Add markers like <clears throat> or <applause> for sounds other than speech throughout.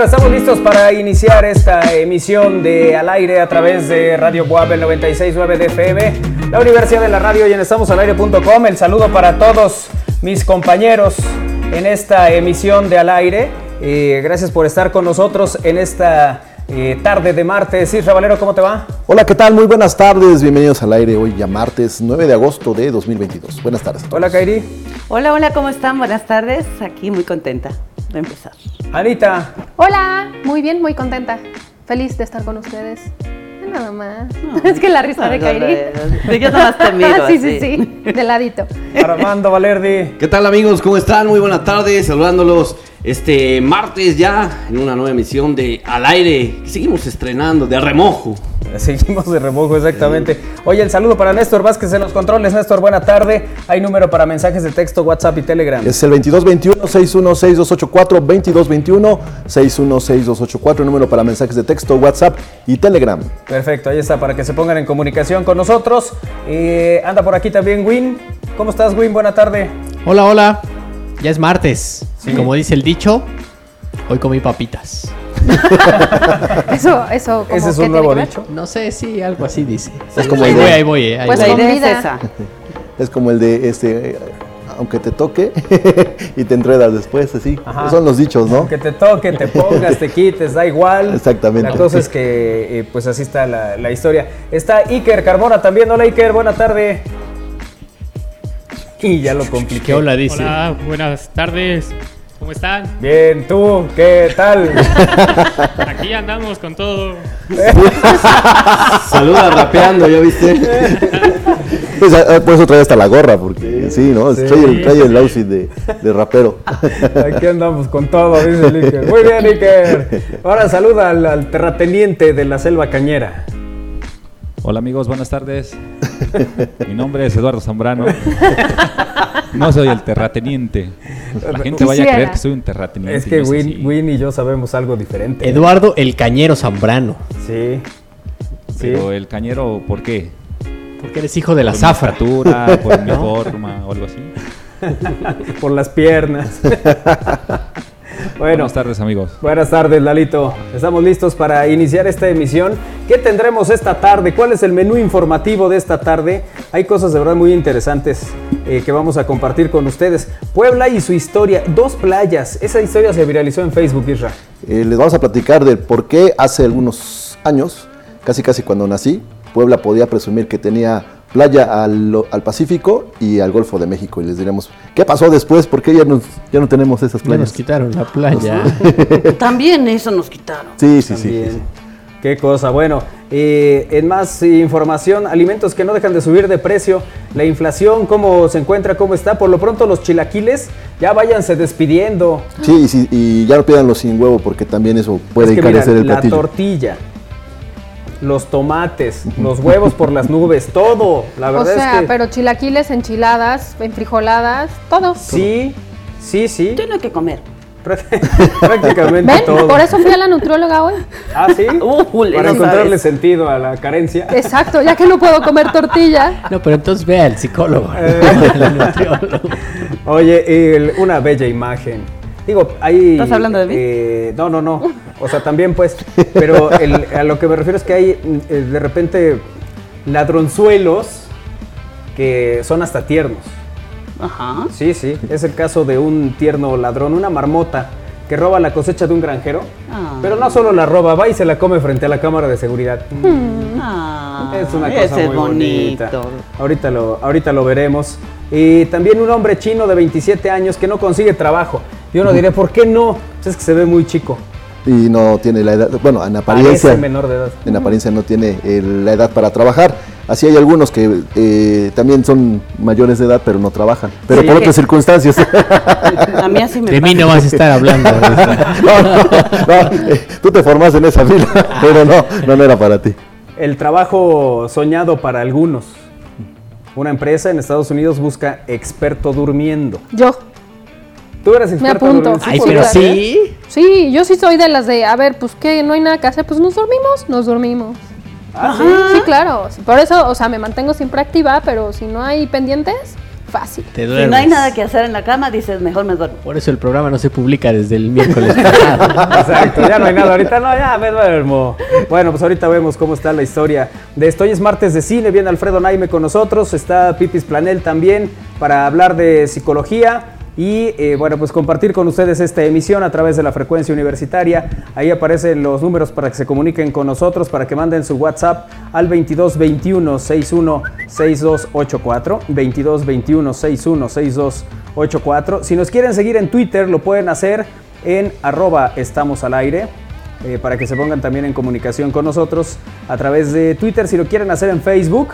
Bueno, estamos listos para iniciar esta emisión de Al Aire a través de Radio Buab, el 96.9 de FM, la Universidad de la Radio y en estamosalaire.com. El saludo para todos mis compañeros en esta emisión de Al Aire. Eh, gracias por estar con nosotros en esta eh, tarde de martes. Isra Valero, ¿cómo te va? Hola, ¿qué tal? Muy buenas tardes. Bienvenidos al aire hoy ya martes 9 de agosto de 2022. Buenas tardes. Hola, Kairi. Hola, hola, ¿cómo están? Buenas tardes. Aquí muy contenta de empezar. Anita. Hola, muy bien, muy contenta. Feliz de estar con ustedes. Nada más. <laughs> es que la risa de Kairi. Yo nada más te <laughs> miro sí, sí, sí. De ladito. Armando Valerdi. ¿Qué tal amigos? ¿Cómo están? Muy buenas tardes, saludándolos este martes ya en una nueva emisión de Al Aire. que Seguimos estrenando de remojo. <laughs> Seguimos de remojo, exactamente. Oye, el saludo para Néstor Vázquez en los controles. Néstor, buena tarde. Hay número para mensajes de texto, WhatsApp y Telegram. Es el 2221-616284, 2221-616284, número para mensajes de texto, WhatsApp y Telegram. Perfecto, ahí está, para que se pongan en comunicación con nosotros. Eh, anda por aquí también Win. ¿Cómo estás, Win? Buena tarde. Hola, hola. Ya es martes. Como dice el dicho, hoy comí papitas. <laughs> Eso, eso. como Ese es un nuevo dicho. No sé si algo así dice. Es como ahí voy, de- ahí voy, eh, ahí Pues voy. La con idea vida. es esa. <laughs> Es como el de este, aunque te toque <laughs> y te enredas después, así. Ajá. Son los dichos, ¿no? Que te toque, te pongas, te quites, da igual. Exactamente. La cosa es que, eh, pues así está la, la historia. Está Iker Carbona también. Hola, Iker, buena tarde. Y ya lo compliqué. ¿Qué hola dice? Hola, buenas tardes. ¿Cómo están? Bien, tú, ¿qué tal? <laughs> Aquí andamos con todo. <laughs> Saluda rapeando, ¿ya viste? <laughs> Pues, ah, por eso trae hasta la gorra, porque sí, ¿no? Sí. Trae, el, trae el outfit de, de rapero. Aquí andamos con todo, dice el Iker. Muy bien, Iker. Ahora saluda al, al terrateniente de la selva cañera. Hola amigos, buenas tardes. Mi nombre es Eduardo Zambrano. No soy el terrateniente. La gente vaya a creer que soy un terrateniente. Es que Win, y yo sabemos algo diferente. Eduardo el Cañero Zambrano. Sí. Sí. Pero el cañero, ¿por qué? Porque eres hijo de la ¿Por mi zafra. estatura, por mi <laughs> forma o algo así? <laughs> Por las piernas. <laughs> <laughs> bueno. Buenas tardes amigos. Buenas tardes, Lalito. Estamos listos para iniciar esta emisión. ¿Qué tendremos esta tarde? ¿Cuál es el menú informativo de esta tarde? Hay cosas de verdad muy interesantes eh, que vamos a compartir con ustedes. Puebla y su historia. Dos playas. Esa historia se viralizó en Facebook, Isra. Eh, les vamos a platicar del por qué hace algunos años, casi casi cuando nací, Puebla podía presumir que tenía playa al, al Pacífico y al Golfo de México. Y les diremos, ¿qué pasó después? ¿Por qué ya, nos- ya no tenemos esas Ya nos playas? quitaron la playa. <laughs> También eso nos quitaron. Sí, sí, sí. Qué cosa. Bueno, eh, en más información, alimentos que no dejan de subir de precio, la inflación, cómo se encuentra, cómo está. Por lo pronto los chilaquiles ya váyanse despidiendo. Sí, y, sí, y ya no pidan los sin huevo porque también eso puede Es que mira, encarecer el la platillo. tortilla, los tomates, los huevos por las nubes, todo. La O verdad sea, es que pero chilaquiles, enchiladas, enfrijoladas, todo. sí, sí, sí. Tiene que comer. <laughs> Prácticamente ¿Ven? todo. Por eso fui a la nutrióloga hoy. Ah, sí. <laughs> Uh, Para sabes. encontrarle sentido a la carencia. Exacto, ya que no puedo comer tortilla. No, pero entonces ve al psicólogo. Eh. <laughs> Oye, el- una bella imagen. Digo, hay. ¿Estás hablando de mí? eh, no, no, no. <laughs> O sea, también pues. Pero el- a lo que me refiero es que hay mm, eh, de repente ladronzuelos que son hasta tiernos. Ajá. Sí, sí. Es el caso de un tierno ladrón, una marmota que roba la cosecha de un granjero. Ah. Pero no solo la roba, va y se la come frente a la cámara de seguridad. Ah, Es una cosa muy bonito. bonita. Ahorita lo, ahorita lo veremos. Y también un hombre chino de 27 años que no consigue trabajo. Yo no diré, ¿por qué no? Pues es que se ve muy chico. Y no tiene la edad, bueno, en apariencia, Parece menor de edad. en apariencia no tiene eh, la edad para trabajar. Así hay algunos que eh, también son mayores de edad pero no trabajan, pero Sí. por otras circunstancias. <laughs> A mí así me De mí no vas a estar hablando. <laughs> no, no, no, eh, tú te formaste en esa fila, <laughs> pero no, no, no era para ti. El trabajo soñado para algunos. Una empresa en Estados Unidos busca experto durmiendo. Yo. Tú eres experta apunto. en Ay, pero sí. Sí, yo sí soy de las de, a ver, pues que no hay nada que hacer, pues nos dormimos, nos dormimos. Ah, Sí, claro. Por eso, o sea, me mantengo siempre activa, pero si no hay pendientes, fácil. Te Si no hay nada que hacer en la cama, dices, mejor me duermo. Por eso el programa no se publica desde el miércoles pasado. <laughs> Exacto, ya no hay nada ahorita, no, ya me duermo. Bueno, pues ahorita vemos cómo está la historia de esto. Hoy es martes de cine, viene Alfredo Naime con nosotros, está Pipis Planel también para hablar de psicología y eh, bueno, pues compartir con ustedes esta emisión a través de la frecuencia universitaria. Ahí aparecen los números para que se comuniquen con nosotros, para que manden su WhatsApp al 2221 61 6284, 2221 61 6284. Si nos quieren seguir en Twitter, lo pueden hacer en arroba estamos al aire. eh, para que se pongan también en comunicación con nosotros a través de Twitter. Si lo quieren hacer en Facebook,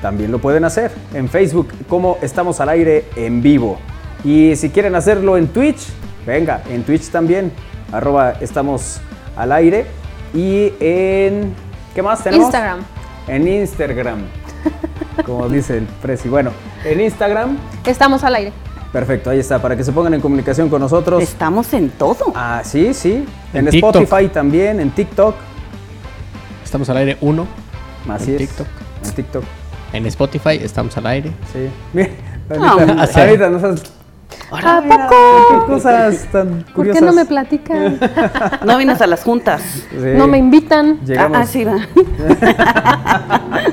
también lo pueden hacer en Facebook como estamos al aire en vivo. Y si quieren hacerlo en Twitch, venga, en Twitch también, arroba estamos al aire. Y en... ¿Qué más tenemos? Instagram. En Instagram, <laughs> como dice el Prezi. Bueno, en Instagram, Estamos al aire. perfecto, ahí está, para que se pongan en comunicación con nosotros. Estamos en todo. Ah, sí, sí. En. Spotify también, en TikTok. Estamos al aire 1. Así En es. TikTok. En TikTok, En Spotify estamos al aire. sí. Mira, ahorita, <laughs> ahorita no sabes ¿A qué poco? cosas tan ¿Por curiosas. qué no me platican? <laughs> No vienes a las juntas. Sí. No me invitan. Llegamos, Ah, sí, va. <laughs>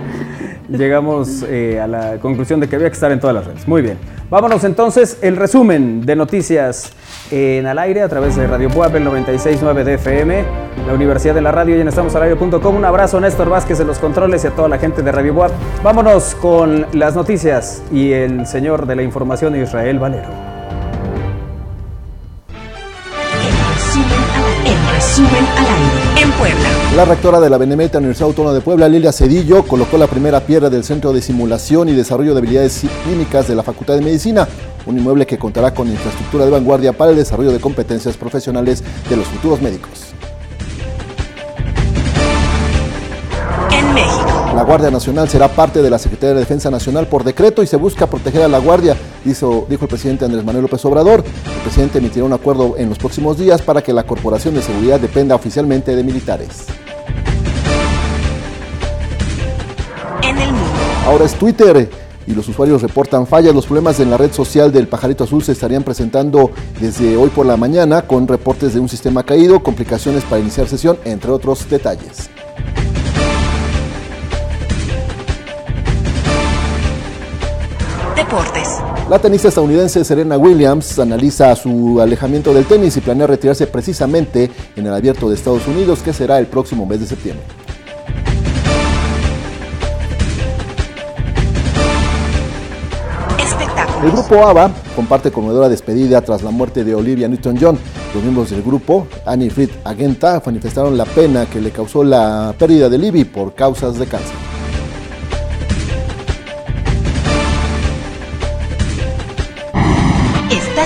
llegamos eh, a la conclusión de que había que estar en todas las redes. Muy bien. Vámonos entonces, el resumen de noticias en al aire a través de Radio Puebla, el 96.9 de FM, la Universidad de la Radio y en estamosalaire.com. Un abrazo a Néstor Vázquez en los controles y a toda la gente de Radio Buap. Vámonos con las noticias y el señor de la información Israel Valero. Resumen al aire en Puebla. La rectora de la Benemérita Universidad Autónoma de Puebla, Lilia Cedillo, colocó la primera piedra del Centro de Simulación y Desarrollo de Habilidades Clínicas de la Facultad de Medicina, un inmueble que contará con infraestructura de vanguardia para el desarrollo de competencias profesionales de los futuros médicos. En México. La Guardia Nacional será parte de la Secretaría de Defensa Nacional por decreto y se busca proteger a la Guardia, dijo, dijo el presidente Andrés Manuel López Obrador. El presidente emitirá un acuerdo en los próximos días para que la Corporación de Seguridad dependa oficialmente de militares. En el mundo. Ahora es Twitter y los usuarios reportan fallas. Los problemas en la red social del pajarito azul se estarían presentando desde hoy por la mañana con reportes de un sistema caído, complicaciones para iniciar sesión, entre otros detalles. Deportes. La tenista estadounidense Serena Williams analiza su alejamiento del tenis y planea retirarse precisamente en el abierto de Estados Unidos, que será el próximo mes de septiembre. El grupo ABBA comparte conmovedora despedida tras la muerte de Olivia Newton-John. Los miembros del grupo, Annie Fried Agenta, manifestaron la pena que le causó la pérdida de Libby por causas de cáncer.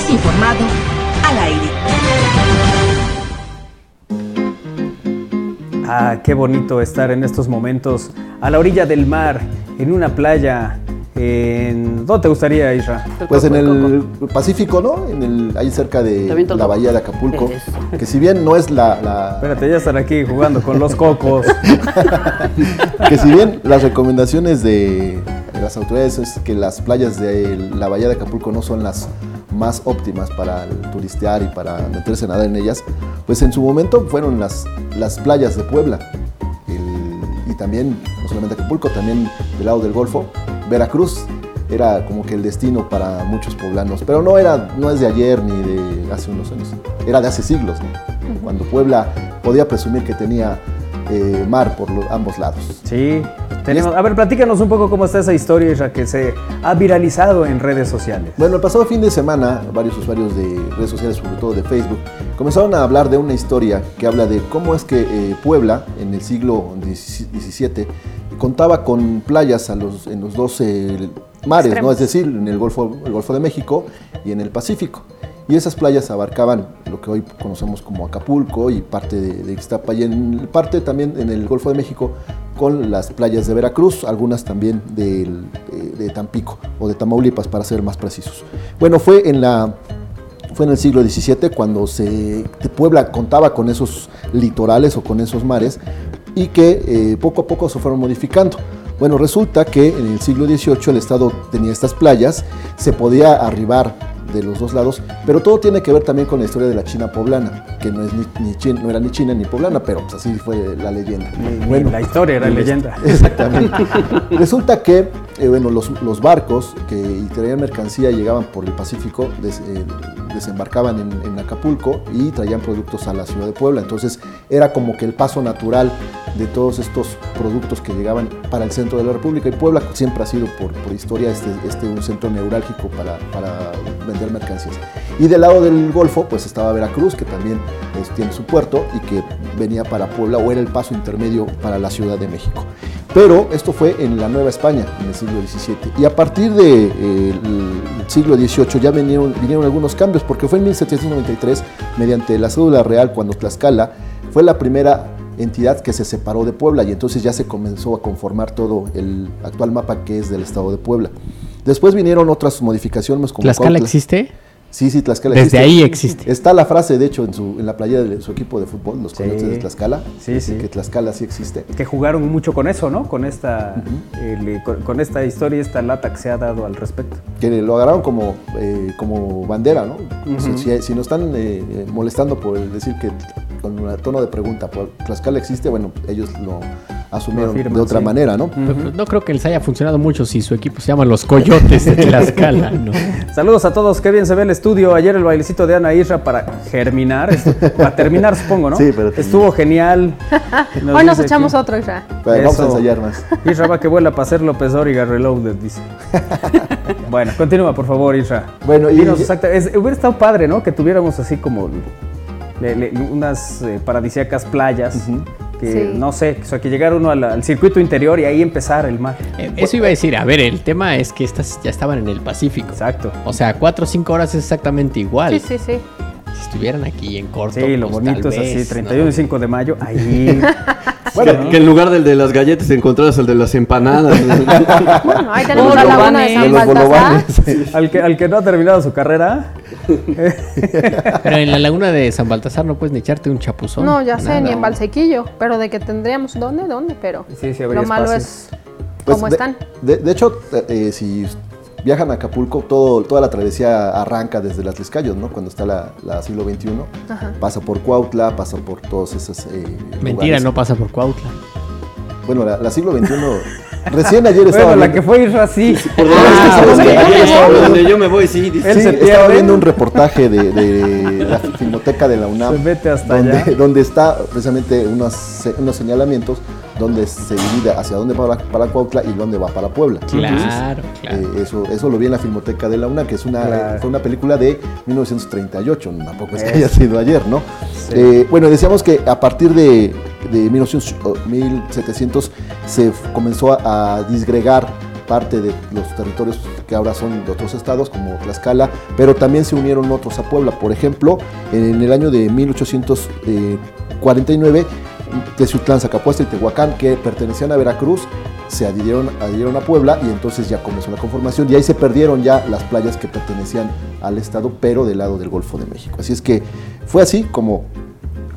Informado al aire. Ah, qué bonito estar en estos momentos a la orilla del mar, en una playa. En... ¿Dónde te gustaría, Isra? Pues en el Pacífico, ¿no? En el, ahí cerca de la bahía de Acapulco. Que si bien no es la, la- Espérate, ya están aquí jugando con los cocos. <laughs> que si bien las recomendaciones de las autoridades es que las playas de la bahía de Acapulco no son las más óptimas para turistear y para meterse a nadar en ellas, pues en su momento fueron las, las playas de Puebla. El- y también, no solamente Acapulco, también del lado del Golfo, Veracruz era como que el destino para muchos poblanos, pero no, era, no es de ayer ni de hace unos años, era de hace siglos, ¿no? cuando Puebla podía presumir que tenía eh, mar por los- ambos lados. Sí, tenemos. A ver, platícanos un poco cómo está esa historia, Isra, que se ha viralizado en redes sociales. Bueno, el pasado fin de semana, varios usuarios de redes sociales, sobre todo de Facebook, comenzaron a hablar de una historia que habla de cómo es que eh, Puebla, en el siglo XVII, contaba con playas a los, en los dos eh, mares, ¿no? es decir, en el Golfo, el Golfo de México y en el Pacífico. Y esas playas abarcaban lo que hoy conocemos como Acapulco y parte de, de y en parte también en el Golfo de México con las playas de Veracruz, algunas también de, de Tampico o de Tamaulipas, para ser más precisos. Bueno, fue en la fue en el siglo XVII cuando se, Puebla contaba con esos litorales o con esos mares y que eh, poco a poco se fueron modificando. Bueno, resulta que en el siglo XVIII el Estado tenía estas playas, se podía arribar de los dos lados, pero todo tiene que ver también con la historia de la China poblana, que no, es ni, ni China- no era ni China ni poblana, pero pues así fue la leyenda. Ni la historia era leyenda. Exactamente. <laughs> Resulta que eh, bueno, los, los barcos que traían mercancía y llegaban por el Pacífico des- eh, desembarcaban en, en Acapulco y traían productos a la ciudad de Puebla. Entonces era como que el paso natural de todos estos productos que llegaban para el centro de la República. Y Puebla siempre ha sido por, por historia este, este un centro neurálgico para, para vender mercancías. Y del lado del Golfo pues estaba Veracruz, que también pues, tiene su puerto y que venía para Puebla o era el paso intermedio para la Ciudad de México. Pero esto fue en la Nueva España, en el siglo XVII. Y a partir del siglo XVIII ya vinieron, vinieron algunos cambios, porque fue en 1793, mediante la cédula real, cuando Tlaxcala fue la primera entidad que se separó de Puebla y entonces ya se comenzó a conformar todo el actual mapa que es del estado de Puebla. Después vinieron otras modificaciones como ¿Tlaxcala Cuautla- existe? Sí, sí, Tlaxcala Desde ahí existe. Está la frase, de hecho, en, su, en la playa de su equipo de fútbol, los Sí. Coyotes de Tlaxcala. Sí, sí. Que Tlaxcala sí existe. Que jugaron mucho con eso, ¿no? Con esta, el- con, con esta historia y esta lata que se ha dado al respecto. que lo agarraron como, eh, como bandera, ¿no? Si, si nos están eh, eh, molestando por el decir que con un tono de pregunta, por Tlaxcala existe, bueno, ellos lo asumieron Lo afirman, de otra sí. manera, ¿no? No creo que les haya funcionado mucho si su equipo se llama Los Coyotes de Tlaxcala, ¿no? <laughs> Saludos a todos, qué bien se ve el estudio. Ayer el bailecito de Ana Isra para germinar, esto- para terminar supongo, ¿no? Sí, pero- Estuvo genial. <laughs> Hoy nos echamos otro, Isra. Pero vamos a ensayar más. <laughs> Isra va que vuela para ser López Dóriga Reloaded, dice. bueno, continúa por favor, Isra. Bueno, y- Dinos exacta- es- hubiera estado padre, ¿no? Que tuviéramos así como le- le- unas eh, paradisíacas playas. Que Sí. no sé, o sea, que llegara uno al, al circuito interior y ahí empezar el mar. Eh, Eso iba a decir, a ver, el tema es que estas ya estaban en el Pacífico. Exacto. O sea, cuatro o cinco horas es exactamente igual. Sí, sí, sí. Si estuvieran aquí en corto. Sí, lo pues, bonito es así, vez, 31 y 5 de mayo, ahí. <laughs> Bueno, que en lugar del de las galletas encontraras el de las empanadas. <laughs> Bueno, ahí tenemos Oh, la lo laguna de San De los Baltasar. al, que, al que no ha terminado su carrera. Pero en la laguna de San Baltasar no puedes ni echarte un chapuzón. No, ya sé, Nada. ni en Valsequillo. Pero de que tendríamos, ¿dónde? ¿Dónde? Pero Sí, sí, habría lo malo es Pues, cómo de, están. De, de hecho, eh, si viajan a Acapulco, todo, toda la travesía arranca desde las Tliscayos, ¿no? Cuando está la, la siglo XXI. Ajá. Pasa por Cuautla, pasa por todos esos eh, Mentira, lugares. no pasa por Cuautla. Bueno, la, la siglo XXI... <laughs> recién ayer estaba Bueno, la viendo- que fue Isra sí. Por donde, Ah, donde- donde yo me voy, sí. dice. Él Sí, se estaba pierde. viendo un reportaje de, de la Filmoteca de la UNAM. Se mete hasta donde, allá. donde está precisamente unos, unos señalamientos donde se divide hacia dónde va para Cuautla y dónde va para Puebla. Claro, Entonces, claro. eh, eso, eso lo vi en la Filmoteca de la UNAM, que es una, Claro. fue una película de 1938, tampoco es que haya sido ayer, ¿no? Sí. Eh, bueno, decíamos que a partir de, de 1900 o 1700 se comenzó a, a disgregar parte de los territorios que ahora son de otros estados, como Tlaxcala, pero también se unieron otros a Puebla. Por ejemplo, en el año de 1849, Teciutlán, Zacapuesta y Tehuacán, que pertenecían a Veracruz, se adhirieron, adhirieron a Puebla y entonces ya comenzó la conformación y ahí se perdieron ya las playas que pertenecían al estado, pero del lado del Golfo de México. Así es que fue así como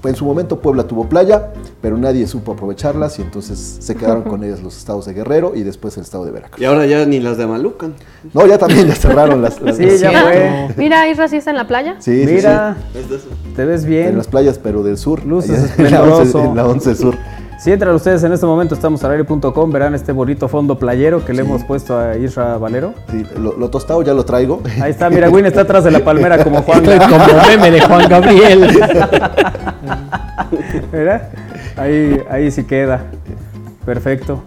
en su momento Puebla tuvo playa, pero nadie supo aprovecharlas y entonces se quedaron con <laughs> ellas los estados de Guerrero y después el estado de Veracruz. Y ahora ya ni las de Amalucan. No, ya también ya cerraron las, las- Sí, las- ya fue. Mira, Isra sí está en la playa. Sí, sí, Mira, eso. te ves sí, bien. en las playas, pero del sur. Luces allá en la 11 esplendoroso. en la 11 Sur. Si entran ustedes en este momento, estamos al aire.com, verán este bonito fondo playero que le hemos puesto a Isra Valero. Sí, lo, lo tostado ya lo traigo. Ahí está, mira, Win está atrás de la palmera como Juan. Como meme de Juan Gabriel. <laughs> Mira, ahí, ahí sí queda. Perfecto.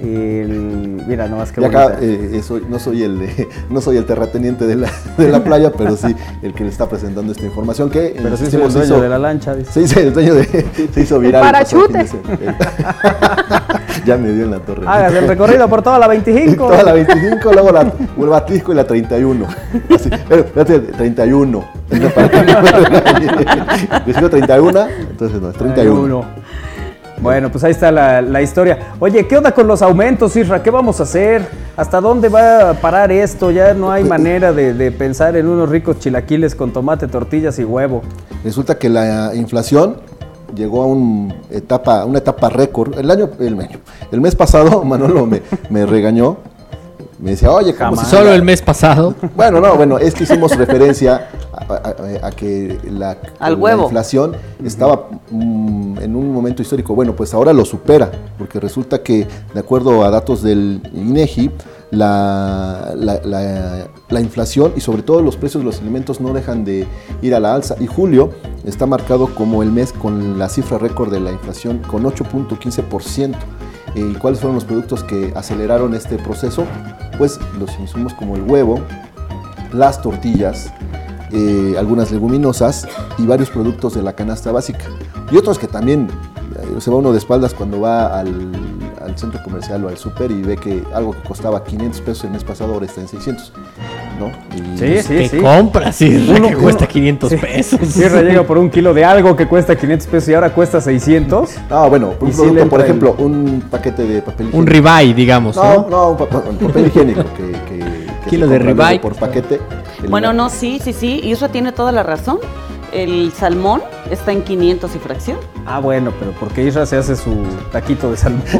Y el- mira, nomás que y acá eh, eh, soy- no soy el de- <laughs> no soy el terrateniente de la, de la playa, pero sí el que le está presentando esta información que Pero sí soy el dueño hizo- de la lancha, dice. Sí, sí, el dueño de. <laughs> Se hizo viral. el Parachute. semana. <laughs> ya me dio en la torre. Hagas el recorrido por toda la 25. Toda la 25, luego la, el batisco y la 31. Así, pero, espérate, 31. Para que no me regañe. Yo sigo 31, entonces no, es 31. Bueno, pues ahí está la, la historia. Oye, ¿qué onda con los aumentos, Isra? ¿Qué vamos a hacer? ¿Hasta dónde va a parar esto? Ya no hay manera de, de pensar en unos ricos chilaquiles con tomate, tortillas y huevo. Resulta que la inflación llegó a un etapa, una etapa récord. El año, el, año- el mes pasado, <laughs> Manolo me, me regañó. Me decía, oye, ¿cómo Jamás. se- Solo el mes pasado. Bueno, no, bueno, es que hicimos referencia a, a- a que la, Al la huevo. inflación estaba mm, en un momento histórico. Bueno, pues ahora lo supera, porque resulta que, de acuerdo a datos del INEGI, la, la- la- la inflación y sobre todo los precios de los alimentos no dejan de ir a la alza. Y julio está marcado como el mes con la cifra récord de la inflación con 8.15%. ¿Y cuáles fueron los productos que aceleraron este proceso? Pues los insumos como el huevo, las tortillas, eh, algunas leguminosas y varios productos de la canasta básica. Y otros que también eh, se va uno de espaldas cuando va al, al centro comercial o al súper y ve que algo que costaba 500 pesos el mes pasado ahora está en 600. ¿no? Y- Sí, sí, ¿Qué sí. compras, Isra, Uno- que cuesta uno- 500 sí. pesos? Isra llega por un kilo de algo que cuesta 500 pesos y ahora cuesta 600. Ah, bueno, un sí producto, por el- ejemplo, un paquete de papel higiénico. Un ribeye, digamos, No, ¿no? no, un, pa- un papel higiénico que, que- de ribeye. por paquete. Bueno, no, sí, sí, sí. Isra tiene toda la razón. El salmón está en 500 y fracción. Ah, bueno, pero porque Isra se hace su taquito de salmón. <laughs>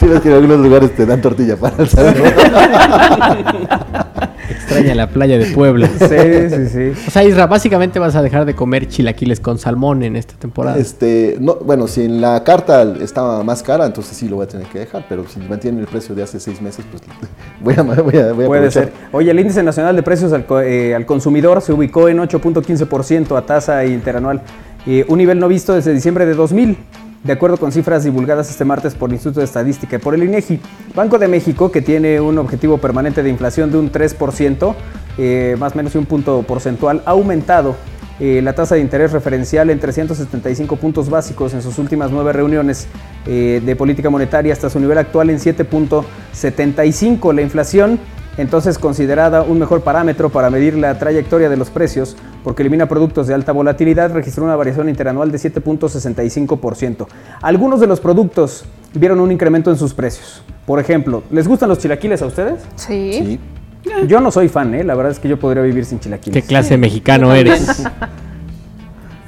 Sí, ves que en algunos lugares te dan tortilla para el salmón. <laughs> Extraña la playa de Puebla. <laughs> sí, sí, sí. O sea, Isra, básicamente vas a dejar de comer chilaquiles con salmón en esta temporada. Este, no, bueno, si en la carta estaba más cara, entonces sí lo voy a tener que dejar, pero si mantienen el precio de hace seis meses, pues <laughs> voy a, voy a, voy a Puede aprovechar. ser. Oye, el índice nacional de precios al, co- eh, al consumidor se ubicó en 8.15% a tasa interanual, eh, un nivel no visto desde diciembre de 2000. De acuerdo con cifras divulgadas este martes por el Instituto de Estadística y por el INEGI, Banco de México, que tiene un objetivo permanente de inflación de un 3%, eh, más o menos un punto porcentual, ha aumentado eh, la tasa de interés referencial en 375 puntos básicos en sus últimas nueve reuniones eh, de política monetaria hasta su nivel actual en 7.75. La inflación, entonces considerada un mejor parámetro para medir la trayectoria de los precios, porque elimina productos de alta volatilidad, registró una variación interanual de 7.65%. Algunos de los productos vieron un incremento en sus precios. Por ejemplo, ¿les gustan los chilaquiles a ustedes? Sí. Sí. Yo no soy fan, ¿eh? la verdad es que yo podría vivir sin ¿Qué chilaquiles. clase de mexicano eres? <laughs>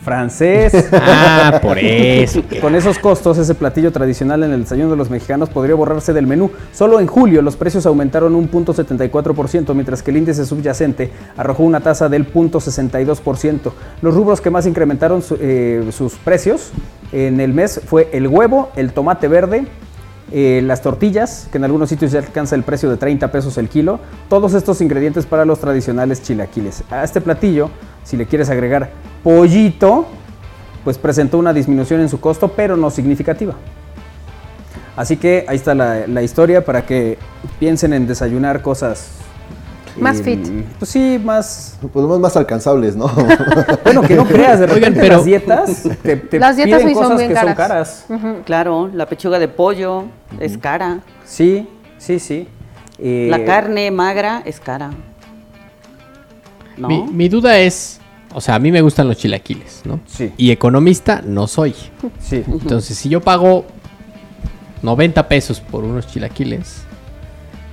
Francés. Ah, por eso. <laughs> Con esos costos, ese platillo tradicional en el desayuno de los mexicanos podría borrarse del menú. Solo en julio los precios aumentaron un punto 74%, mientras que el índice subyacente arrojó una tasa del punto 62%. Los rubros que más incrementaron su- eh, sus precios en el mes fue el huevo, el tomate verde, eh, las tortillas, que en algunos sitios ya alcanza el precio de 30 pesos el kilo, todos estos ingredientes para los tradicionales chilaquiles. A este platillo, si le quieres agregar pollito, pues presentó una disminución en su costo, pero no significativa. Así que ahí está la, la historia para que piensen en desayunar cosas... Más fit. Pues sí, más... Pues más, más alcanzables, ¿no? <laughs> Bueno, que no creas, de Oigan, repente pero- las dietas te, te Las dietas piden sí son cosas bien que son caras. caras. Claro, la pechuga de pollo es cara. Sí, sí, sí. Eh, La carne magra es cara. ¿No? Mi, mi duda es, o sea, a mí me gustan los chilaquiles, ¿no? Sí. Y economista no soy. Sí. Entonces, si yo pago 90 pesos por unos chilaquiles,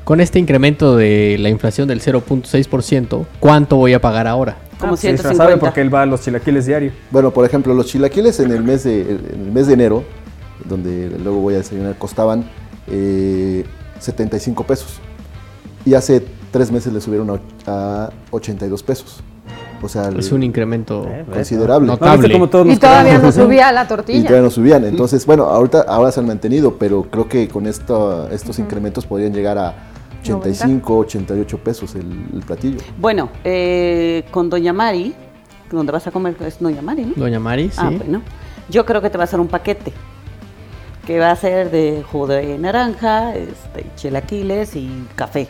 con este incremento de la inflación del 0.6%, ¿cuánto voy a pagar ahora? Como Ah, sí, Isra 150. sabe porque él va a los chilaquiles diario. Bueno, por ejemplo, los chilaquiles en el mes de, en el mes de enero, donde luego voy a desayunar, costaban eh, 75 pesos. Y hace tres meses le subieron a, och- a 82 pesos. O sea, Es un incremento considerable. no- ¿No Notable. cómo todos Y todavía no subía la Y tortilla. todavía no subían. Entonces, bueno, ahorita ahora se han mantenido, pero creo que con esto, estos incrementos podrían llegar a 85, 88 pesos el, el platillo. Bueno, eh, con Doña Mari, donde vas a comer es Doña Mari, ¿no? Doña Mari, sí. Ah, bueno. Yo creo que te va a hacer un paquete. Que va a ser de jugo de naranja, este, chilaquiles y café.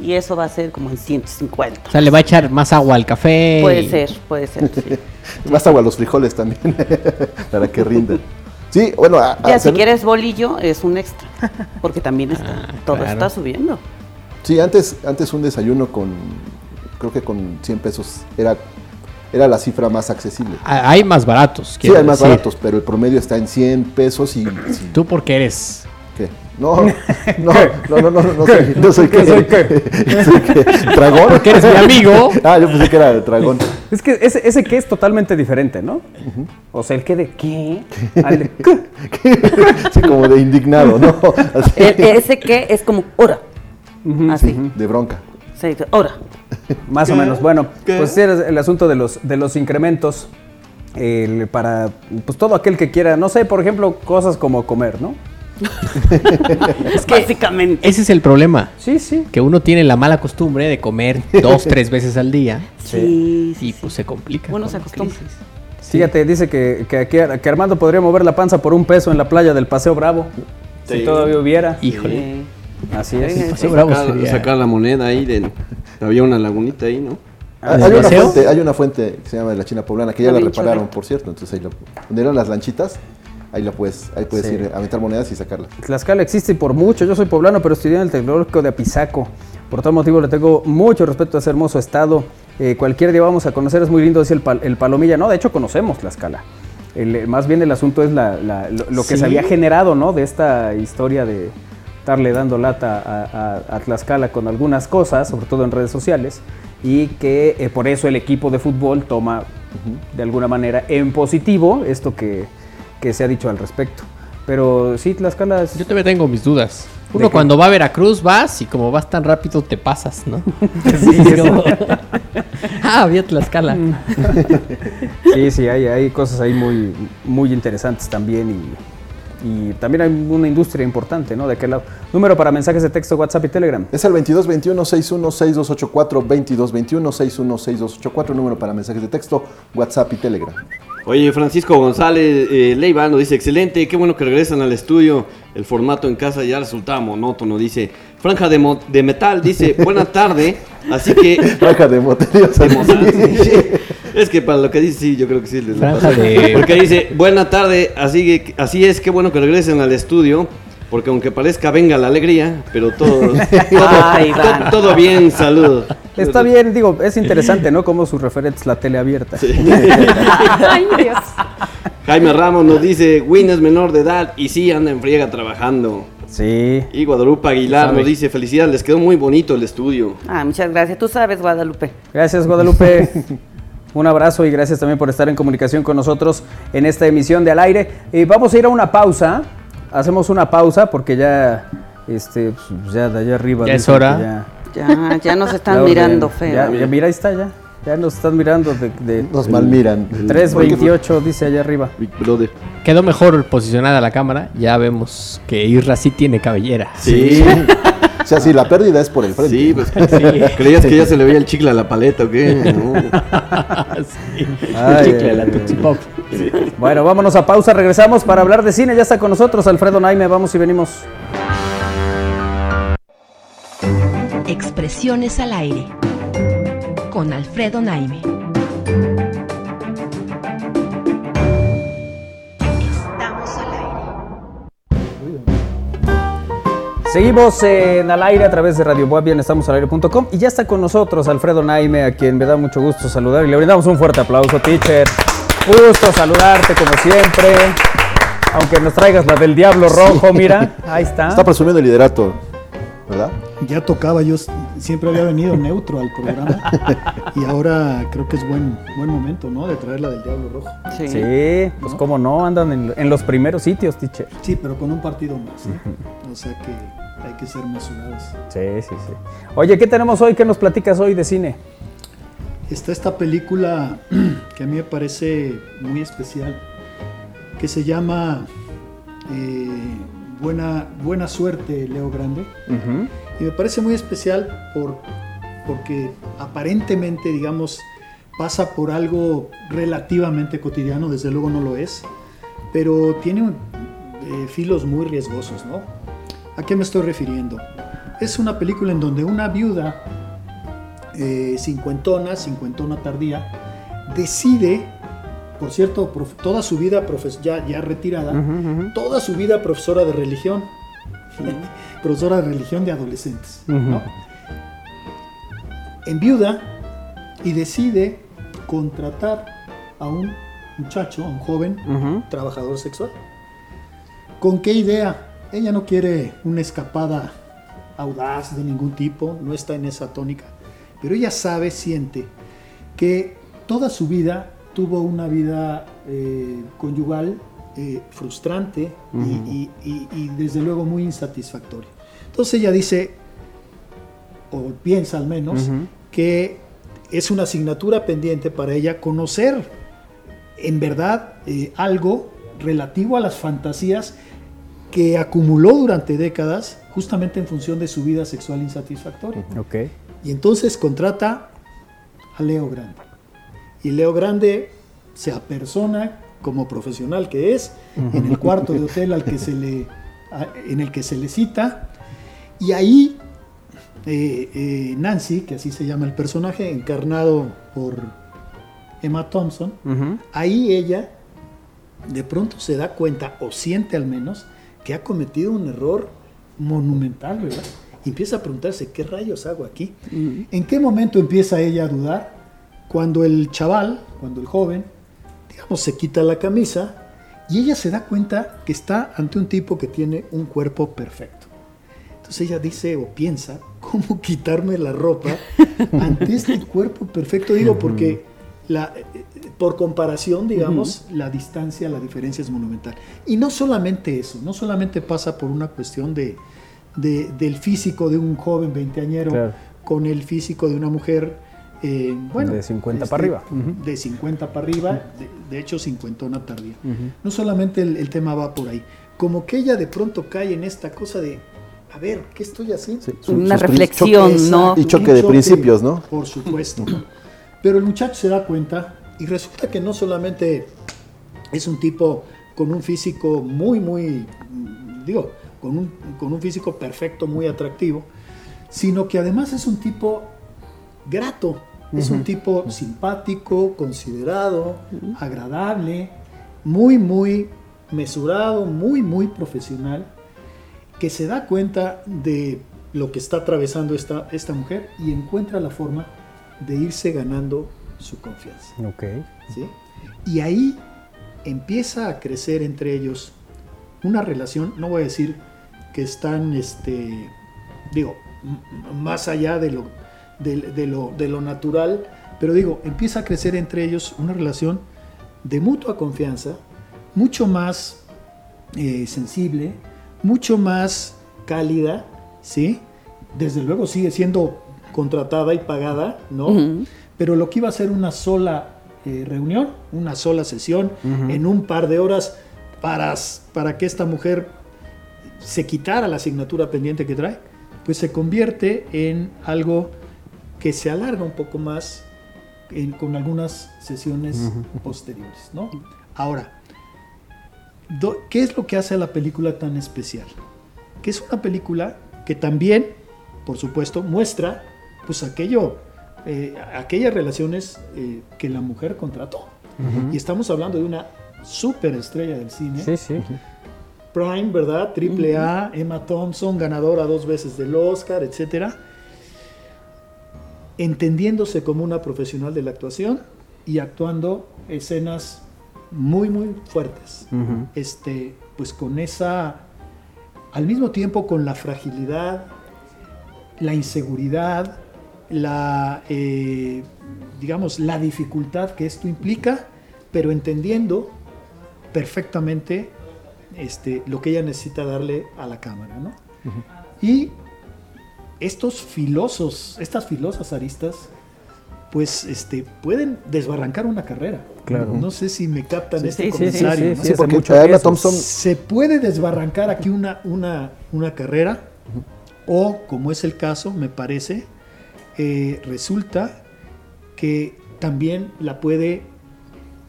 Y eso va a ser como en 150. O sea, le va a echar más agua al café. Puede y- ser, puede ser. sí. <laughs> Más agua a los frijoles también, <laughs> para que rindan. Sí, bueno, a- a Ya, si hacer- quieres bolillo, es un extra. Porque también está, Ah, todo claro. está subiendo. Sí, antes, antes un desayuno con, creo que con 100 pesos era era la cifra más accesible. Ah, Hay más baratos. Sí, hay más baratos, pero el promedio está en 100 pesos y... sí, Tú porque eres. ¿Qué? No, no, no, no, no, no, no soy, no soy qué. ¿Soy qué? <laughs> ¿Soy qué? ¿Dragón? Porque eres mi amigo. <laughs> Ah, yo pensé que era el dragón. Es que ese, ese que es totalmente diferente, ¿no? O sea, el que de qué. <laughs> al de qué. Sí, como de indignado, ¿no? Así, E- ese que es como Así. de bronca. Se dice, hora. Más o menos. Bueno, pues sí, era el asunto de los, de los incrementos el- para pues todo aquel que quiera, no sé, por ejemplo, cosas como comer, ¿no? <laughs> Es que básicamente. Ese es el problema. Sí, sí. Que uno tiene la mala costumbre de comer <laughs> dos, tres veces al día. Sí, sí, Y sí. pues se complica. Uno se acostumbra. crisis. Fíjate, dice que, que, aquí- que Armando podría mover la panza por un peso en la playa del Paseo Bravo. Si Sí. todavía hubiera. Híjole. Sí. Así es. Sí, Paseo Bravo sacar, sería- sacar la moneda ahí de había una lagunita ahí, ¿no? Ah, ¿En hay, una fuente, hay una fuente que se llama la China Poblana, que ya La repararon, por cierto. Entonces ahí lo, donde eran las lanchitas, ahí la puedes, ahí puedes Sí. ir a aventar monedas y sacarlas. Tlaxcala existe por mucho. Yo soy poblano, pero estudié en el Tecnológico de Apizaco. Por tal motivo le tengo mucho respeto a ese hermoso estado. Eh, cualquier día vamos a conocer, es muy lindo, dice el, pal- el Palomilla. No, de hecho conocemos Tlaxcala. El, eh, más bien el asunto es la- la- lo, lo que Sí. se había generado, ¿no? De esta historia de estarle dando lata a, a- a Tlaxcala con algunas cosas, sobre todo en redes sociales, y que eh, por eso el equipo de fútbol toma de alguna manera en positivo esto que, que se ha dicho al respecto. Pero sí, Tlaxcala es- Yo también tengo mis dudas. ¿De Uno cuando va a Veracruz vas y como vas tan rápido te pasas, ¿no? <laughs> <laughs> Sí, sí. Como- <laughs> ah, había Tlaxcala. Sí, sí, hay, hay cosas ahí muy, muy interesantes también y, y también hay una industria importante, ¿no? De aquel lado. Número para mensajes de texto, WhatsApp y Telegram. Es el 2221-616284, 2221-616284, número para mensajes de texto, WhatsApp y Telegram. Oye, Francisco González eh, Leiva nos dice, excelente, qué bueno que regresan al estudio. El formato en casa ya resultaba monótono, dice. Franja de, mo- de metal, dice, <laughs> buena tarde. Así que... Franja de moterías. Es que para lo que dice, sí, yo creo que sí. les Franja pasa. de- Porque dice, buena tarde, así, que, así es, qué bueno que regresen al estudio. Porque aunque parezca venga la alegría, pero todo, todo, <laughs> Ay, <laughs> Iván. todo- todo bien, saludos. Está bien, digo, es interesante, <laughs> ¿no? Como sus referentes, la tele abierta. <laughs> Ay, Dios. Jaime Ramos nos dice, Win es menor de edad y sí anda en friega trabajando. Sí. Y Guadalupe Aguilar nos dice, felicidades, les quedó muy bonito el estudio. Ah, muchas gracias. Tú sabes, Guadalupe. Gracias, Guadalupe. <laughs> Un abrazo y gracias también por estar en comunicación con nosotros en esta emisión de Al Aire. Eh, vamos a ir a una pausa. Hacemos una pausa porque ya, este, pues, ya de allá arriba. Ya es hora. Ya- Ya, nos la están orden. mirando feo. Ya, ya mira, ahí está ya. Ya nos están mirando de, de Nos malmiran. 328, dice allá arriba. Big Brother. Quedó mejor posicionada la cámara. Ya vemos que Irra sí tiene cabellera. Sí, O sea, sí, la pérdida es por el frente. sí, pues <laughs> ¿Creías que ya se le veía el chicle a la paleta o qué? No. Ay, Chicle, la ay, Tootsie Pop. Bueno, vámonos a pausa, regresamos para hablar de cine. Ya está con nosotros Alfredo Naime, vamos y venimos. Expresiones al aire. Con Alfredo Naime. Estamos al aire. Seguimos en al aire a través de Radio Boab, bien estamos al aire.com y ya está con nosotros Alfredo Naime, a quien me da mucho gusto saludar y le brindamos un fuerte aplauso, teacher. Gusto saludarte como siempre. Aunque nos traigas la del diablo rojo, mira, <laughs> ahí está. Está presumiendo el liderato, ¿verdad? Ya tocaba, yo siempre había venido neutro al programa <laughs> y ahora creo que es buen, buen momento, ¿no? De traer la del Diablo Rojo. Sí. Sí, pues cómo no, andan en, en los primeros sitios, teacher. Sí, pero con un partido más, ¿eh? O sea que hay que ser mesurados. Sí, sí, sí. Oye, ¿qué tenemos hoy? ¿Qué nos platicas hoy de cine? Está esta película <clears throat> que a mí me parece muy especial, que se llama eh, Buena, Buena Suerte, Leo Grande. Y me parece muy especial por, porque aparentemente, digamos, pasa por algo relativamente cotidiano, desde luego no lo es, pero tiene eh, filos muy riesgosos, ¿no? ¿A qué me estoy refiriendo? Es una película en donde una viuda eh, cincuentona, cincuentona tardía, decide, por cierto, toda su vida ya, ya retirada, toda su vida profesora de religión, <laughs> profesora de religión de adolescentes, ¿no? En viuda y decide contratar a un muchacho, a un joven trabajador sexual. ¿Con qué idea? Ella no quiere una escapada audaz de ningún tipo, no está en esa tónica, pero ella sabe, siente que toda su vida tuvo una vida eh, conyugal eh, frustrante y- Ujú. y, y- y desde luego muy insatisfactoria. Entonces ella dice, o piensa al menos, Ujú. que es una asignatura pendiente para ella conocer en verdad eh, algo relativo a las fantasías que acumuló durante décadas justamente en función de su vida sexual insatisfactoria. Ok. Y entonces contrata a Leo Grande. Y Leo Grande se apersona como profesional que es en el cuarto de hotel al que se le, a- en el que se le cita. Y ahí eh, eh, Nancy, que así se llama el personaje, encarnado por Emma Thompson, ahí ella de pronto se da cuenta, o siente al menos, que ha cometido un error monumental, ¿verdad? Y empieza a preguntarse, ¿qué rayos hago aquí? ¿En qué momento empieza ella a dudar? Cuando el chaval, cuando el joven, digamos, se quita la camisa y ella se da cuenta que está ante un tipo que tiene un cuerpo perfecto. Entonces ella dice o piensa, ¿cómo quitarme la ropa ante <laughs> este cuerpo perfecto? Digo, porque la, eh, eh, por comparación, digamos, la distancia, la diferencia es monumental. Y no solamente eso, no solamente pasa por una cuestión de, de- del físico de un joven veinteañero Claro. con el físico de una mujer, eh, bueno, De 50 para arriba. Ujú. de 50 para arriba, de, de hecho cincuentona tardía. Ujú. No solamente el, el tema va por ahí, como que ella de pronto cae en esta cosa de, a ver, ¿qué estoy haciendo? Sí, su- Una reflexión, choque- ¿no? Y choque de principios, ¿no? Por supuesto. Pero el muchacho se da cuenta y resulta que no solamente es un tipo con un físico muy, muy, digo, con un, con un físico perfecto, muy atractivo, sino que además es un tipo grato, es un tipo simpático, considerado, agradable, muy, muy mesurado, muy, muy profesional, que se da cuenta de lo que está atravesando esta, esta mujer y encuentra la forma de irse ganando su confianza. ¿sí? Y ahí empieza a crecer entre ellos una relación, no voy a decir que están, este, digo, más allá de lo, de, de lo, de lo natural, pero digo, empieza a crecer entre ellos una relación de mutua confianza, mucho más eh, sensible, mucho más cálida, ¿sí? Desde luego sigue siendo contratada y pagada, ¿no? Pero lo que iba a ser una sola eh, reunión, una sola sesión, en un par de horas para, para que esta mujer se quitara la asignatura pendiente que trae, pues se convierte en algo que se alarga un poco más en- con algunas sesiones posteriores, ¿no? Ahora, do- ¿qué es lo que hace a la película tan especial? Que es una película que también, por supuesto, muestra pues aquello, eh, aquellas relaciones eh, que la mujer contrató. Y estamos hablando de una superestrella del cine. Sí, sí. Prime, ¿verdad? Triple A, Emma Thompson, ganadora dos veces del Oscar, etcétera. Entendiéndose como una profesional de la actuación y actuando escenas muy, muy fuertes. Este, pues con esa, al mismo tiempo con la fragilidad, la inseguridad, la, eh, digamos, la dificultad que esto implica, pero entendiendo perfectamente este, lo que ella necesita darle a la cámara, ¿no? Y estos filosos, estas filosas aristas, pues este, pueden desbarrancar una carrera. Claro. No sé si me captan Sí, este sí, sí, sí, comentario. sí, ¿no? sí, porque mucho Emma riesgo. Thompson Se puede desbarrancar aquí una, una, una carrera, o como es el caso, me parece, eh, resulta que también la puede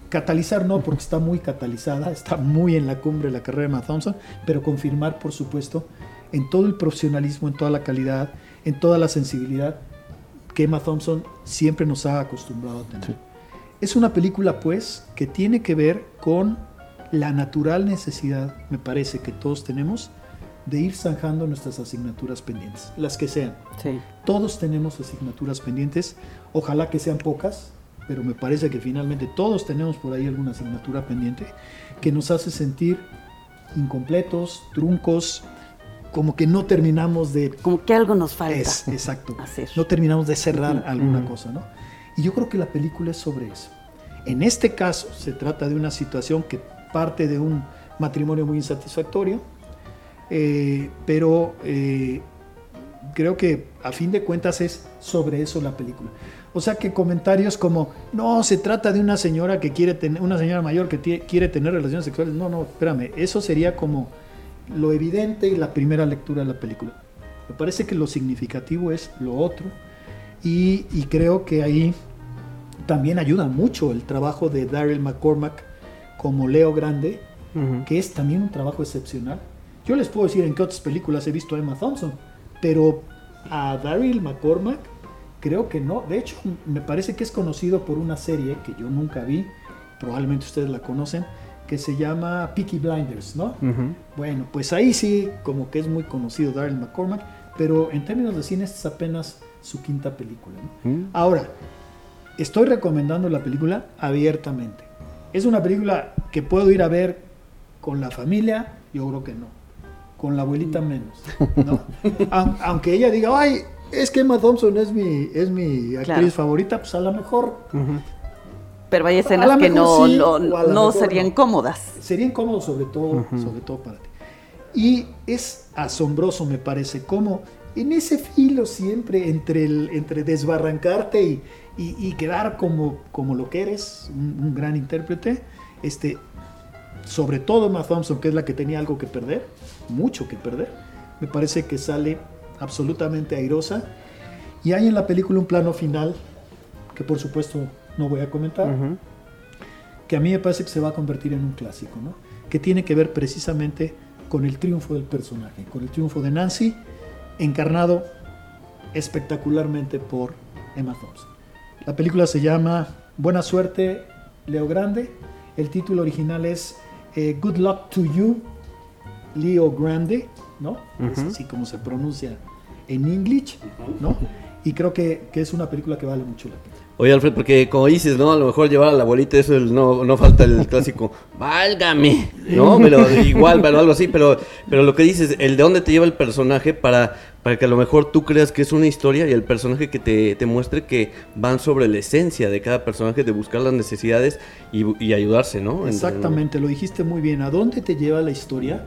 catalizar, no porque está muy catalizada, <laughs> está muy en la cumbre de la carrera de Emma Thompson, pero confirmar, por supuesto, en todo el profesionalismo, en toda la calidad, en toda la sensibilidad que Emma Thompson siempre nos ha acostumbrado a tener. Es una película, pues, que tiene que ver con la natural necesidad, me parece, que todos tenemos de ir zanjando nuestras asignaturas pendientes, las que sean. Sí. Todos tenemos asignaturas pendientes, ojalá que sean pocas, pero me parece que finalmente todos tenemos por ahí alguna asignatura pendiente que nos hace sentir incompletos, truncos, como que no terminamos de... Como que algo nos falta. Es, exacto. <laughs> Hacer. No terminamos de cerrar alguna cosa, ¿no? Y yo creo que la película es sobre eso. En este caso se trata de una situación que parte de un matrimonio muy insatisfactorio, eh, pero eh, creo que a fin de cuentas es sobre eso la película. O sea que comentarios como, no, se trata de una señora que quiere tener, una señora mayor que quiere tener relaciones sexuales. No, no, espérame, eso sería como lo evidente y la primera lectura de la película. Me parece que lo significativo es lo otro y, y creo que ahí también ayuda mucho el trabajo de Daryl McCormack como Leo Grande, que es también un trabajo excepcional. Yo les puedo decir en qué otras películas he visto a Emma Thompson, pero a Daryl McCormack creo que no. De hecho, me parece que es conocido por una serie que yo nunca vi, probablemente ustedes la conocen, que se llama Peaky Blinders, ¿no? Bueno, pues ahí sí, como que es muy conocido Daryl McCormack, pero en términos de cine esta es apenas su quinta película. ¿no? Ahora, estoy recomendando la película abiertamente. ¿Es una película que puedo ir a ver con la familia? Yo creo que no. Con la abuelita menos. ¿no? <laughs> Aun- Aunque ella diga, ay, es que Emma Thompson es mi, es mi actriz Claro. favorita, pues a lo mejor Pero hay escenas que no, sí, no, lo serían no. cómodas. sería incómodo sobre todo, sobre todo para ti. Y es asombroso, me parece, cómo en ese filo siempre entre, el, entre desbarrancarte y, y- y quedar como, como lo que eres, un, un gran intérprete, este, sobre todo Emma Thompson, que es la que tenía algo que perder, mucho que perder, me parece que sale absolutamente airosa. Y hay en la película un plano final, que por supuesto no voy a comentar, que a mí me parece que se va a convertir en un clásico, ¿no? que tiene que ver precisamente con el triunfo del personaje, con el triunfo de Nancy, encarnado espectacularmente por Emma Thompson. La película se llama Buena suerte, Leo Grande. El título original es eh, Good Luck to You, Leo Grande, ¿no? Es Ujú. así como se pronuncia en English, ¿no? Y creo que, que es una película que vale mucho la pena. Oye, Alfred, porque como dices, ¿no? A lo mejor llevar a la abuelita, eso el- no, no falta el clásico, <laughs> válgame, ¿no? Pero igual, pero algo así, pero, pero lo que dices, el de dónde te lleva el personaje para, para que a lo mejor tú creas que es una historia y el personaje que te, muestre que van sobre la esencia de cada personaje, de buscar las necesidades y, y ayudarse, ¿no? Exactamente, lo dijiste muy bien. ¿A dónde te lleva la historia?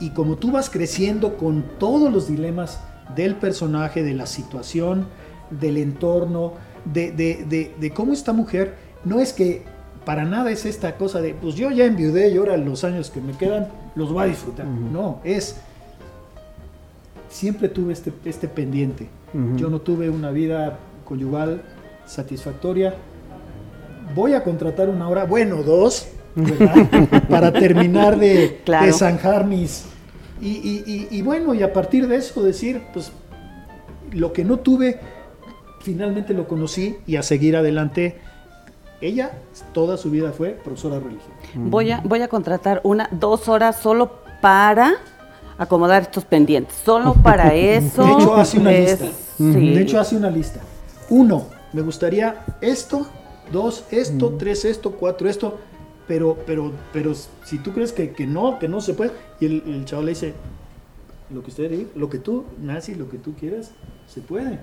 Y como tú vas creciendo con todos los dilemas del personaje, de la situación, del entorno, de, de- de- de cómo esta mujer, no es que para nada es esta cosa de, pues yo ya enviudé y ahora los años que me quedan los voy a disfrutar. No, es, siempre tuve este, este pendiente. Ujú. Yo no tuve una vida conyugal satisfactoria. Voy a contratar una hora, bueno, dos, <laughs> para terminar de, Claro. de zanjar mis... Y, y- y- y bueno, y a partir de eso decir, pues lo que no tuve, finalmente lo conocí y a seguir adelante. Ella toda su vida fue profesora de religión. Voy a, voy a contratar una, dos horas solo para acomodar estos pendientes. Solo para eso. <laughs> De hecho, hace una es- lista. sí. De hecho, hace una lista. Uno, me gustaría esto. Dos, esto. Tres, esto. Cuatro, esto. Pero, pero, pero, si tú crees que, que no, que no se puede. Y el, el chavo le dice, lo que usted diga, lo que tú, Nancy, lo que tú quieras, se puede.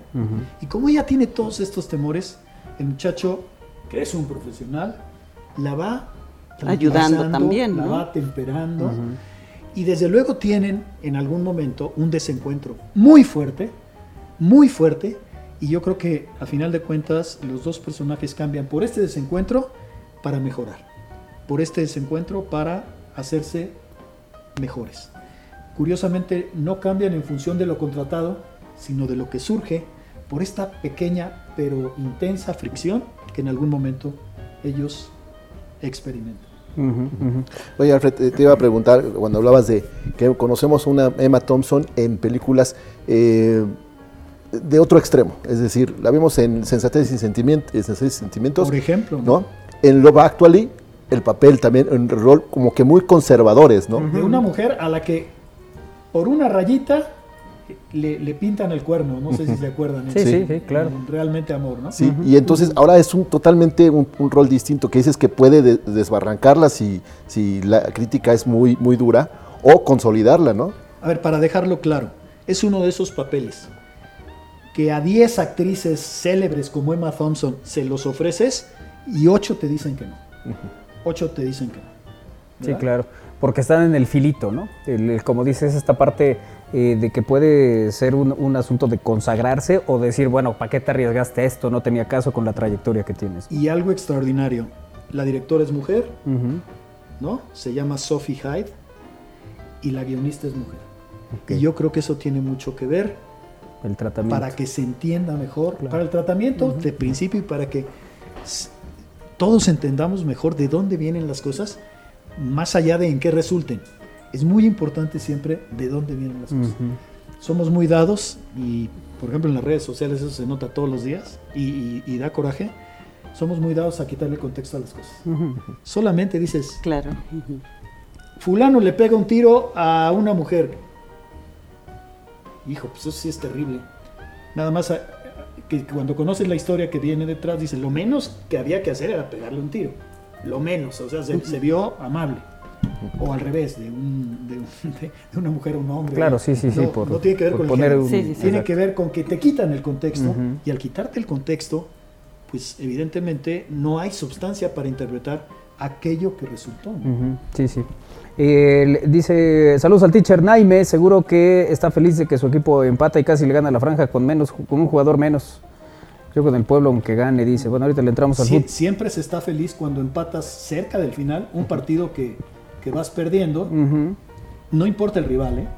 Y como ella tiene todos estos temores, el muchacho, que es un profesional, la va Ayudando también, la va temperando. Y desde luego tienen en algún momento un desencuentro muy fuerte, muy fuerte. Y yo creo que a final de cuentas los dos personajes cambian por este desencuentro para mejorar. Por este desencuentro para hacerse mejores. Curiosamente no cambian en función de lo contratado, sino de lo que surge por esta pequeña pero intensa fricción que en algún momento ellos experimentan. Oye, Alfred, eh, te iba a preguntar, cuando hablabas de que conocemos una Emma Thompson en películas eh, de otro extremo, es decir, la vimos en Sensatez y Sentimientos, Sentimientos Por ejemplo, ¿no? En Love Actually, el papel también, en rol como que muy conservadores, ¿no? de una mujer a la que por una rayita le, le pintan el cuerno, no sé si se acuerdan. Sí, sí, sí, claro. en Realmente amor, ¿no? Sí, y entonces ahora es un totalmente un, un rol distinto, que dices que puede de- desbarrancarla si, si la crítica es muy, muy dura, o consolidarla, ¿no? A ver, para dejarlo claro, es uno de esos papeles que a 10 actrices célebres como Emma Thompson se los ofreces y 8 te dicen que no. 8 te dicen que no. Sí, ¿verdad? claro. Porque están en el filito, ¿no? El- el- como dices, esta parte eh, de que puede ser un, un asunto de consagrarse o decir, bueno, ¿para qué te arriesgaste esto? No tenía caso con la trayectoria que tienes. Y algo extraordinario, la directora es mujer, Ujú. ¿no? Se llama Sophie Hyde y la guionista es mujer. Y yo creo que eso tiene mucho que ver El tratamiento. para que se entienda mejor, para el tratamiento de principio y para que todos entendamos mejor de dónde vienen las cosas, más allá de en qué resulten. Es muy importante siempre de dónde vienen las cosas. Somos muy dados y, por ejemplo, en las redes sociales eso se nota todos los días y, y- y da coraje. Somos muy dados a quitarle contexto a las cosas. Solamente dices, Claro. fulano le pega un tiro a una mujer. Hijo, pues eso sí es terrible. Nada más a- que cuando conoces la historia que viene detrás, dices, lo menos que había que hacer era pegarle un tiro. Lo menos, o sea, se, se vio amable. O al revés, de, un- de un- <laughs> de- una mujer a un hombre. Claro, sí, sí, sí, No, por- no tiene que ver con el poner género. un- Sí, sí, sí. Tiene Exacto. que ver con que te quitan el contexto y al quitarte el contexto, pues evidentemente no hay sustancia para interpretar aquello que resultó. Sí, sí. Eh, dice, saludos al teacher Naime, seguro que está feliz de que su equipo empata y casi le gana la franja con menos, con un jugador menos. Yo con el pueblo, aunque gane, dice, bueno, ahorita le entramos al Sie- siempre se está feliz cuando empatas cerca del final un partido que, que vas perdiendo. No importa el rival, ¿eh?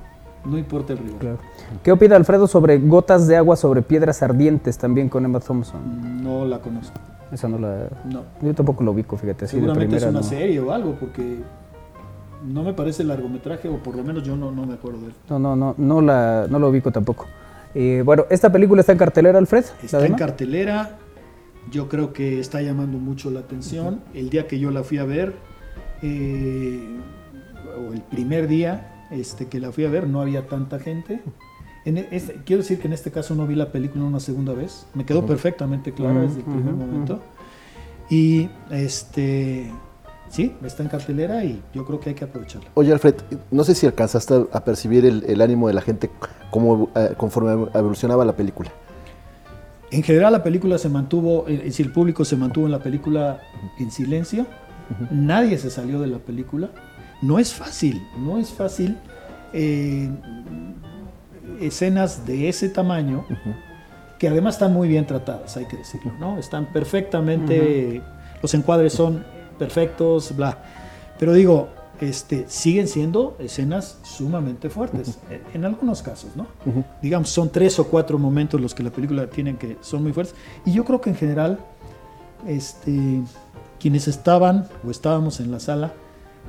No importa el rival. claro. ¿Qué opina Alfredo sobre gotas de agua sobre piedras ardientes también con Emma Thompson? No la conozco. Esa no la... No. Yo tampoco lo ubico, fíjate. así de Seguramente es una no. serie o algo, porque no me parece largometraje, o por lo menos yo no, no me acuerdo de él. No, no, no, no, la, no lo ubico tampoco. Eh, bueno, ¿esta película está en cartelera, Alfred? ¿La Está en cartelera. Yo creo que está llamando mucho la atención. El día que yo la fui a ver, eh, o el primer día este, que la fui a ver, no había tanta gente. En e- este- quiero decir que en este caso no vi la película una segunda vez. Me quedó perfectamente clara desde el primer momento. Y este, sí, está en cartelera y yo creo que hay que aprovecharla. Oye, Alfred, no sé si alcanzaste a percibir el, el ánimo de la gente como, eh, conforme evolucionaba la película. En general la película se mantuvo, es decir, el público se mantuvo en la película en silencio, nadie se salió de la película. No es fácil, no es fácil eh, escenas de ese tamaño que además están muy bien tratadas, hay que decirlo, ¿no? Están perfectamente, los encuadres son perfectos, bla. Pero digo, este, siguen siendo escenas sumamente fuertes, en, en algunos casos, ¿no? Digamos, son tres o cuatro momentos los que la película tiene que son muy fuertes. Y yo creo que en general, este, quienes estaban o estábamos en la sala,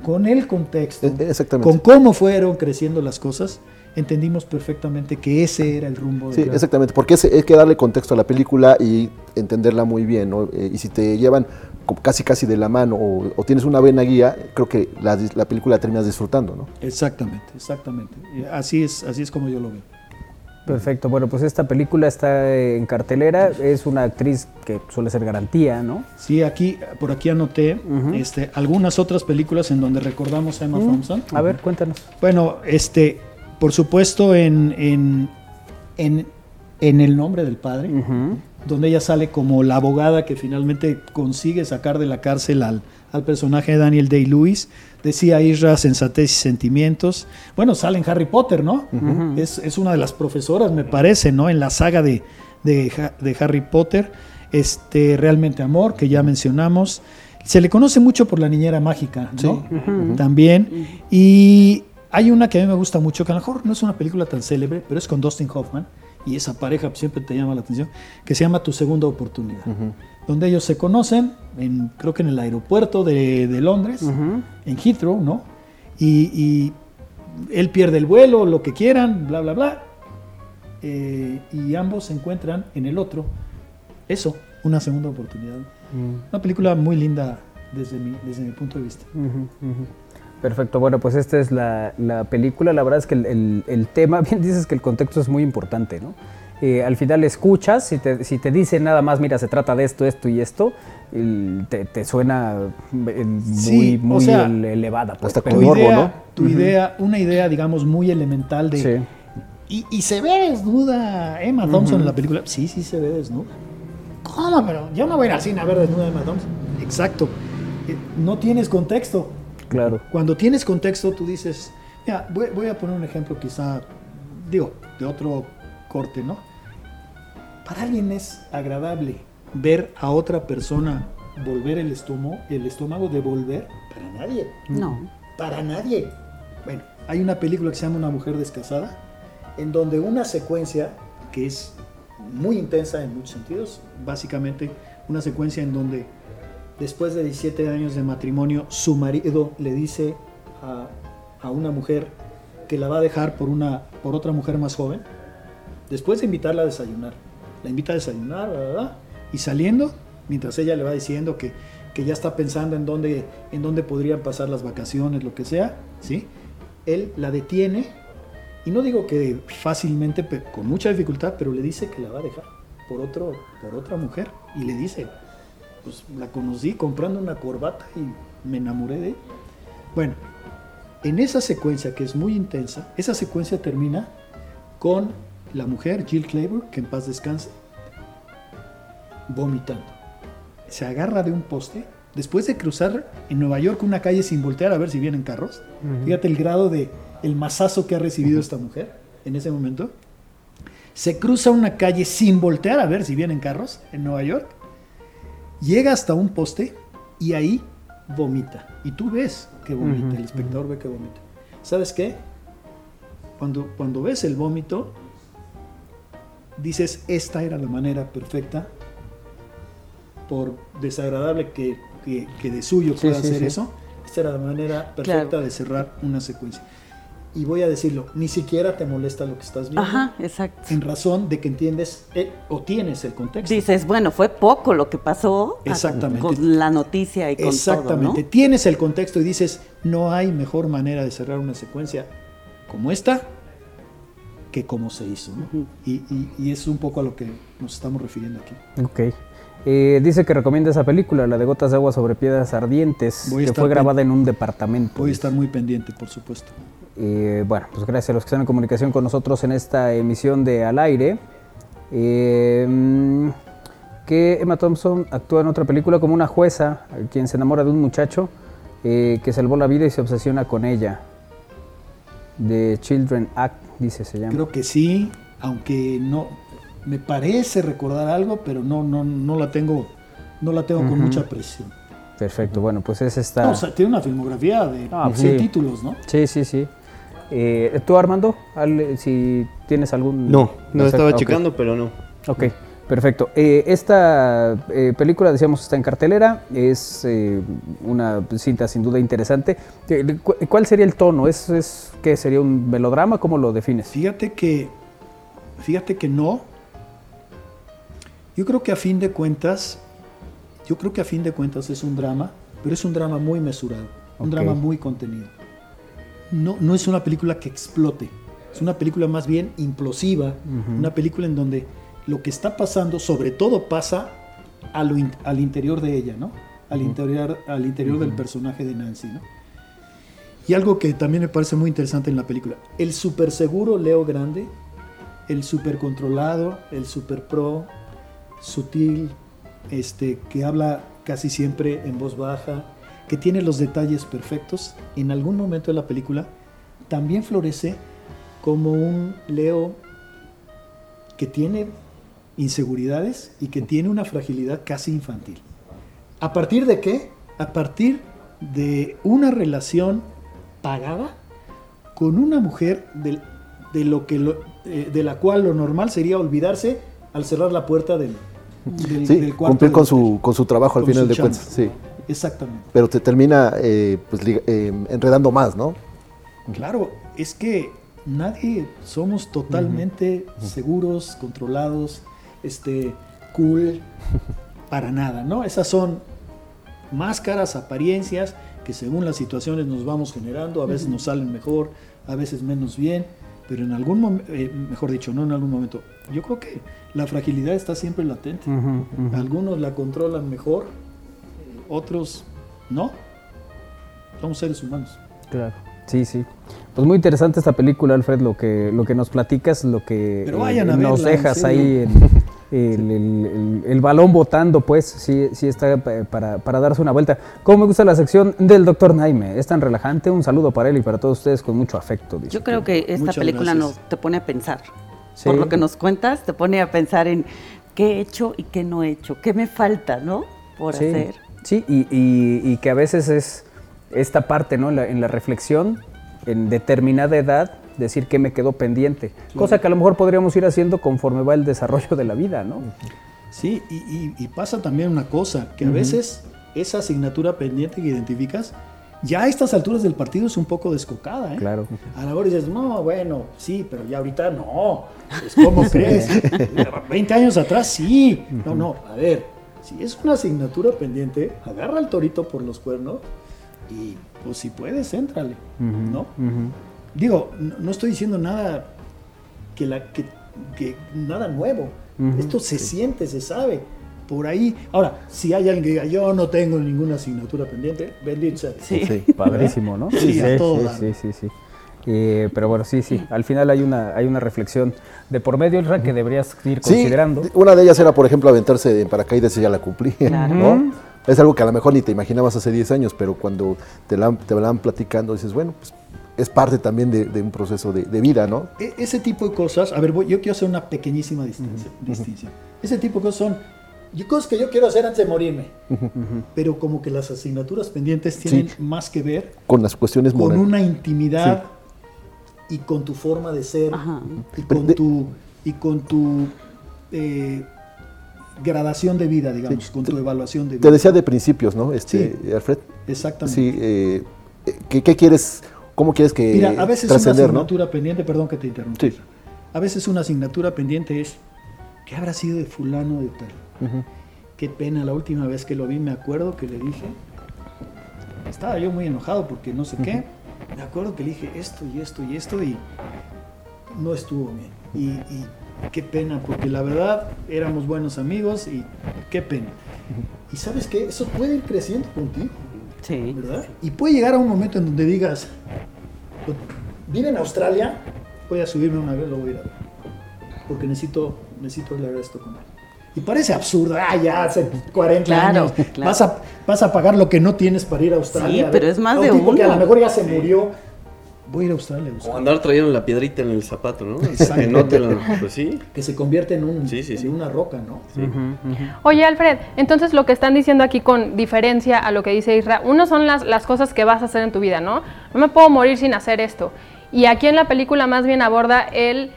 con el contexto, Eh, Exactamente. con cómo fueron creciendo las cosas, entendimos perfectamente que ese era el rumbo. Sí, de exactamente, porque es, hay que darle contexto a la película y entenderla muy bien, ¿no? Eh, y si te llevan casi casi de la mano o, o tienes una buena guía, creo que la, película la terminas disfrutando, ¿no? Exactamente, exactamente. Así es, así es como yo lo veo. Perfecto, bueno, pues esta película está en cartelera, es una actriz que suele ser garantía, ¿no? Sí, aquí, por aquí anoté este, algunas otras películas en donde recordamos a Emma Thompson. A ver, cuéntanos. Bueno, este, por supuesto, en, en, en, en El nombre del padre, donde ella sale como la abogada que finalmente consigue sacar de la cárcel al, al personaje de Daniel Day-Lewis. Decía Isra, sensatez y sentimientos. Bueno, sale en Harry Potter, ¿no? es, es una de las profesoras, me parece, ¿no? En la saga de, de, Ha- de Harry Potter. Este, Realmente Amor, que ya mencionamos. Se le conoce mucho por la niñera mágica, ¿no? También. Y hay una que a mí me gusta mucho, que a lo mejor no es una película tan célebre, pero es con Dustin Hoffman. Y esa pareja siempre te llama la atención, que se llama Tu Segunda Oportunidad. Donde ellos se conocen, en, creo que en el aeropuerto de, de Londres, en Heathrow, ¿no? Y, y él pierde el vuelo, lo que quieran, bla, bla, bla. Eh, y ambos se encuentran en el otro. Eso, una segunda oportunidad. Una película muy linda desde mi, desde mi punto de vista. Perfecto, bueno, pues esta es la, la película. La verdad es que el, el- el tema, <laughs> bien dices que el contexto es muy importante, ¿no? Eh, al final escuchas, si te, si te dicen nada más, mira, se trata de esto, esto y esto, el- te, te suena eh, muy, Sí, o muy sea, elevada. pues, hasta tu morbo, idea, ¿no? tu idea, una idea, digamos, muy elemental de. Sí. Y, y se ve desnuda Emma Thompson en la película. Sí, sí se ve desnuda. ¿Cómo? Pero yo no voy a ir al cine a ver desnuda Emma Thompson. Exacto. Eh, No tienes contexto. Claro. Cuando tienes contexto, tú dices, mira, voy, voy a poner un ejemplo quizá, digo, de otro corte, ¿no? Para alguien es agradable ver a otra persona volver el estómago, el estómago devolver. Para nadie. No. Para nadie. Bueno, hay una película que se llama Una mujer descasada, en donde una secuencia que es muy intensa en muchos sentidos, básicamente una secuencia en donde después de 17 años de matrimonio, su marido le dice a, una mujer que la va a dejar por, una, por otra mujer más joven, después de invitarla a desayunar. La invita a desayunar, y saliendo, mientras ella le va diciendo que, que ya está pensando en dónde, en dónde podrían pasar las vacaciones, lo que sea, ¿sí? Él la detiene, y no digo que fácilmente, con mucha dificultad, pero le dice que la va a dejar por, otro, por otra mujer, y le dice, pues la conocí comprando una corbata y me enamoré de ella. Bueno, en esa secuencia que es muy intensa, esa secuencia termina con la mujer, Jill Clayburgh, que en paz descanse, vomitando. Se agarra de un poste después de cruzar en Nueva York una calle sin voltear a ver si vienen carros. Fíjate el grado de el mazazo que ha recibido esta mujer en ese momento. Se cruza una calle sin voltear a ver si vienen carros en Nueva York. Llega hasta un poste y ahí vomita. Y tú ves que vomita, el espectador ve que vomita. ¿Sabes qué? Cuando, cuando ves el vómito, dices, esta era la manera perfecta, por desagradable que, que- que de suyo Sí, pueda sí, hacer sí. eso, esta era la manera perfecta Claro. de cerrar una secuencia. Y voy a decirlo, ni siquiera te molesta lo que estás viendo, Ajá, exacto. en razón de que entiendes eh, o tienes el contexto. Dices, bueno, fue poco lo que pasó Exactamente. con la noticia y con Exactamente. todo, ¿no? Tienes el contexto y dices, no hay mejor manera de cerrar una secuencia como esta que como se hizo. y, y- y es un poco a lo que nos estamos refiriendo aquí. Ok. Eh, dice que recomienda esa película, la de Gotas de Agua sobre Piedras Ardientes, que fue grabada en un departamento. Voy a estar muy pendiente, por supuesto. Eh, bueno, pues gracias a los que están en comunicación con nosotros en esta emisión de Al Aire. Eh, que Emma Thompson actúa en otra película como una jueza, quien se enamora de un muchacho que salvó la vida y se obsesiona con ella. The Children Act, dice, se llama. Creo que sí, aunque no me parece recordar algo, pero no, no, no la tengo, no la tengo con mucha presión. Perfecto, bueno, pues es esta... No, o sea, tiene una filmografía de Ah, seis sí. títulos, ¿no? Sí, sí, sí. Eh, ¿Tú, Armando, al- si tienes algún... No, no estaba checando, pero no. Ok, perfecto. Eh, esta eh, película, decíamos, está en cartelera. Es eh, una cinta sin duda interesante. Cu- ¿Cuál sería el tono? ¿Es, es qué sería un melodrama? ¿Cómo lo defines? Fíjate que, fíjate que no. Yo creo que a fin de cuentas, yo creo que a fin de cuentas es un drama, pero es un drama muy mesurado, un drama muy contenido. No, no es una película que explote, es una película más bien implosiva, una película en donde lo que está pasando, sobre todo pasa a lo in- al interior de ella, ¿no? Al interior, al interior del personaje de Nancy, ¿no? Y algo que también me parece muy interesante en la película, el super seguro Leo Grande, el super controlado, el super pro, sutil, este, que habla casi siempre en voz baja, que tiene los detalles perfectos, en algún momento de la película también florece como un Leo que tiene inseguridades y que tiene una fragilidad casi infantil. ¿A partir de qué? A partir de una relación pagada con una mujer del- de, lo que lo- eh, de la cual lo normal sería olvidarse al cerrar la puerta del, del- Sí, del cuarto cumplir con su, con su trabajo al final de chamba. cuentas. Sí. Exactamente. Pero te termina eh, pues, eh, enredando más, ¿no? Claro, es que nadie somos totalmente seguros, controlados, este, cool, para nada, ¿no? Esas son máscaras, apariencias que según las situaciones nos vamos generando, a veces nos salen mejor, a veces menos bien, pero en algún momento, mejor dicho, no en algún momento, yo creo que la fragilidad está siempre latente. Ujú, ujú. Algunos la controlan mejor, otros no. Somos seres humanos. Claro. Sí, sí. Pues muy interesante esta película, Alfred, lo que, lo que nos platicas, lo que Pero vayan a nos verla, en dejas serio. ahí en <laughs> el, el- el- el balón botando, pues sí, sí está pa- para, para darse una vuelta. Como me gusta la sección del doctor Naime, es tan relajante, un saludo para él y para todos ustedes con mucho afecto. dice. Yo creo que esta Muchas película gracias. nos te pone a pensar. Sí. Por lo que nos cuentas, te pone a pensar en qué he hecho y qué no he hecho, qué me falta, ¿no? Por sí, hacer. Sí, y, y- y que a veces es esta parte, ¿no? En la, en la reflexión, en determinada edad, decir que me quedó pendiente. Cosa que a lo mejor podríamos ir haciendo conforme va el desarrollo de la vida, ¿no? Sí, y, y- y pasa también una cosa, que a veces esa asignatura pendiente que identificas, ya a estas alturas del partido es un poco descocada, ¿eh? Claro. A la hora dices, no, bueno, sí, pero ya ahorita no. Pues, ¿Cómo <laughs> crees? 20 años atrás sí. No, no, a ver, si es una asignatura pendiente, agarra al torito por los cuernos y pues si puedes, éntrale, ¿no? Digo, no, no estoy diciendo nada que la que, que nada nuevo. Esto se siente, se sabe. Por ahí. Ahora, si hay alguien que diga, yo no tengo ninguna asignatura pendiente, bendito sea. Sí. Sí. <laughs> Padrísimo, ¿no? Sí, a todo sí, sí, sí, sí. Eh, pero bueno, sí, sí. Al final hay una, hay una reflexión de por medio, Ilra, que deberías ir Sí, considerando. una de ellas era, por ejemplo, aventarse en paracaídas y ya la cumplí. <laughs> Claro. ¿no? Es algo que a lo mejor ni te imaginabas hace 10 años, pero cuando te la, te la van platicando dices, bueno, pues es parte también de, de un proceso de, de vida, ¿no? E- ese tipo de cosas, a ver, voy- yo quiero hacer una pequeñísima distancia- distinción. Ese tipo de cosas son cosas que yo quiero hacer antes de morirme. Pero como que las asignaturas pendientes tienen más que ver Con las cuestiones con una intimidad y con tu forma de ser Ajá. y con De- tu y con tu eh, gradación de vida, digamos, Sí. con tu evaluación de vida. Te decía de principios, ¿no? Este, Sí. Alfred. Exactamente. Sí, eh, ¿qué, qué quieres, cómo quieres que Mira, a veces una no? asignatura pendiente, perdón que te interrumpa. Sí. A veces una asignatura pendiente es ¿qué habrá sido de fulano de tal? Qué pena, la última vez que lo vi me acuerdo que le dije, estaba yo muy enojado porque no sé qué, me acuerdo que le dije esto y esto y esto y no estuvo bien. Y, y qué pena, porque la verdad éramos buenos amigos y qué pena. Y sabes qué, eso puede ir creciendo contigo, Sí. ¿verdad? Y puede llegar a un momento en donde digas, "Pues, vine en Australia, voy a subirme una vez, lo voy a ir a ver, porque necesito, necesito hablar esto con él. Y parece absurdo, ah, ya hace 40 Claro, años, claro. Vas, a, vas a pagar lo que no tienes para ir a Australia. Sí, pero es más a un de tipo que a uno. lo mejor ya se murió, voy a ir a Australia. a. O andar trayendo la piedrita en el zapato, ¿no? Exacto. Que no te lo- Pues sí. Que se convierte en, un, Sí, sí, en sí. una roca, ¿no? Oye, Alfred, entonces lo que están diciendo aquí con diferencia a lo que dice Isra, uno son las, las cosas que vas a hacer en tu vida, ¿no? No me puedo morir sin hacer esto. Y aquí en la película más bien aborda el,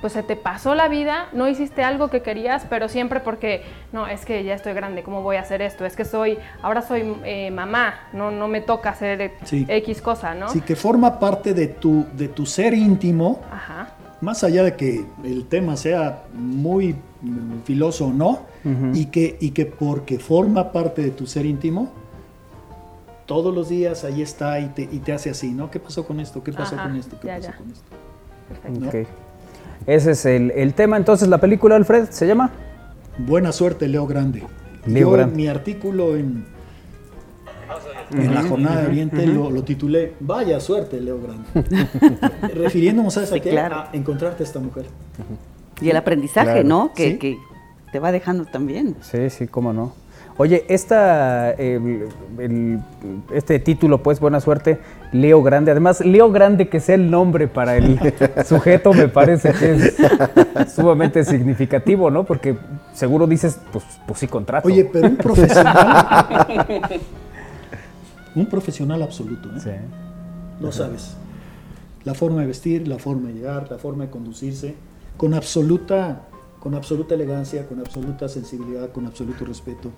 pues se te pasó la vida, no hiciste algo que querías, pero siempre porque, no, es que ya estoy grande, ¿cómo voy a hacer esto? Es que soy, ahora soy eh, mamá, no, no me toca hacer Sí. X cosa, ¿no? Sí, que forma parte de tu, de tu ser íntimo, Ajá. más allá de que el tema sea muy mm, filoso o no, y, que, y que porque forma parte de tu ser íntimo, todos los días ahí está y te, y te hace así, ¿no? ¿Qué pasó con esto? ¿Qué pasó Ajá, con esto? ¿Qué ya, pasó ya. con esto? Perfecto. Ok. Ese es el, el tema. Entonces, la película, Alfred, se llama Buena suerte, Leo Grande. Leo Yo Grande. mi artículo en, en la jornada de Oriente lo, lo titulé Vaya suerte, Leo Grande. <laughs> Refiriéndonos a, esa Sí, qué? claro. a encontrarte a esta mujer. Y el aprendizaje, Claro. ¿no? Que, Sí. que te va dejando también. Sí, sí, cómo no. Oye, esta, el- este título, pues, buena suerte, Leo Grande. Además, Leo Grande, que sea el nombre para el <laughs> sujeto, me parece que es sumamente significativo, ¿no? Porque seguro dices, pues, pues sí, contrato. Oye, pero un profesional. <laughs> un profesional absoluto, ¿eh? Sí. No sabes. La forma de vestir, la forma de llegar, la forma de conducirse, con absoluta, con absoluta elegancia, con absoluta sensibilidad, con absoluto respeto.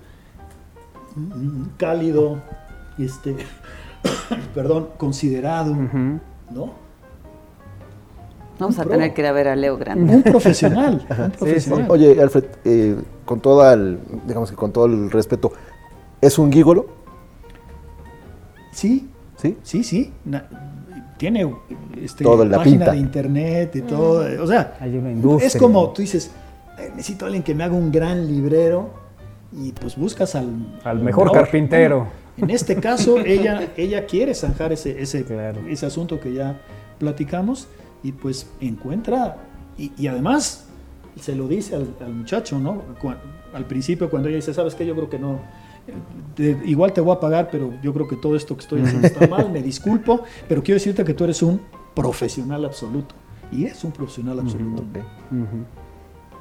Cálido, este, <coughs> perdón, considerado. ¿no? Vamos Un a pro. tener que ir a ver a Leo Grande. Un profesional, un <laughs> profesional. Oye, Alfred, eh, con todo el, digamos que con todo el respeto, ¿es un gígolo? Sí, ¿Sí? sí, sí. na- tiene este, la página pinta. de internet y todo. O sea, Hay una industria. es como tú dices, "Eh, necesito a alguien que me haga un gran librero y pues buscas al, Al mejor mejor. carpintero. En este caso, <laughs> ella, ella quiere zanjar ese, ese, Claro. ese asunto que ya platicamos y pues encuentra, y, y además se lo dice al, al muchacho, ¿no? Al principio cuando ella dice, ¿sabes qué? Yo creo que no, te- igual te voy a pagar, pero yo creo que todo esto que estoy haciendo está <laughs> mal, me disculpo, pero quiero decirte que tú eres un profesional absoluto. Y es un profesional absoluto.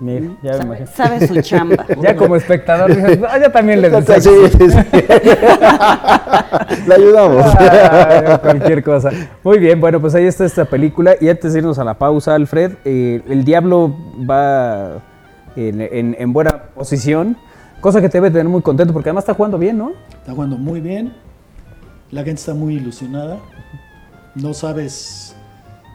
Mira, ya me Sabe, imagino. sabe su chamba. <laughs> Ya como espectador dices, "Ah, ya también le <laughs> Sí, deseo. sí, sí. <laughs> Le ayudamos. Ah, cualquier cosa. Muy bien, bueno, pues ahí está esta película. Y antes de irnos a la pausa, Alfred, eh, el diablo va en, en- en buena posición, cosa que te debe tener muy contento, porque además está jugando bien, ¿no? Está jugando muy bien. La gente está muy ilusionada. No sabes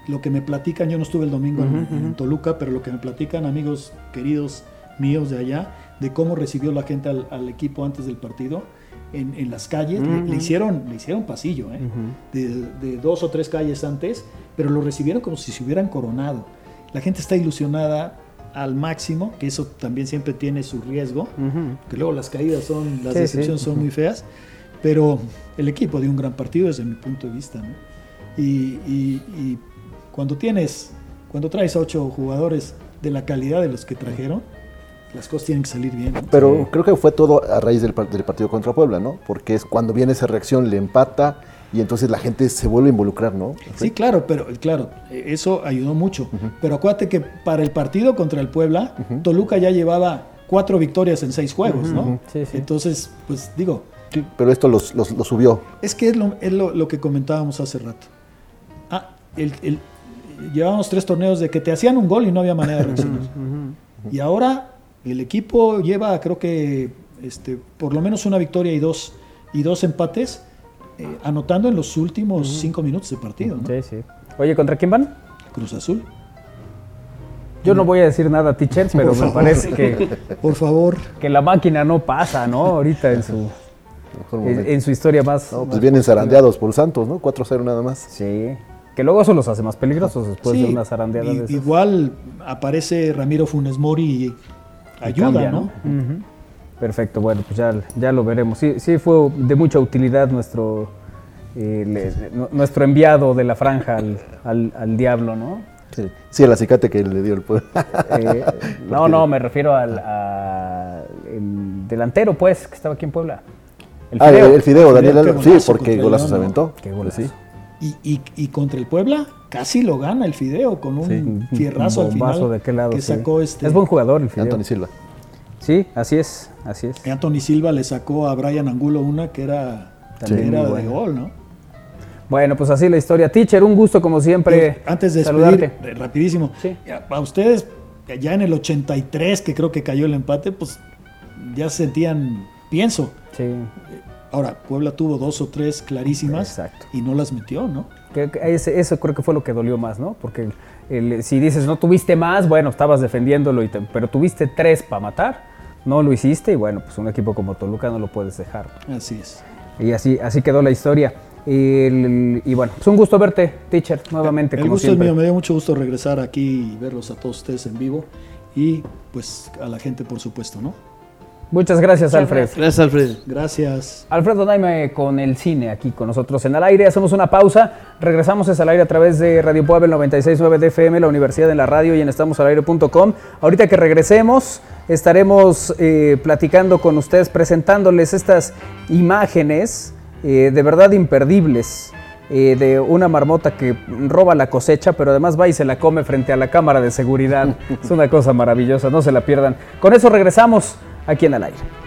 lo que me platican. Yo no estuve el domingo en, en Toluca, pero lo que me platican amigos queridos míos de allá, de cómo recibió la gente al, al equipo antes del partido en, en las calles. Le- le, hicieron, le hicieron pasillo, ¿eh? de, de dos o tres calles antes, pero lo recibieron como si se hubieran coronado. La gente está ilusionada al máximo, que eso también siempre tiene su riesgo, que luego las caídas son, las Sí, decepciones sí. son muy feas, pero el equipo dio un gran partido desde mi punto de vista. ¿no? Y, y- y cuando tienes, cuando traes a ocho jugadores de la calidad de los que trajeron, las cosas tienen que salir bien. ¿no? Pero creo que fue todo a raíz del, del partido contra Puebla, ¿no? Porque es cuando viene esa reacción, le empata y entonces la gente se vuelve a involucrar, ¿no? Sí, claro, pero claro, eso ayudó mucho. Pero acuérdate que para el partido contra el Puebla, Toluca ya llevaba cuatro victorias en seis juegos, ¿no? Sí, sí. Entonces, pues digo, Sí, pero esto los, los- los subió. es que es, lo, es lo- lo que comentábamos hace rato. Ah, el, el- llevábamos tres torneos de que te hacían un gol y no había manera de reaccionar. Y ahora el equipo lleva, creo que, este, por lo menos una victoria y dos, y dos empates, eh, anotando en los últimos cinco minutos de partido, ¿no? Sí, sí. Oye, ¿contra quién van? Cruz Azul. Yo no voy a decir nada, teacher, pero me parece que, <laughs> Por favor. que la máquina no pasa, ¿no? Ahorita en su, en, su historia más... No, pues más vienen zarandeados por Santos, ¿no? 4-0 nada más. Sí. Que luego eso los hace más peligrosos después Sí, de una zarandeada i- de esas. Igual aparece Ramiro Funes Mori y Y ayuda, cambia, ¿no? Perfecto, bueno, pues ya, ya lo veremos. Sí, sí fue de mucha utilidad nuestro, eh, le- nuestro enviado de la franja al, al- al diablo, ¿no? Sí, sí, el acicate que le dio el pueblo. Eh, no, no, me refiero al a- el delantero, pues, que estaba aquí en Puebla. El ah, Fideo. el, el Fideo, Daniel qué Sí, porque golazo se aventó. Qué golazo. Sí. Y, y- y contra el Puebla casi lo gana el Fideo con un Sí, fierrazo un al bombazo final de qué lado, que sí. sacó este Es buen jugador el Fideo. Anthony Silva. Sí, así es, así es. Anthony Silva le sacó a Brian Angulo una que era, También era de gol, ¿no? Bueno, pues así la historia. Teacher, un gusto como siempre. Antes de saludarte. despedir, eh, rapidísimo, Sí. a ustedes, ya en el 83, que creo que cayó el empate, pues ya se sentían, pienso. Sí, Ahora, Puebla tuvo dos o tres clarísimas Exacto. y no las metió, ¿no? Que- que ese- eso creo que fue lo que dolió más, ¿no? Porque el- si dices no tuviste más, bueno, estabas defendiéndolo, y te- pero tuviste tres para matar, no lo hiciste y bueno, pues un equipo como Toluca no lo puedes dejar. Así es. Y así, así quedó la historia. El- y bueno, pues un gusto verte, teacher, nuevamente. El como gusto siempre. es mío, me dio mucho gusto regresar aquí y verlos a todos ustedes en vivo y pues a la gente, por supuesto, ¿no? Muchas gracias, Alfred. Gracias, Alfred. Gracias. Alfredo Naime con el cine aquí con nosotros en al aire. Hacemos una pausa. Regresamos es al aire a través de Radio Puebla 96.9 de FM, la Universidad en la Radio y en estamosalaire.com. Ahorita que regresemos estaremos eh, platicando con ustedes, presentándoles estas imágenes eh, de verdad imperdibles. eh, de una marmota que roba la cosecha, pero además va y se la come frente a la cámara de seguridad. <laughs> es una cosa maravillosa, no se la pierdan. Con eso regresamos aquí en al aire.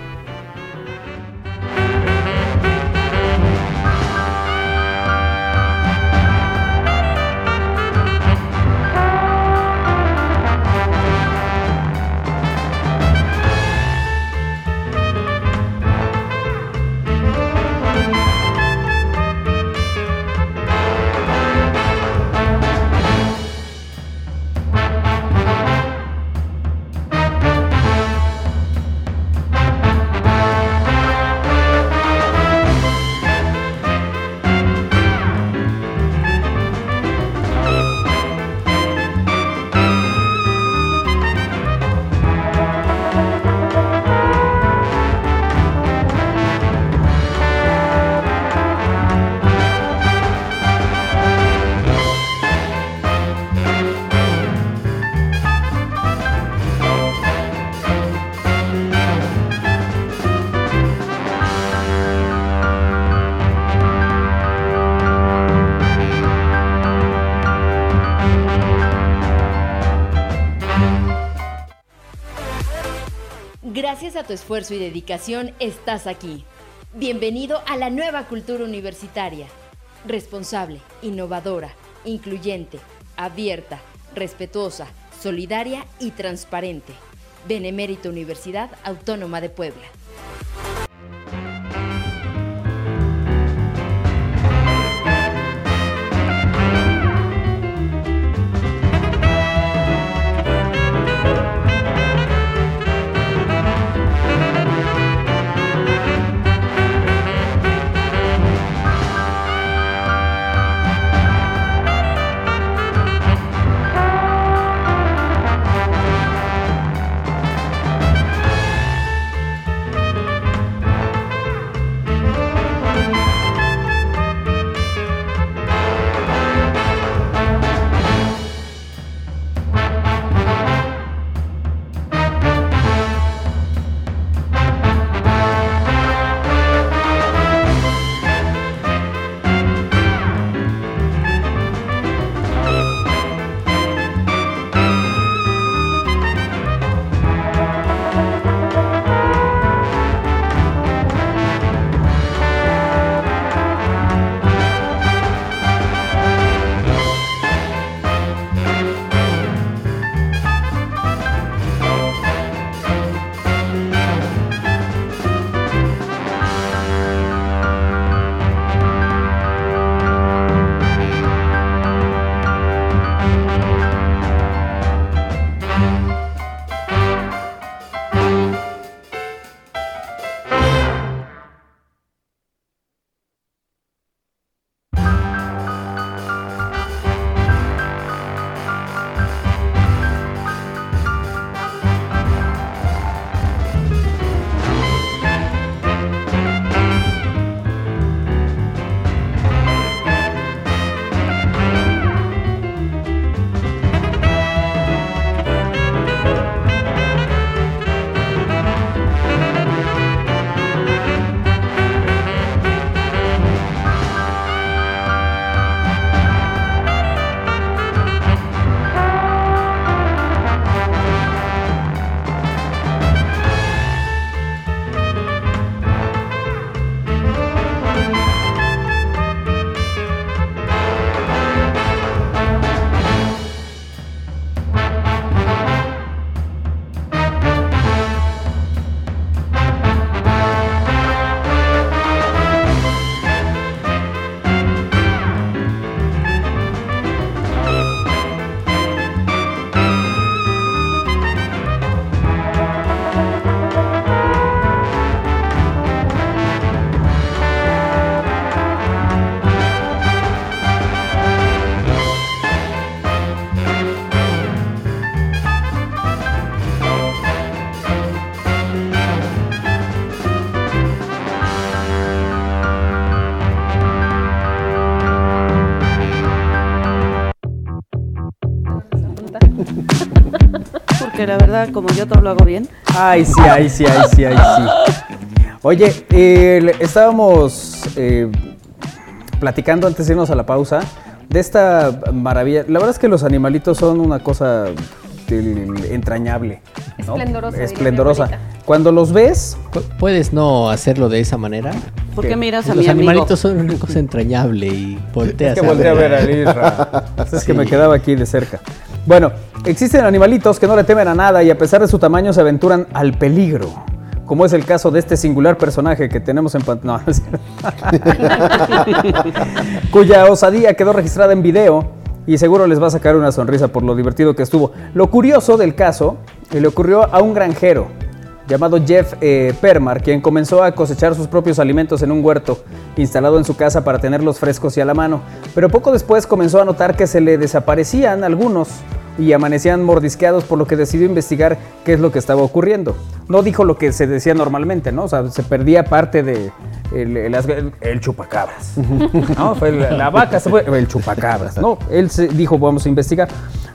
Esfuerzo y dedicación estás aquí. Bienvenido a la nueva cultura universitaria. Responsable, innovadora, incluyente, abierta, respetuosa, solidaria y transparente. Benemérita Universidad Autónoma de Puebla. Porque la verdad, como yo todo lo hago bien. Ay, sí, ay, sí, ay, sí, ay, sí. Oye, estábamos eh, platicando antes de irnos a la pausa de esta maravilla. La verdad es que los animalitos son una cosa del- entrañable. ¿no? Esplendorosa. Cuando los ves, Pu- ¿Puedes no hacerlo de esa manera? ¿Por qué miras a Los mi amigo? animalitos son una cosa entrañable y volteas Es que volteé a ver a. <laughs> Es que me quedaba aquí de cerca. Bueno, existen animalitos que no le temen a nada y a pesar de su tamaño se aventuran al peligro. Como es el caso de este singular personaje que tenemos en pantalla. <laughs> <laughs> cuya osadía quedó registrada en video y seguro les va a sacar una sonrisa por lo divertido que estuvo. Lo curioso del caso eh, le ocurrió a un granjero llamado Jeff eh, Permar, quien comenzó a cosechar sus propios alimentos en un huerto instalado en su casa para tenerlos frescos y a la mano. Pero poco después comenzó a notar que se le desaparecían algunos y amanecían mordisqueados, por lo que decidió investigar qué es lo que estaba ocurriendo. No dijo lo que se decía normalmente, ¿no? O sea, se perdía parte de el, el- el- el chupacabras. <laughs> ¿no? Fue la, la vaca se fue, el chupacabras. No, él se dijo, vamos a investigar.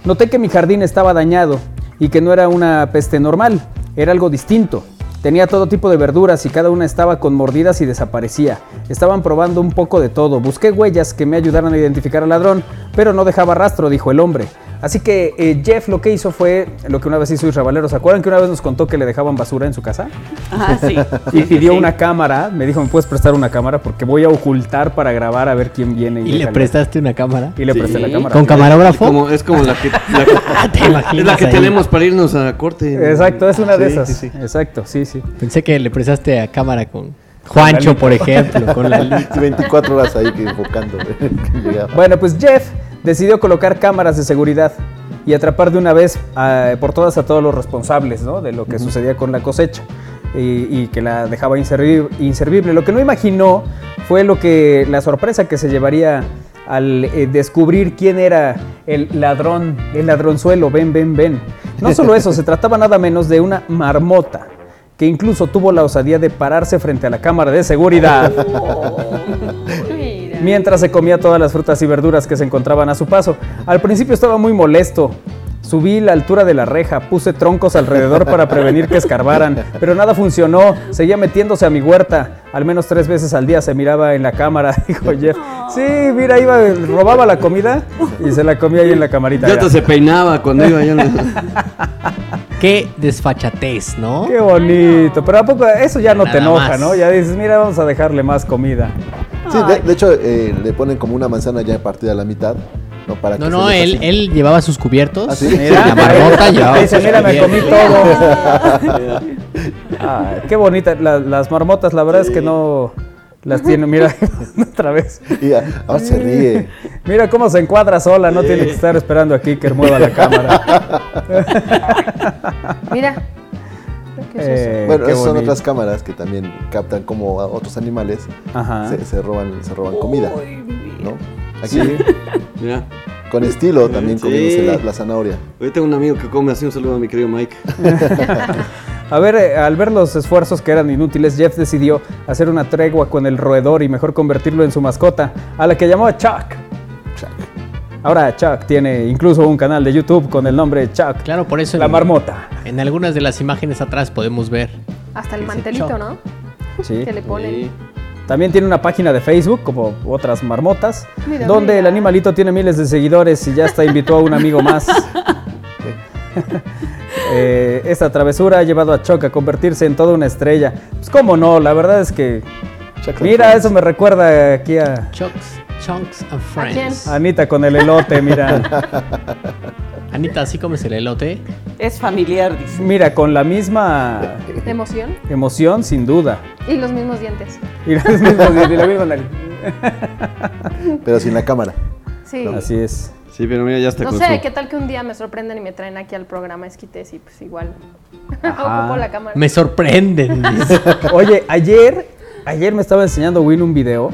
Noté que mi jardín estaba dañado y que no era una peste normal, era algo distinto. Tenía todo tipo de verduras y cada una estaba con mordidas y desaparecía. Estaban probando un poco de todo. Busqué huellas que me ayudaran a identificar al ladrón, pero no dejaba rastro, dijo el hombre. Así que eh, Jeff lo que hizo fue lo que una vez hizo Israel Valero. ¿Se acuerdan que una vez nos contó que le dejaban basura en su casa? Ah, sí. <laughs> Y pidió una cámara. Me dijo, ¿me puedes prestar una cámara? Porque voy a ocultar para grabar a ver quién viene. ¿Y deja le prestaste una cámara? Y le presté la cámara. ¿Con camarógrafo? Como, es como la que, la que- <laughs> <laughs> ¿Te imaginas es la que tenemos para irnos a corte. Exacto, es una de Sí, esas. sí, sí. Exacto, sí, sí. Pensé que le prestaste a cámara con Juancho, por ejemplo, con la 24 horas ahí enfocando. <laughs> Bueno, pues Jeff decidió colocar cámaras de seguridad y atrapar de una vez ah, por todas a todos los responsables ¿no? de lo que sucedía con la cosecha y, y que la dejaba inservi- inservible. Lo que no imaginó fue lo que la sorpresa que se llevaría al eh, descubrir quién era el ladrón, el ladronzuelo, ven, ven, ven. No solo eso, se trataba nada menos de una marmota que incluso tuvo la osadía de pararse frente a la cámara de seguridad <laughs> mientras se comía todas las frutas y verduras que se encontraban a su paso. Al principio estaba muy molesto. Subí la altura de la reja, puse troncos alrededor para prevenir que escarbaran, pero nada funcionó. Seguía metiéndose a mi huerta. Al menos tres veces al día se miraba en la cámara, <laughs> dijo Jeff. Sí, mira, iba, robaba la comida y se la comía ahí en la camarita. Ya hasta se peinaba cuando iba allá. <laughs> Qué desfachatez, ¿no? Qué bonito, pero a poco eso ya no te enoja, más. ¿no? Ya dices, mira, vamos a dejarle más comida. Sí, de, de hecho, eh, le ponen como una manzana ya partida a la mitad. No, para No, que no, él, él llevaba sus cubiertos. ¿Ah, sí? Mira, La <laughs> marmota llevaba dice, mira, me comí todo. <laughs> Ah, qué bonita, la- las marmotas, la verdad es que no las tiene, mira, <laughs> <laughs> otra vez. Y ah, ahora se ríe. Mira cómo se encuadra sola, no tiene que estar esperando aquí que mueva la cámara. <laughs> Mira. ¿Qué es eso? Eh, Bueno, qué esas son otras cámaras que también captan como a otros animales se, se roban, se roban comida. ¿no? Aquí, Sí. <laughs> Mira, con estilo, también Sí. comiéndose la, la zanahoria. hoy tengo un amigo que come así. Un saludo a mi querido Mike. <laughs> A ver, eh, al ver los esfuerzos que eran inútiles, Jeff decidió hacer una tregua con el roedor y mejor convertirlo en su mascota, a la que llamó Chuck. Ahora Chuck tiene incluso un canal de YouTube con el nombre Chuck. Claro, por eso La en- marmota. En algunas de las imágenes atrás podemos ver. Hasta el mantelito. ¿no? Sí. Que le ponen. También tiene una página de Facebook, como otras marmotas, Mira, donde mira. el animalito tiene miles de seguidores y ya hasta invitó a un amigo más. <laughs> <laughs> Eh, esta travesura ha llevado a Chuck a convertirse en toda una estrella. Pues cómo no, la verdad es que... Mira, Friends. eso me recuerda aquí a Chunks, Chunks and. Friends. Anita con el elote, mira. <laughs> Anita, ¿así comes el elote? Es familiar, dice. Mira, con la misma ¿De emoción? emoción, sin duda. Y los mismos dientes. Y los mismos- y la misma nariz. <laughs> Pero sin la cámara. Sí. Así es. Sí, pero mira, ya está No con sé, su- ¿qué tal que un día me sorprenden y me traen aquí al programa Esquites y pues igual <laughs> Ajá. ocupo la cámara? Me sorprenden. dice. <laughs> Oye, ayer, ayer me estaba enseñando Win un video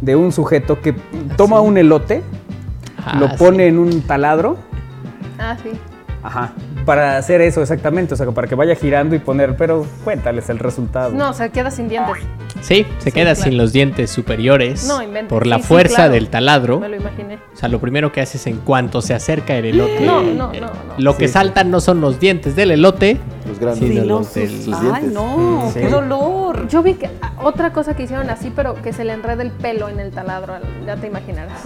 de un sujeto que toma un elote, Ah, lo pone en un taladro, Ah, sí. ajá, para hacer eso exactamente, o sea, para que vaya girando y poner, pero cuéntales el resultado. No, se queda sin dientes. Sí, se queda claro. sin los dientes superiores No, inventes. por la Sí, sí, fuerza claro. del taladro. Me lo imaginé. O sea, lo primero que haces en cuanto se acerca el elote. No, no, eh, no, no. Lo que saltan no son los dientes del elote, Los grandes. los del. sus Ay, dientes. no, Sí. qué dolor. Yo vi que ah, otra cosa que hicieron así, pero que se le enreda el pelo en el taladro, al- ya te imaginarás.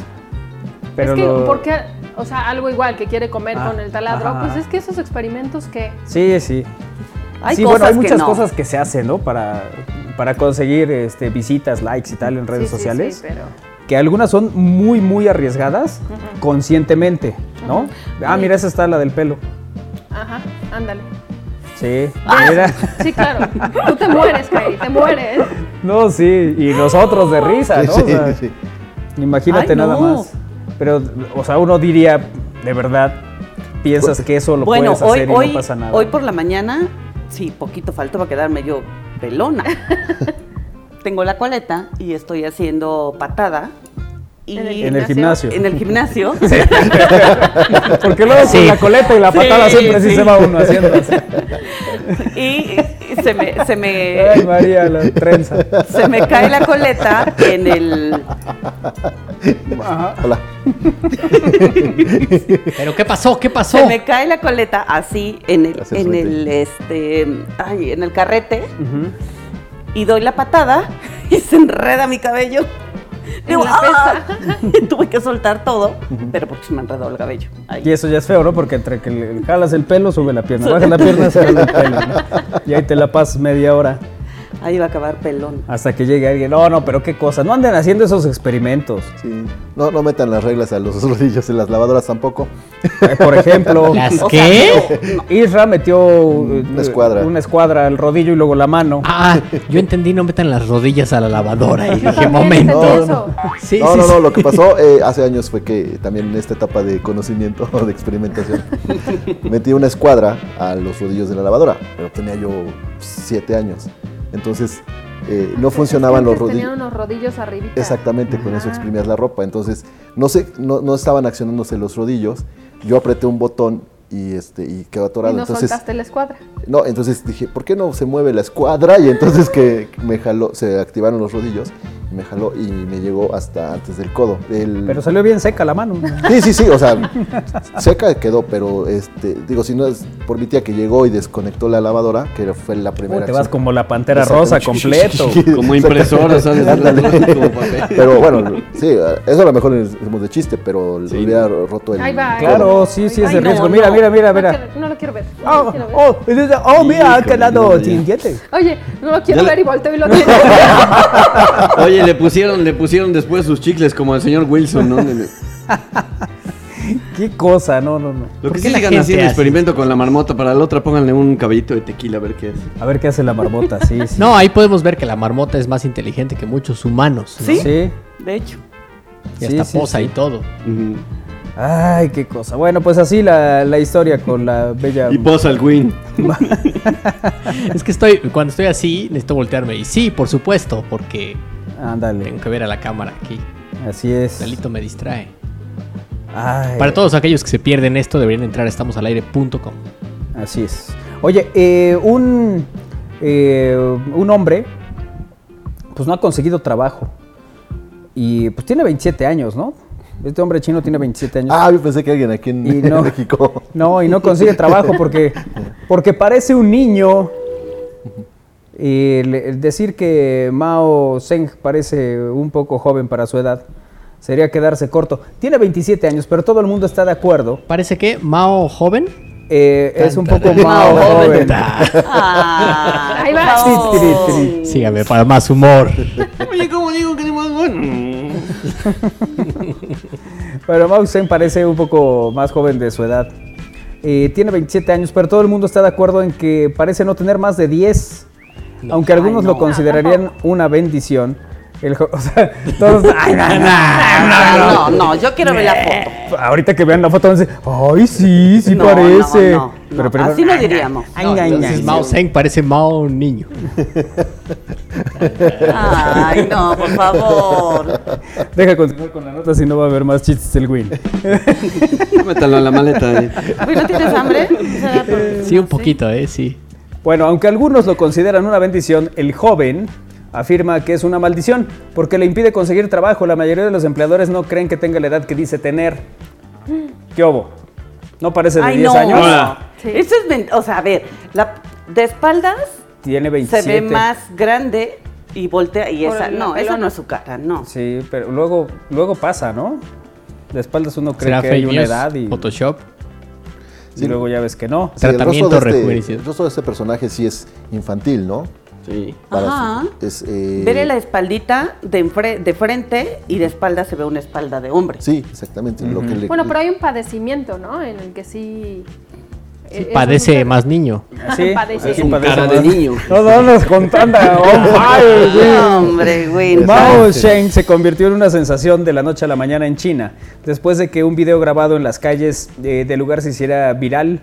Pero es que, lo- ¿por qué? O sea, algo igual que quiere comer Ah, con el taladro, ajá. pues es que esos experimentos que... Sí, sí. Hay sí, cosas bueno, hay que muchas no. cosas que se hacen, ¿no? Para, para conseguir este, visitas, likes y tal en redes Sí, sociales. sí, pero... que algunas son muy, muy arriesgadas conscientemente, ¿no? Ah, mira, esa está la del pelo. Ajá, ándale. Sí, Ah, mira. Sí, claro. Tú te mueres, Kai, te mueres. No, sí, y nosotros de risa, <laughs> ¿no? O Sí, sea, sí. Imagínate Ay, nada más. Pero, o sea, uno diría, de verdad, piensas que eso lo bueno, puedes hoy, hacer y hoy, no pasa nada. hoy por la mañana, sí, poquito faltó para quedarme yo pelona. <laughs> Tengo la coleta y estoy haciendo patada. Y En el gimnasio. en el gimnasio. <laughs> Porque luego Sí. con la coleta y la patada Sí, siempre sí, sí. se va uno haciendo así. <laughs> y se me, se me, Ay, María, la trenza. se me cae la coleta en el, Ajá. Hola. Pero ¿qué pasó? ¿Qué pasó? se me cae la coleta así en el, Gracias, en el, este, ay, en el carrete y doy la patada y se enreda mi cabello <laughs> Digo, ¡ah! <laughs> Tuve que soltar todo, pero porque se me enredó el cabello. Ahí. Y eso ya es feo, ¿no? Porque entre que le jalas el pelo, sube la pierna. Bajas la pierna, sube el pelo. ¿no? Y ahí te la pasas media hora Ahí va a acabar pelón. hasta que llegue alguien. No, no, pero qué cosa. No anden haciendo esos experimentos. Sí. No, no metan las reglas a los <laughs> rodillos en las lavadoras tampoco. Eh, Por ejemplo, <laughs> ¿Las O qué? Isra metió eh, Una escuadra. una escuadra al rodillo y luego la mano. Ah, yo entendí, no metan las rodillas a la lavadora. Y dije, <laughs> momento. entendí eso. Sí, no, sí, no, sí. no, lo que pasó eh, hace años fue que también en esta etapa de conocimiento de experimentación metí una escuadra a los rodillos de la lavadora, pero tenía yo siete años. Entonces eh, no funcionaban los rodillos. Tenían unos rodillos arribita. Exactamente, con eso exprimías la ropa. Entonces, no sé, no, no estaban accionándose los rodillos. Yo apreté un botón y este y quedó atorado. Y no entonces, soltaste la escuadra. no, entonces dije, ¿por qué no se mueve la escuadra? Y entonces que me jaló, se activaron los rodillos, me jaló y me llegó hasta antes del codo. El- Pero salió bien seca la mano. <laughs> Sí, sí, sí, o sea, seca quedó, pero este, digo, si no es por mi tía que llegó y desconectó la lavadora, que fue la primera. Uy, te vas acción. como la pantera rosa completo. <laughs> Como impresora, ¿sabes? <laughs> Ándale. Como papel. Pero bueno, sí, eso a lo mejor es de chiste, pero le hubiera roto el. Ahí va. Claro, sí, sí es de riesgo. no. Mira, mira, mira, No, mira. no lo quiero ver. no Oh, lo quiero ver. oh, oh, mira, ha quedado sin dientes. Oye, no lo quiero ver y volteo y lo tengo. Oye, le pusieron, le pusieron después sus chicles como al señor Wilson, ¿no? <laughs> Qué cosa, no, no, no. Lo ¿Por que sí sigan haciendo hace? experimento con la marmota, para la otra pónganle un caballito de tequila a ver qué es. A ver qué hace la marmota, sí, sí. No, ahí podemos ver que la marmota es más inteligente que muchos humanos. ¿no? ¿Sí? Sí. De hecho. Y Sí, hasta sí, posa sí. y todo. Ay, qué cosa. Bueno, pues así la, la historia con la bella. Y posa el Win. <laughs> Es que estoy, cuando estoy así, necesito voltearme. Y sí, por supuesto, porque Ándale, tengo que ver a la cámara aquí. así es. Dalito me distrae. Ay, Para todos aquellos que se pierden esto, deberían entrar a estamosalaire.com. Así es. Oye, eh, un, eh, un hombre, pues no ha conseguido trabajo. Y pues tiene 27 años, ¿no? Este hombre chino tiene 27 años. Ah, yo pensé que alguien aquí en, no. México. No, y no consigue trabajo porque, porque parece un niño. Y el decir que Mao Zedong parece un poco joven para su edad sería quedarse corto. Tiene 27 años, pero todo el mundo está de acuerdo. Parece que Mao joven. Eh, es un poco Mao <laughs> joven. Ah, Ahí va. tiri. Sígame para más humor. <laughs> Oye, ¿cómo digo que ni más bueno? <laughs> Pero Mao Zedong parece un poco más joven de su edad. Eh, tiene 27 años, pero todo el mundo está de acuerdo en que parece no tener más de 10. Aunque algunos Ay, lo considerarían una bendición. El <laughs> o sea, todos. <laughs> ay, no, no, no, Ay, no. no, no, yo quiero ver la foto. Ahorita que vean la foto van a decir, ay, sí, sí No, parece. no, no, Pero primero- así no diríamos. Entonces Mao ay. Zedong parece Mao niño. <laughs> Ay, no, por favor. Deja continuar con la nota si no va a haber más chistes del Win. Métalo en la maleta. eh. ¿no tienes hambre? ¿Será por- Sí, un poquito, ¿eh? Sí. Bueno, aunque algunos lo consideran una bendición, el joven afirma que es una maldición porque le impide conseguir trabajo. La mayoría de los empleadores no creen que tenga la edad que dice tener. ¿Qué obo? ¿No parece de Ay, 10 no. años? Hola. Sí. Eso es, o sea, a ver, la, de espaldas Tiene se 27. ve más grande y voltea y esa, no, esa no es su cara, no. Sí, pero luego, luego pasa, ¿no? De espaldas uno cree ¿Será que hay una edad y, Photoshop. Y luego ya ves que no. Sí, el rostro Tratamiento de este- rejuvenecido. El rostro de este personaje sí es infantil, ¿no? Sí. Para Ajá. su- es, eh, Veré la espaldita de, enfre- de frente y de espalda se ve una espalda de hombre. Sí, exactamente. lo que le- Bueno, pero hay un padecimiento, ¿no? En el que sí. Sí, padece más niño. Sí, Padece. así Con padece cara de más. niño. No, no, nos contando. <laughs> No, hombre, güey. Mao Zedong se convirtió en una sensación de la noche a la mañana en China, después de que un video grabado en las calles eh, del lugar se hiciera viral.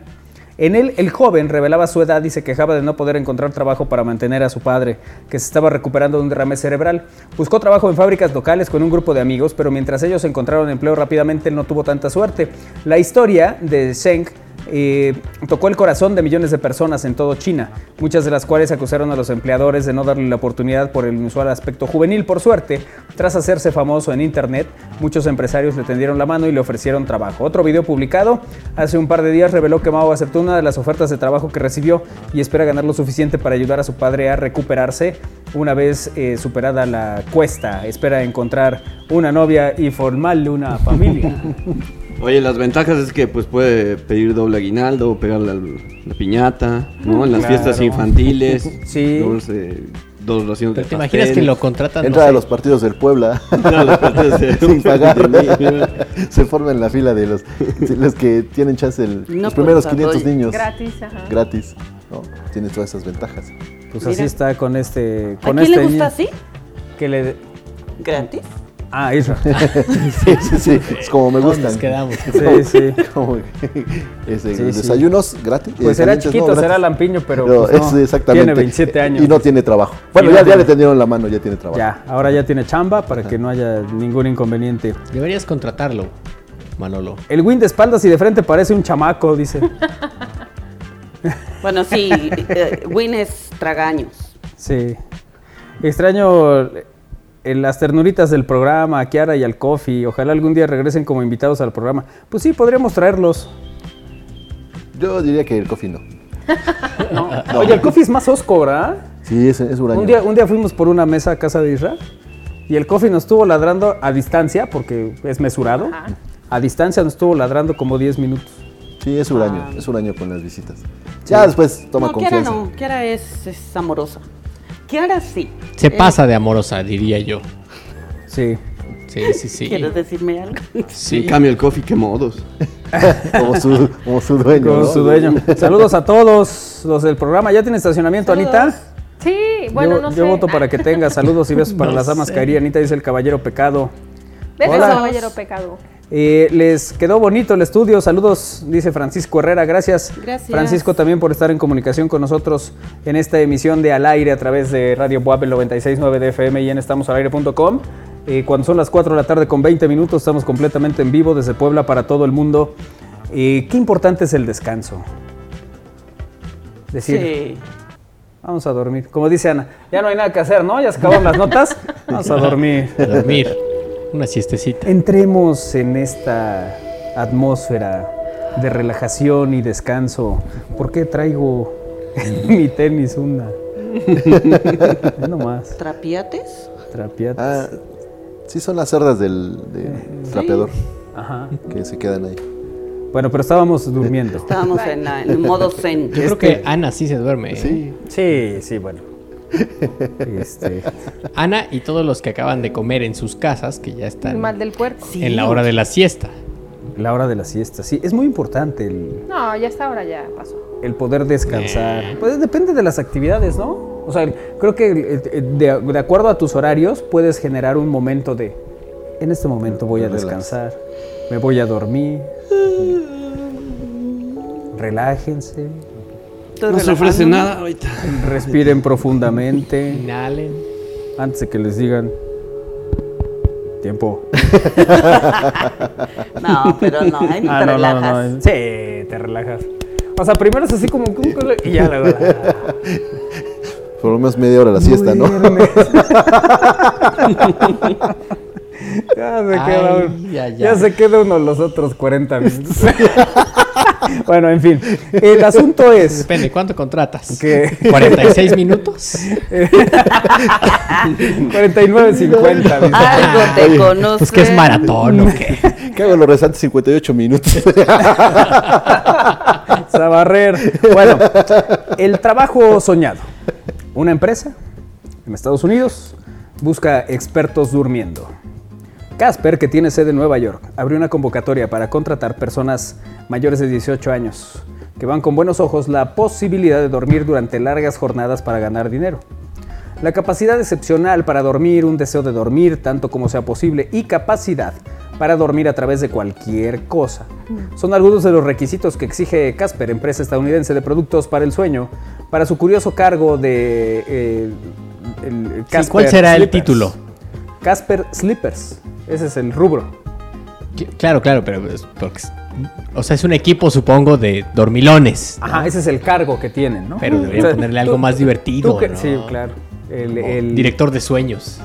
En él, el joven revelaba su edad y se quejaba de no poder encontrar trabajo para mantener a su padre, que se estaba recuperando de un derrame cerebral. Buscó trabajo en fábricas locales con un grupo de amigos, pero mientras ellos encontraron empleo rápidamente, él no tuvo tanta suerte. La historia de Zeng eh, tocó el corazón de millones de personas en todo China, muchas de las cuales acusaron a los empleadores de no darle la oportunidad por el inusual aspecto juvenil. Por suerte, tras hacerse famoso en internet, muchos empresarios le tendieron la mano y le ofrecieron trabajo. Otro video publicado hace un par de días reveló que Mao aceptó una de las ofertas de trabajo que recibió y espera ganar lo suficiente para ayudar a su padre a recuperarse una vez eh, superada la cuesta. Espera encontrar una novia y formarle una familia. <laughs> Oye, las ventajas es que pues puede pedir doble aguinaldo, pegarle al- la piñata, ¿no? En las Claro. fiestas infantiles. <laughs> Sí. Dos, eh, dos raciones de ¿Te imaginas pastel. que lo contratan? Entra no a los partidos del Puebla <laughs> Entra a los partidos de- <laughs> sin pagar. Se forma en la fila de los, de los que tienen chance el- No, los primeros pues, 500 doy- niños Gratis, ajá. gratis. ¿no? Tiene todas esas ventajas. Pues Mira. así está con este. ¿A Con quién este le gusta niño así? Que le. ¿Gratis? Ah, Isra. <laughs> sí, sí, sí. Es como me ¿dónde gustan. nos quedamos? Sí, <laughs> sí. Como <laughs> ese, Sí, desayunos gratis. Pues eh, será chiquito, no, será lampiño, pero, pues, no, es exactamente. tiene 27 años. Y no tiene trabajo. Bueno, ya, le tendieron la mano, ya tiene trabajo. Ya, ahora ya tiene chamba para que no haya ningún inconveniente. Deberías contratarlo, Manolo. El win de espaldas y de frente parece un chamaco, dice. Bueno, sí, eh, Win es tragaños. Sí. Extraño eh, las ternuritas del programa, a Kiara y al Coffee. Ojalá algún día regresen como invitados al programa. Pues sí, podríamos traerlos. Yo diría que el coffee <laughs> no. Oye, el Coffee es más osco, ¿verdad? Sí, es, es huraño. Un día, un día fuimos por una mesa a casa de Isra y el Coffee nos estuvo ladrando a distancia, porque es mesurado. Ajá. A distancia nos estuvo ladrando como 10 minutos. Sí, es huraño. Es huraño con las visitas. Ya después toma no, Kiara confianza. no, Kiara es, es amorosa. Kiara sí. Se Eh, pasa de amorosa, diría yo. Sí. Sí, sí, sí. ¿Quieres decirme algo? Sí. Cambio, el coffee, qué modos. <laughs> Como su, como su dueño. Con ¿no? su dueño. Saludos a todos los del programa. ¿Ya tiene estacionamiento, Anita? Sí, bueno, yo, no sé. yo voto para que tenga saludos y besos para <laughs> No las damas sé. caería. Anita dice el caballero pecado. Besos, Hola. caballero pecado. Eh, les quedó bonito el estudio. Saludos, dice Francisco Herrera. Gracias, Gracias. Francisco, también por estar en comunicación con nosotros en esta emisión de Al Aire a través de Radio Buap, el 96.9 de FM y en estamosalaire.com. Eh, cuando son las 4 de la tarde con 20 minutos, estamos completamente en vivo desde Puebla para todo el mundo. Eh, qué importante es el descanso. Decir, Sí. vamos a dormir. Como dice Ana, ya no hay nada que hacer, ¿no? Ya se acabaron las notas. <laughs> Vamos a dormir. A dormir. Una siestecita. Entremos en esta atmósfera de relajación y descanso. ¿Por qué traigo en <laughs> mi tenis una? <laughs> no más, ¿Trapiates? trapiates. Ah, sí, son las cerdas del, del trapeador Ajá. que se quedan ahí. Bueno, pero estábamos durmiendo. Estábamos en, la- en modo zen. Yo creo que Ana sí se duerme. ¿eh? Sí. Sí, sí, bueno. Este, Ana y todos los que acaban de comer en sus casas, que ya El están mal del puerco. Sí. en la hora de la siesta. la hora de la siesta. Sí, es muy importante el, No, ya está ahora ya pasó. el poder descansar. Pues depende de las actividades, ¿no? O sea, creo que eh, eh, de, de acuerdo a tus horarios puedes generar un momento de, en este momento voy a Relax. descansar, me voy a dormir. Relájense, No se ofrece nada ahorita. respiren profundamente Inhalen. antes de que les digan tiempo. <laughs> No, pero no, ahí no Ah, te no, no, relajas. no, Sí, te relajas. O sea, primero es así como y ya luego. Por lo menos media hora la siesta, ¿no? <laughs> Ya se queda Ay, uno. ya, Ya, ya. se queda uno los otros 40 minutos. <laughs> <laughs> bueno, en fin. El asunto es Depende, ¿cuánto contratas? que <laughs> ¿46 minutos? <laughs> 49 50. dice. Algo te Ay, conoce. Pues que es maratón o qué. ¿Qué hago los restantes 58 minutos? Sabarrer. Bueno, el trabajo soñado. Una empresa en Estados Unidos busca expertos durmiendo. Casper, que tiene sede en Nueva York, abrió una convocatoria para contratar personas mayores de 18 años que van con buenos ojos la posibilidad de dormir durante largas jornadas para ganar dinero. La capacidad excepcional para dormir, un deseo de dormir tanto como sea posible y capacidad para dormir a través de cualquier cosa. Son algunos de los requisitos que exige Casper, empresa estadounidense de productos para el sueño, para su curioso cargo de... eh, el Sí, Casper ¿Cuál será el título? Casper Slippers. Ese es el rubro. Cl- Claro, claro, pero es porque o sea, es un equipo, supongo, de dormilones. ¿no? Ajá, ese es el cargo que tienen, ¿no? Pero deberían O sea, ponerle tú- algo más divertido, tú que- ¿no? Sí, claro. El, el Director de sueños,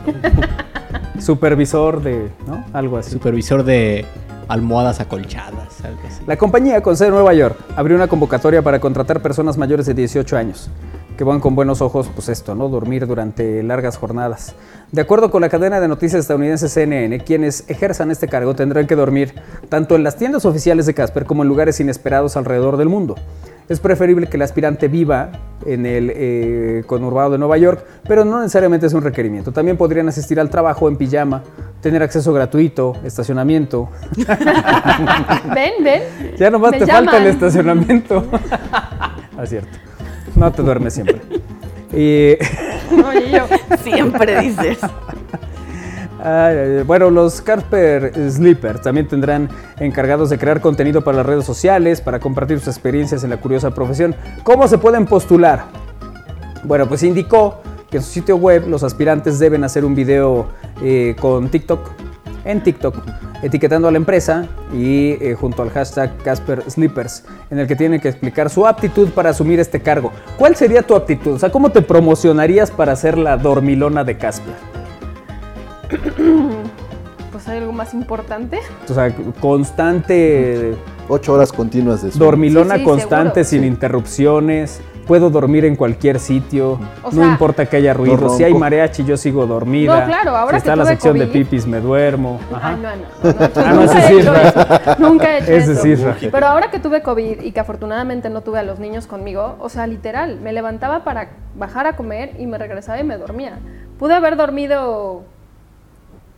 supervisor de, ¿no? Algo así. supervisor de almohadas acolchadas, algo así. La compañía con sede en Nueva York abrió una convocatoria para contratar personas mayores de 18 años que van con buenos ojos, pues esto, ¿no? Dormir durante largas jornadas. De acuerdo con la cadena de noticias estadounidense CNN, quienes ejerzan este cargo tendrán que dormir tanto en las tiendas oficiales de Casper como en lugares inesperados alrededor del mundo. Es preferible que el aspirante viva en el eh, conurbado de Nueva York, pero no necesariamente es un requerimiento. También podrían asistir al trabajo en pijama, tener acceso gratuito, estacionamiento, <laughs> ven, ven. ya nomás Me te falta el estacionamiento. <laughs> ah, cierto. No te duermes siempre. <laughs> Y, Oye, yo. <laughs> Siempre dices. bueno, los Casper Sleepers también tendrán encargados de crear contenido para las redes sociales, para compartir sus experiencias en la curiosa profesión. ¿Cómo se pueden postular? Bueno, pues indicó que en su sitio web los aspirantes deben hacer un video eh, con TikTok, en TikTok, etiquetando a la empresa y eh, junto al hashtag Casper Sleepers, en el que tienen que explicar su aptitud para asumir este cargo. ¿Cuál sería tu aptitud? O sea, ¿cómo te promocionarías para ser la dormilona de Casper? <clears throat> Pues hay algo más importante. O sea, constante, Ocho horas continuas de sueño. dormilona Sí, sí, constante, seguro. sin interrupciones. Puedo dormir en cualquier sitio, O no sea- importa que haya ruido. Si hay mariachi, yo sigo dormida. No, claro, ahora si está que la sección de COVID. pipis, me duermo. Ajá. Ay, no, no, no, no, Ah, no, nunca he hecho eso. Nunca he hecho Ese eso. Pero ahora que tuve COVID y que afortunadamente no tuve a los niños conmigo, o sea, literal, me levantaba para bajar a comer y me regresaba y me dormía. Pude haber dormido,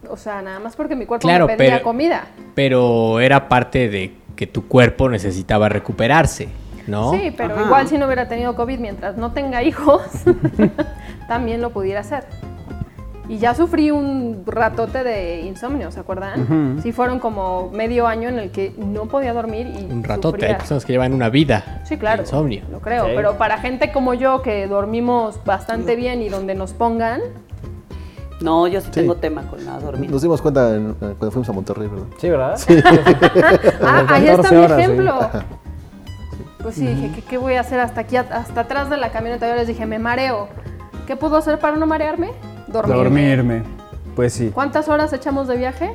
o sea, nada más porque mi cuerpo Claro, me pedía pero- comida. Pero era parte de que tu cuerpo necesitaba recuperarse, ¿no? Sí, pero Ajá. igual si no hubiera tenido COVID mientras no tenga hijos, <laughs> también lo pudiera hacer. Y ya sufrí un ratote de insomnio, ¿se acuerdan? Ujú. Sí, fueron como medio año en el que no podía dormir y Un ratote, hay sufría. personas que llevan una vida. Sí, claro. de Insomnio. Lo creo, pero para gente como yo que dormimos bastante bien y donde nos pongan, No, yo sí, Sí. tengo tema con la dormida. Nos dimos cuenta en- eh, cuando fuimos a Monterrey, ¿verdad? Sí, ¿verdad? <laughs> ah, ahí está 14 mi sí. Pues sí, dije, ¿qué, qué voy a hacer hasta aquí, hasta atrás de la camioneta? Yo les dije, me mareo. ¿Qué puedo hacer para no marearme? Dormirme. Dormirme. Pues sí. ¿Cuántas horas echamos de viaje?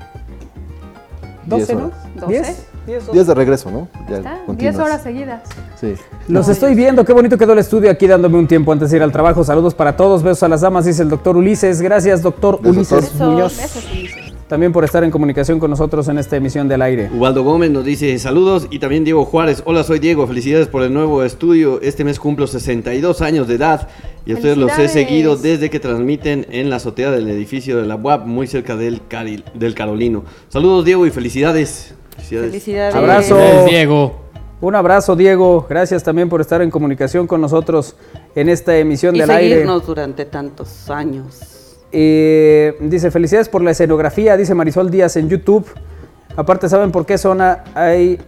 12, Diez ¿no? horas. 12. 10. 10, Días de regreso, ¿no? Ya ¿Está? 10 continuas. horas seguidas. Sí. Los No, estoy viendo, qué bonito quedó el estudio aquí dándome un tiempo antes de ir al trabajo. Saludos para todos, besos a las damas, dice el doctor Ulises. Gracias, doctor Besos, Ulises Muñoz. besos, Ulises. También por estar en comunicación con nosotros en esta emisión del aire. Ubaldo Gómez nos dice saludos y también Diego Juárez. Hola, soy Diego. Felicidades por el nuevo estudio. Este mes cumplo 62 años de edad y a ustedes los he Felicidades. seguido desde que transmiten en la azotea del edificio de la UAP, muy cerca del, Caril- del Carolino. Saludos, Diego, y felicidades. Felicidades. Felicidades. Abrazo. Felicidades, Diego. Un abrazo, Diego. Gracias también por estar en comunicación con nosotros en esta emisión Y del aire. seguirnos durante tantos años. Eh, dice, felicidades por la escenografía, dice Marisol Díaz en YouTube. Aparte, ¿saben por qué zona hay...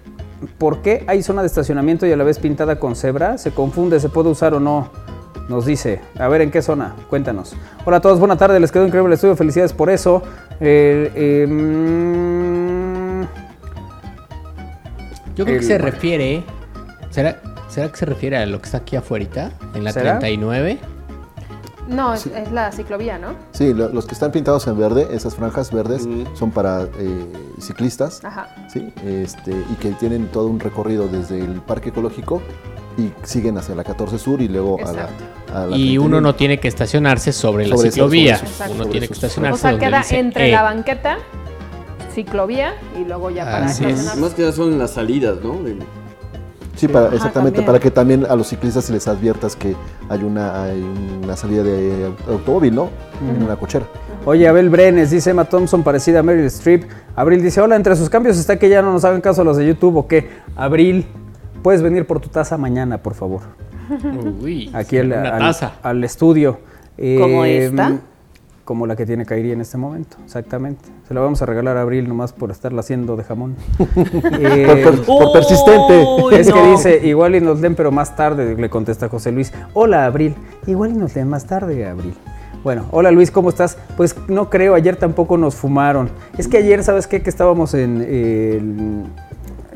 ¿Por qué hay zona de estacionamiento y a la vez pintada con cebra? Se confunde, ¿se puede usar o no? Nos dice. A ver, ¿en qué zona? Cuéntanos. Hola a todos, buena tarde, les quedó increíble el estudio, felicidades por eso. Eh, eh, mm, Yo creo El- que se refiere. ¿será, ¿Será que se refiere a lo que está aquí afuera? En la ¿Será? 39. No, es, es la ciclovía, ¿no? Sí, lo- los que están pintados en verde, esas franjas verdes, son para eh, ciclistas, Ajá. ¿sí? Este, y que tienen todo un recorrido desde el parque ecológico y siguen hacia la 14 Sur y luego a la, a la Y 31. uno no tiene que estacionarse sobre, la Sobre ciclovía. sobre esos- uno tiene que estacionarse O sea, donde queda dice entre E. la banqueta, ciclovía y luego ya para Así es. Más que nada son las salidas, ¿no? De- Sí, para, Ajá, exactamente, también. para que también a los ciclistas se les adviertas que hay una, hay una salida de automóvil, ¿no? En una cochera. Oye, Abel Brenes, dice Emma Thompson, parecida a Meryl Streep. Abril dice, hola, entre sus cambios está que ya no nos hagan caso los de YouTube o qué. Abril, puedes venir por tu taza mañana, por favor. <laughs> Uy, Aquí al, una al- taza. al estudio. ¿Como Eh, esta? Como la que tiene Kairi en este momento, exactamente. Se la vamos a regalar a Abril nomás por estarla haciendo de jamón. <laughs> Eh, Por, per- por persistente. Uy, es que dice, igual y nos leen, pero más tarde, le contesta José Luis. Hola, Abril. Igual y nos leen más tarde, Abril. Bueno, hola Luis, ¿cómo estás? Pues no creo, ayer tampoco nos fumaron. Es que ayer, ¿sabes qué? Que estábamos en el,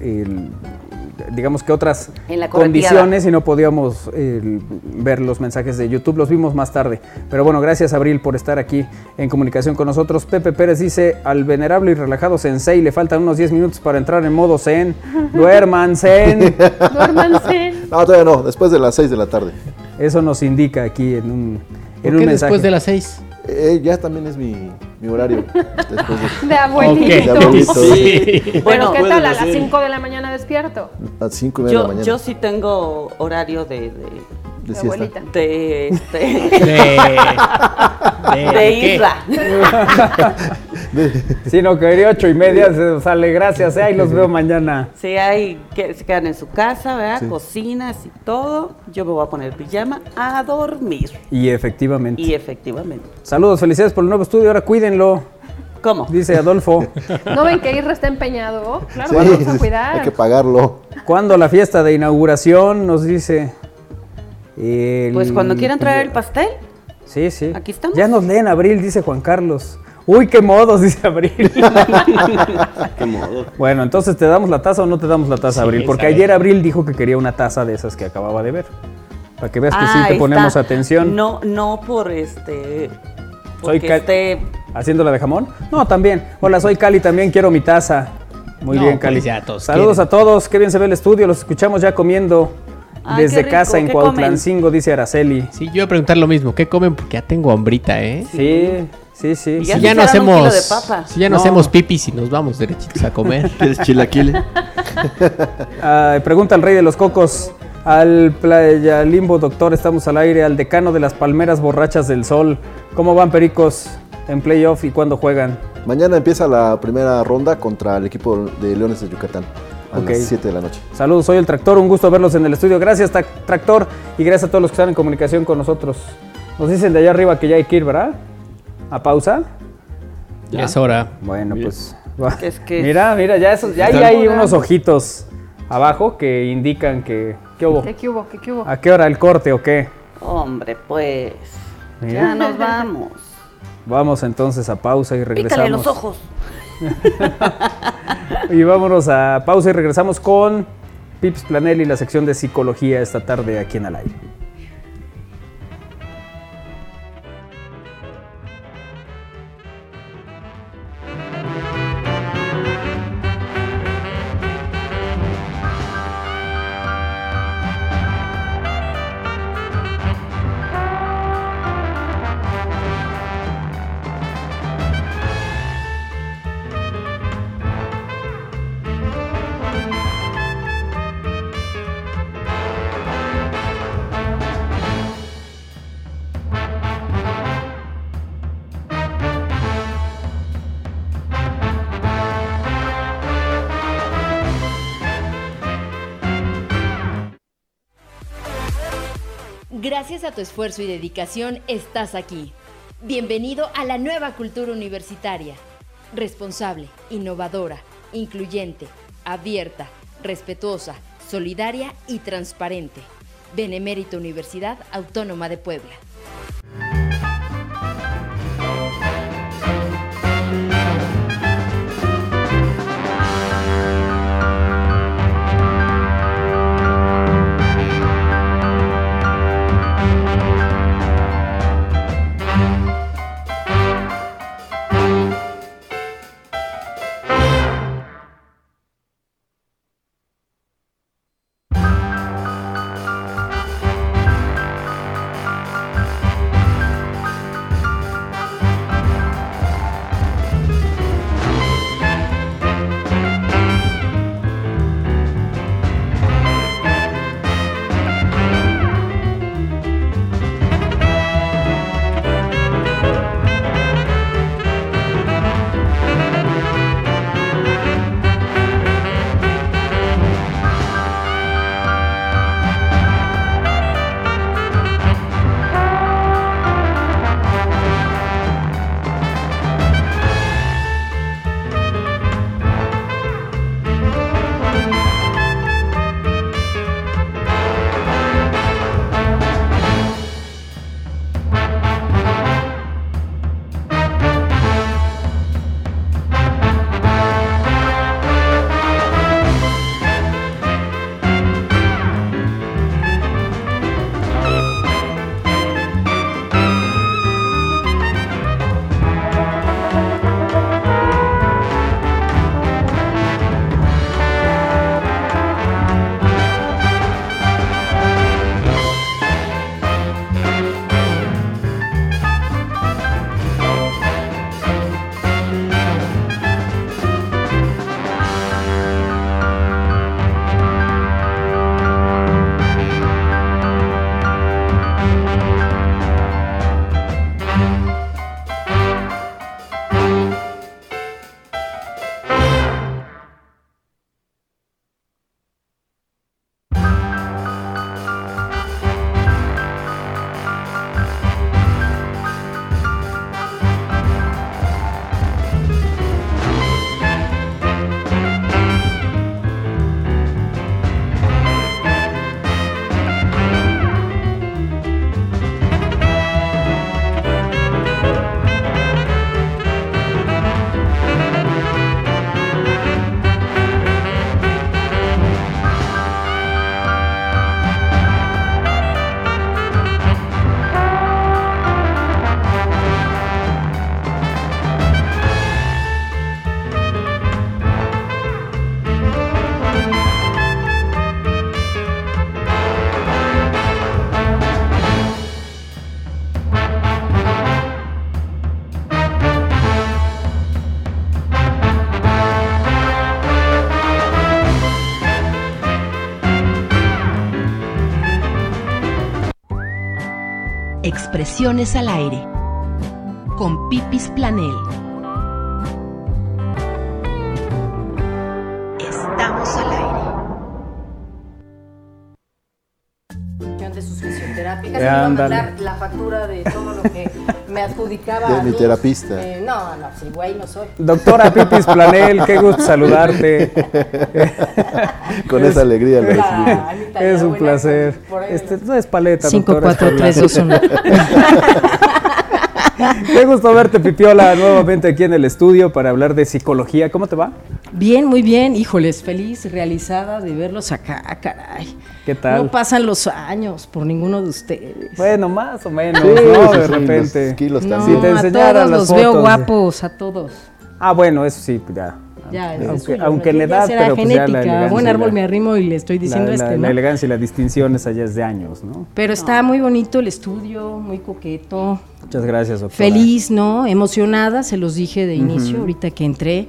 el- digamos que otras En la correteada. condiciones y no podíamos eh, ver los mensajes de YouTube, los vimos más tarde. Pero bueno, gracias Abril por estar aquí en comunicación con nosotros. Pepe Pérez dice, al venerable y relajado Sensei le faltan unos 10 minutos para entrar en modo Zen. <laughs> Duerman Zen. <laughs> Duérmanse. <laughs> No, todavía no, después de las 6 de la tarde. Eso nos indica aquí en un, en ¿Por un qué mensaje. después de las 6? Eh, ya también es mi, mi horario. Después de, De abuelito. de abuelito. Sí. Bueno, Bueno, ¿qué tal? A las ser. 5 de la mañana despierto. A las 5 y media de la Yo, mañana. yo sí tengo horario de, de, de De abuelita. de, este, De, <laughs> de ¿qué? <laughs> <laughs> Isra. Sí, no, que de ocho y media se sale, gracias, eh, ahí los veo mañana. Si hay que se quedan en su casa, ¿verdad? Cocinas y todo. Yo me voy a poner pijama a dormir. Y efectivamente. Y efectivamente. Saludos, felicidades por el nuevo estudio, ahora cuídenlo, ¿Cómo? dice Adolfo. <laughs> ¿No ven que Irra está empeñado? Claro, Sí, vamos a cuidar. hay que pagarlo. ¿Cuándo la fiesta de inauguración? Nos dice. El- Pues cuando quieran traer el pastel. Sí, sí. Aquí estamos. Ya nos leen Abril, dice Juan Carlos. Uy, qué modos, <laughs> dice Abril. Qué modo. bueno, entonces, ¿te damos la taza o no te damos la taza, Sí, Abril? Porque ayer Abril dijo que quería una taza de esas que acababa de ver. Para que veas que sí Ah, te ponemos está. atención. No, no por este. Soy esté. ¿Haciéndola de jamón? No, también. Hola, soy Cali, también quiero mi taza. Muy No, bien, pues Cali. ya todos Saludos quieren. a todos, qué bien se ve el estudio, los escuchamos ya comiendo Ay, desde rico, casa en ¿qué Cuautlancingo, dice Araceli. Sí, yo iba a preguntar lo mismo. ¿Qué comen? Porque ya tengo hambrita, ¿eh? Sí, sí, sí. Y Si Ya no hacemos, de papa. si ya no, No. hacemos pipis y nos vamos derechitos a comer. <laughs> ¿Quieres chilaquile? <laughs> Ah, pregunta al rey de los cocos, al Playa Limbo Doctor, estamos al aire, al decano de las palmeras borrachas del sol. ¿Cómo van pericos en playoff y cuándo juegan? Mañana empieza la primera ronda contra el equipo de Leones de Yucatán. A Ok. las 7 de la noche. Saludos, soy el Tractor, un gusto verlos en el estudio. Gracias, Tractor, y gracias a todos los que están en comunicación con nosotros. Nos dicen de allá arriba que ya hay que ir, ¿verdad? ¿A pausa? Ya es hora. Bueno, Bien. pues. va. Es que- Mira, mira, ya, eso, ya hay unos ojitos abajo que indican que. ¿Qué hubo? ¿Qué, qué hubo? ¿Qué, qué hubo? ¿A qué hora el corte o qué? Hombre, pues. Mira. Ya nos vamos. Vamos entonces a pausa y regresamos. Pícale los ojos. <laughs> Y vámonos a pausa y regresamos con Pips Planel y la sección de psicología esta tarde aquí en Al aire. Esfuerzo y dedicación estás aquí. Bienvenido a la nueva cultura universitaria. Responsable, innovadora, incluyente, abierta, respetuosa, solidaria y transparente. Benemérita Universidad Autónoma de Puebla. Expresiones al aire. Con Pipis Planel. Estamos al aire. De sus Casi me iba a mandar la factura de todo lo que me adjudicaba. <laughs> De a mi mí. terapista. Eh, no, no, sí, güey, no soy. Doctora Pipis Planel, qué gusto saludarte. <laughs> Con esa alegría lo ya Es un placer. Este, no es paleta, Cinco, doctora, es cuatro, tres, dos, uno. <laughs> <laughs> Qué gusto verte, Pipiola, nuevamente aquí en el estudio para hablar de psicología. ¿Cómo te va? Bien, muy bien. Híjoles, feliz, realizada de verlos acá, caray. ¿Qué tal? No pasan los años por ninguno de ustedes. Bueno, más o menos, Sí, ¿no? sí, De sí, repente. los kilos No, Si te a todos las los veo fotos, guapos, a todos. Ah, bueno, eso sí, ya. Ya, es aunque, suyo, aunque ¿no? en Ya edad, pero pues ya la genética. elegancia. Buen árbol la- me arrimo y le estoy diciendo la, este, la- ¿no? la elegancia y la distinción es de años, ¿no? Pero está muy bonito el estudio, muy coqueto. Muchas gracias, doctora. Feliz, ¿no? Emocionada, se los dije de inicio, Ujú. ahorita que entré.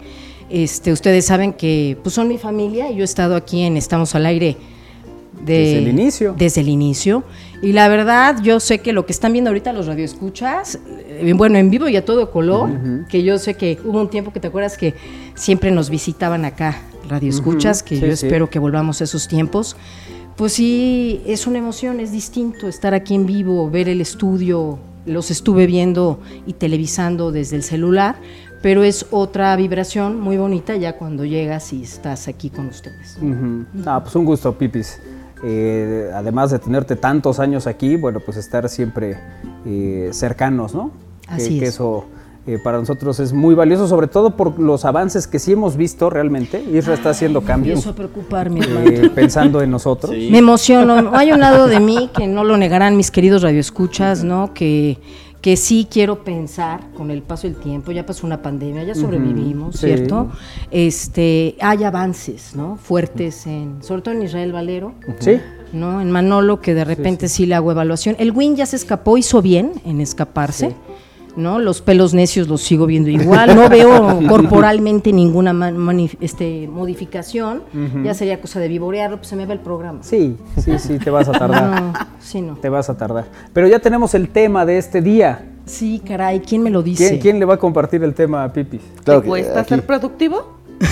Este, ustedes saben que pues, son mi familia. Yo he estado aquí en Estamos al Aire de- Desde el inicio. Desde el inicio. Y la verdad, yo sé que lo que están viendo ahorita los radioescuchas, eh, bueno, en vivo y a todo color, que yo sé que hubo un tiempo que te acuerdas que siempre nos visitaban acá, radioescuchas, Ujú, que sí, yo sí. espero que volvamos a esos tiempos. Pues sí, es una emoción, es distinto estar aquí en vivo, ver el estudio, los estuve viendo y televisando desde el celular, pero es otra vibración muy bonita ya cuando llegas y estás aquí con ustedes. Ujú. Ah, pues un gusto, Pipis. Eh, además de tenerte tantos años aquí, bueno, pues estar siempre eh, cercanos, ¿no? Que- Así que, es. eso eh, para nosotros es muy valioso, sobre todo por los avances que sí hemos visto realmente. Isra está haciendo cambios. Empiezo a preocuparme, eh, hermano. <laughs> pensando en nosotros. Me emociono. No Hay un lado de mí que no lo negarán mis queridos radioescuchas, ¿no? Que, que sí quiero pensar con el paso del tiempo. Ya pasó una pandemia, ya sobrevivimos, sí. ¿cierto? Este, hay avances, ¿no? Fuertes en, sobre todo en Israel Valero. Sí. ¿no? En Manolo, que de repente sí, le hago evaluación. El Win ya se escapó, hizo bien en escaparse. ¿No? Los pelos necios los sigo viendo igual. No veo <laughs> corporalmente ninguna este, modificación. Ya sería cosa de vivorearlo, pues se me va el programa. Sí, sí, sí, te vas a tardar. No, sí, no. Te vas a tardar. Pero ya tenemos el tema de este día. Sí, caray, ¿quién me lo dice? ¿Quién, quién le va a compartir el tema a Pipis? Claro ¿Te cuesta aquí- ser productivo? <laughs>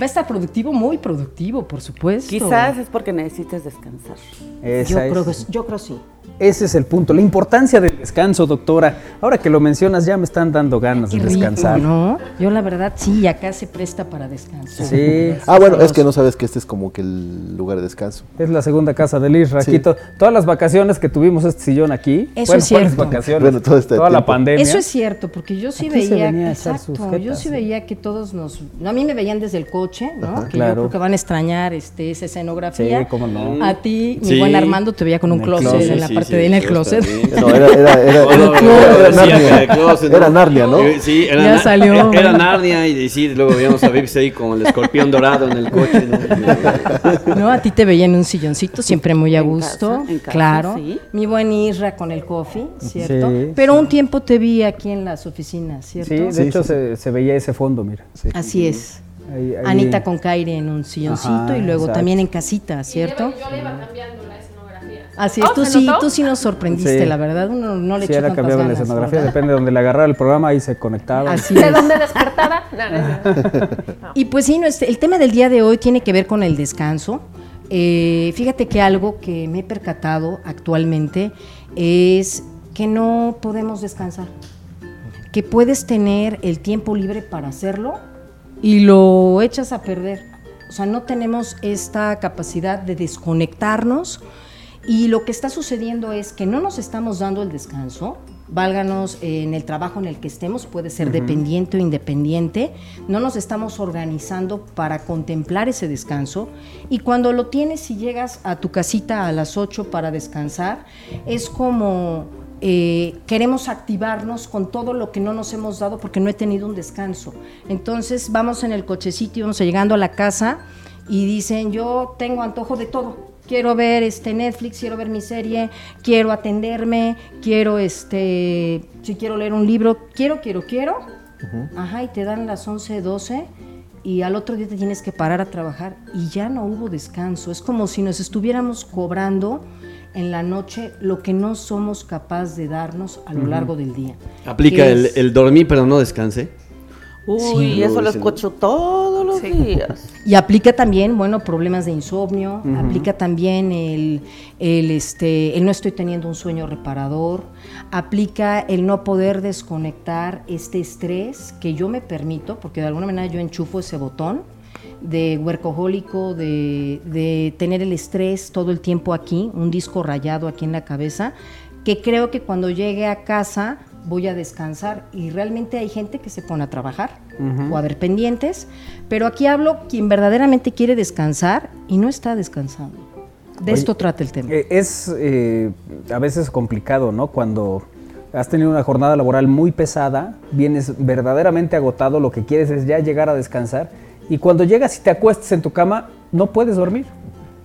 Va a estar productivo, muy productivo, por supuesto. Quizás es porque necesites descansar. Esa Yo es- creo, que, yo creo sí. Ese es el punto, la importancia del descanso, doctora. Ahora que lo mencionas, ya me están dando ganas Qué de rico, descansar. ¿no? Yo la verdad sí, acá se presta para descansar. Sí. Ah, bueno, es que no sabes que este es como que el lugar de descanso. Es la segunda casa del Isra. Sí. Todas las vacaciones que tuvimos este sillón aquí. Eso bueno, es cierto. ¿cuáles vacaciones? Bueno, todo este Toda la tiempo. pandemia. Eso es cierto, porque yo sí Aquí se veía, venía a echar exacto, sus yo jetas, sí sí. veía que todos nos, a mí me veían desde el coche, ¿no? Ajá, que claro. yo creo que van a extrañar este, esa escenografía. Sí, cómo no. A ti, mi buen Armando, te veía con un closet closet, en la Sí, parte sí, de en el closet. No, era, era, era, <laughs> Narnia. ¿no? Era Narnia, ¿no? Sí, era, Ya salió. Era, Narnia y, y sí, luego veíamos a Vips ahí con el escorpión dorado en el coche. ¿no? <laughs> No, a ti te veía en un silloncito, siempre muy a En gusto, casa, en casa, claro. sí. Mi buen Isra con el coffee, ¿cierto? Sí, Pero un tiempo te vi aquí en las oficinas, ¿cierto? Sí, de Sí, hecho sí, Se, se veía ese fondo, mira. sí. Así es. Ahí- ahí- Anita con Kaire en un silloncito Ajá, y luego exacto. también en casita, ¿cierto? Yo le iba cambiando. Así es, Oh, tú ¿se sí, notó? tú sí nos sorprendiste, Sí. la verdad, uno no le Sí, echó era tantas cambiaba la ganas, escenografía, ¿verdad? depende de donde le agarrara el programa, ahí se conectaba. Así ¿De es. dónde despertaba? No, no cierto. <laughs> Y pues sí, no, este- el tema del día de hoy tiene que ver con el descanso. Eh, fíjate que algo que me he percatado actualmente es que no podemos descansar. Que puedes tener el tiempo libre para hacerlo y lo echas a perder. O sea, no tenemos esta capacidad de desconectarnos y lo que está sucediendo es que no nos estamos dando el descanso, válganos en el trabajo en el que estemos, puede ser dependiente o independiente, no nos estamos organizando para contemplar ese descanso y cuando lo tienes y llegas a tu casita a las 8 para descansar, es como eh, queremos activarnos con todo lo que no nos hemos dado porque no he tenido un descanso. Entonces vamos en el cochecito y vamos llegando a la casa y dicen, yo tengo antojo de todo. Quiero ver este Netflix, quiero ver mi serie, quiero atenderme, quiero este, si quiero leer un libro, quiero, quiero, quiero. Ajá, y te dan las 11, 12 y al otro día te tienes que parar a trabajar y ya no hubo descanso. Es como si nos estuviéramos cobrando en la noche lo que no somos capaces de darnos a lo largo del día. Aplica el, es- el dormir pero no descanse. Uy, Sí. eso lo escucho todos los días. Y aplica también, bueno, problemas de insomnio, Ujú. aplica también el, el, este, el no estoy teniendo un sueño reparador, aplica el no poder desconectar este estrés que yo me permito, porque de alguna manera yo enchufo ese botón de huercojólico, de, de tener el estrés todo el tiempo aquí, un disco rayado aquí en la cabeza, que creo que cuando llegue a casa voy a descansar y realmente hay gente que se pone a trabajar o a ver pendientes, pero aquí hablo quien verdaderamente quiere descansar y no está descansando. De Oye, esto trata el tema. Eh, Es eh, a veces complicado, ¿no? Cuando has tenido una jornada laboral muy pesada, vienes verdaderamente agotado, lo que quieres es ya llegar a descansar y cuando llegas y te acuestas en tu cama, no puedes dormir.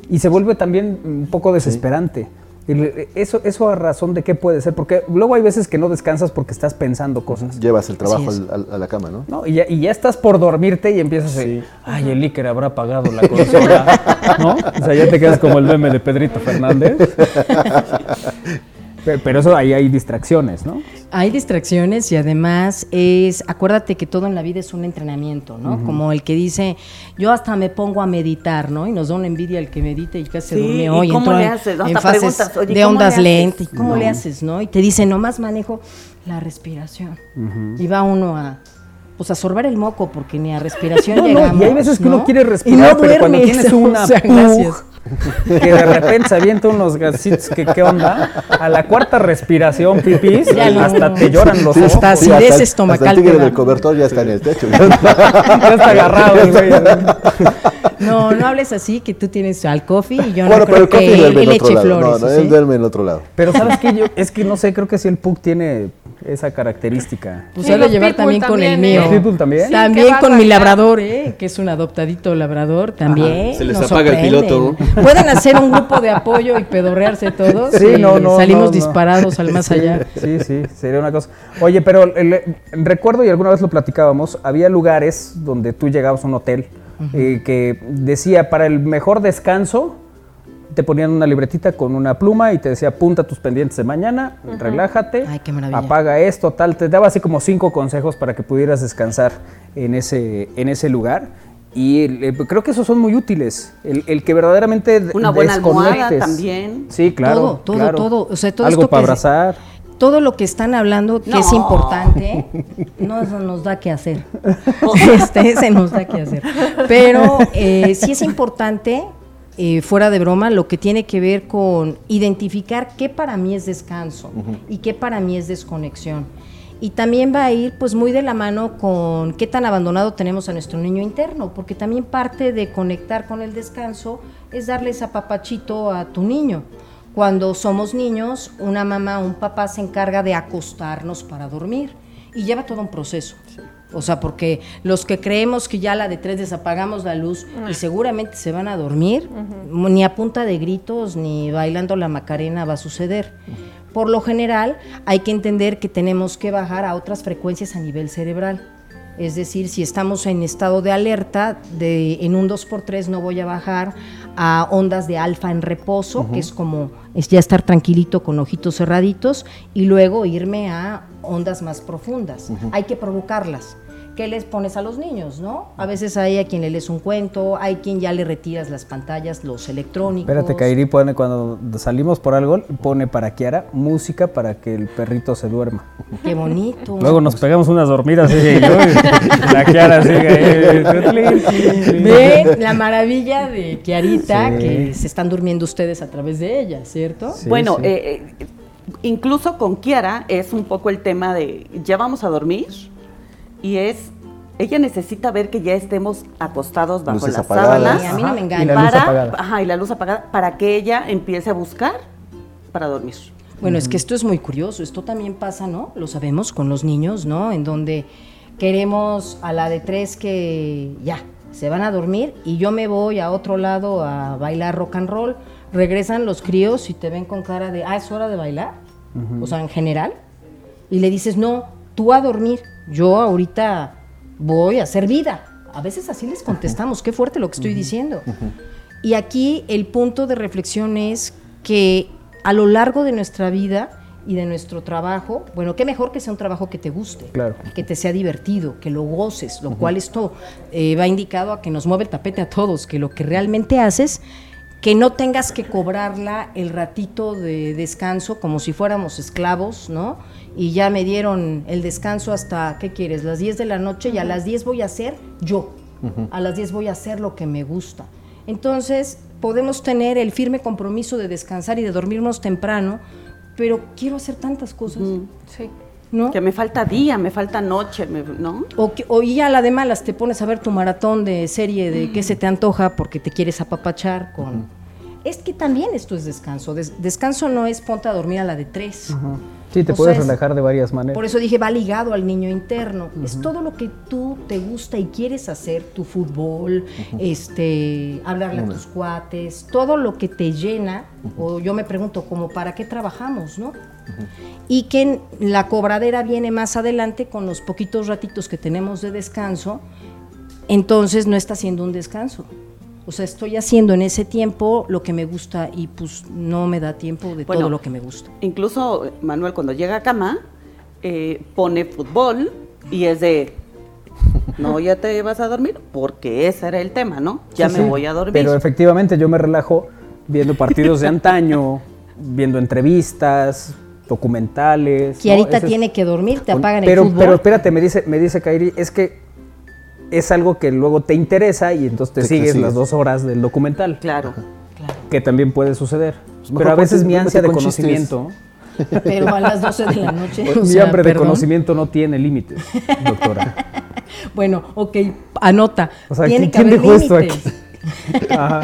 Y se vuelve también un poco desesperante. Eso, eso a razón de qué puede ser, porque luego hay veces que no descansas porque estás pensando cosas. Llevas el trabajo al- al- a la cama, ¿no? ¿no? Y, ya, y ya estás por dormirte y empiezas a decir, ay, el Iker habrá pagado la consola, ¿no? O sea, ya te quedas como el meme de Pedrito Fernández. <laughs> Pe- Pero eso ahí hay distracciones, ¿no? Hay distracciones y además es, acuérdate que todo en la vida es un entrenamiento, ¿no? Como el que dice, yo hasta me pongo a meditar, ¿no? Y nos da una envidia el que medita y casi se Sí, durmió ¿y y cómo le haces? en fases preguntas, oye, de ¿cómo ondas le lentas. cómo No. le haces, no? Y te dice, nomás manejo la respiración. Y va uno a... Pues a sorber el moco porque ni a respiración No, no, llegamos. y hay veces que uno ¿no? quiere respirar, no pero cuando tienes <laughs> una o sea, gracias. que de repente se avienta unos gasitos, que qué onda, a la cuarta respiración, pipis, Ya no. hasta te lloran los Sí, ojos. Hasta acidez estomacal hasta el tigre del cobertor ya está en el techo. <laughs> <laughs> ya está agarrado el güey. No, no hables así, que tú tienes al coffee y yo bueno, no pero el creo coffee que duerme él eche lado. flores. no, no, ¿sí? él duerme en otro lado. Pero ¿sabes qué? Yo, es que no sé, creo que si el Pug tiene esa característica. Pues Sí, ha de los llevar también con el mío. ¿eh? ¿Los pitbull también? Sí, También qué con mi labrador, ¿eh? que es un adoptadito labrador, también. Se les nos apaga el piloto. Pueden hacer un grupo de apoyo y pedorrearse todos. Sí, y no, no, Salimos no, no. disparados al más Sí, allá. Sí, sí, sería una cosa. Oye, pero el- recuerdo y alguna vez lo platicábamos, había lugares donde tú llegabas a un hotel eh, que decía para el mejor descanso te ponían una libretita con una pluma y te decía apunta tus pendientes de mañana, relájate, Ay, qué maravilla. apaga esto, tal, te daba así como cinco consejos para que pudieras descansar en ese, en ese lugar. Y eh, creo que esos son muy útiles. El, el que verdaderamente Una buena almohada también. Sí, claro. Todo, todo, claro. todo. O sea, todo Algo esto para que- abrazar. Todo lo que están hablando que es importante, <laughs> no eso nos da que hacer. <laughs> Este, ese nos da que hacer. Pero eh, sí es importante, eh, fuera de broma, lo que tiene que ver con identificar qué para mí es descanso y qué para mí es desconexión. Y también va a ir pues muy de la mano con qué tan abandonado tenemos a nuestro niño interno, porque también parte de conectar con el descanso es darles apapachito a tu niño. Cuando somos niños, una mamá o un papá se encarga de acostarnos para dormir y lleva todo un proceso. O sea, porque los que creemos que ya la de tres desapagamos la luz y seguramente se van a dormir, ni a punta de gritos ni bailando la macarena va a suceder. Por lo general, hay que entender que tenemos que bajar a otras frecuencias a nivel cerebral. Es decir, si estamos en estado de alerta, de, en un 2x3 no voy a bajar a ondas de alfa en reposo, que es como es ya estar tranquilito con ojitos cerraditos, y luego irme a ondas más profundas. Hay que provocarlas. ¿Qué les pones a los niños, no? A veces hay a quien le lees un cuento, hay quien ya le retiras las pantallas, los electrónicos. Espérate, Kairi pone cuando salimos por algo, pone para Kiara música para que el perrito se duerma. Qué bonito. Luego nos pegamos unas dormidas y yo, y la Kiara sigue. Ven la maravilla de Kiarita, Sí. que se están durmiendo ustedes a través de ella, ¿cierto? Sí, bueno, sí. eh, eh, incluso con Kiara es un poco el tema de ya vamos a dormir y es ella necesita ver que ya estemos acostados bajo Luces las apagadas. sábanas. Y a mí no me engaña. y la luz para, apagada. Ajá, y la luz apagada para que ella empiece a buscar para dormir. Bueno, es que esto es muy curioso. Esto también pasa, ¿no? Lo sabemos con los niños, ¿no? En donde queremos a la de tres que ya se van a dormir y yo me voy a otro lado a bailar rock and roll. Regresan los críos y te ven con cara de, ah, es hora de bailar. O sea, en general. Y le dices, no, tú a dormir. Yo ahorita voy a hacer vida. A veces así les contestamos. Qué fuerte lo que estoy diciendo. Y aquí el punto de reflexión es que a lo largo de nuestra vida y de nuestro trabajo, bueno, qué mejor que sea un trabajo que te guste, Claro. que te sea divertido, que lo goces, lo cual esto eh, va indicado a que nos mueve el tapete a todos, que lo que realmente haces, que no tengas que cobrarla el ratito de descanso como si fuéramos esclavos, ¿no? Y ya me dieron el descanso hasta, ¿qué quieres? Las 10 de la noche y a las 10 voy a hacer yo, a las 10 voy a hacer lo que me gusta. Entonces, podemos tener el firme compromiso de descansar y de dormirnos temprano, pero quiero hacer tantas cosas. Sí. ¿No? Que me falta día, me falta noche, me- ¿no? O, que- o y a la de malas te pones a ver tu maratón de serie de qué se te antoja porque te quieres apapachar con... Es que también esto es descanso. Des- descanso no es ponte a dormir a la de tres. Sí, te O puedes sea, relajar de varias maneras. Por eso dije, va ligado al niño interno. Es todo lo que tú te gusta y quieres hacer, tu fútbol, este, hablarle a tus cuates, todo lo que te llena, o yo me pregunto, como para qué trabajamos, ¿no? Y que la cobradera viene más adelante con los poquitos ratitos que tenemos de descanso, entonces no está siendo un descanso. O sea, estoy haciendo en ese tiempo lo que me gusta y pues no me da tiempo de Bueno, todo lo que me gusta. Incluso Manuel cuando llega a cama eh, pone fútbol y es de, no, ya te vas a dormir, porque ese era el tema, ¿no? Ya Sí, me sí. voy a dormir. Pero efectivamente yo me relajo viendo partidos de antaño, viendo entrevistas, documentales. Que ¿no? ahorita es- tiene que dormir, te apagan pero, el fútbol. Pero espérate, me dice, me dice Kairi, es que es algo que luego te interesa y entonces te Sí, que sigues las dos horas del documental. Claro. Que también puede suceder. Pues pero a veces mi ansia de chistes. conocimiento, <laughs> Pero a las 12 de la <laughs> noche. o mi sea, hambre de conocimiento no tiene límites, <laughs> doctora. Bueno, ok, anota. O sea, tiene que ¿quién haber dijo esto límites. Ajá.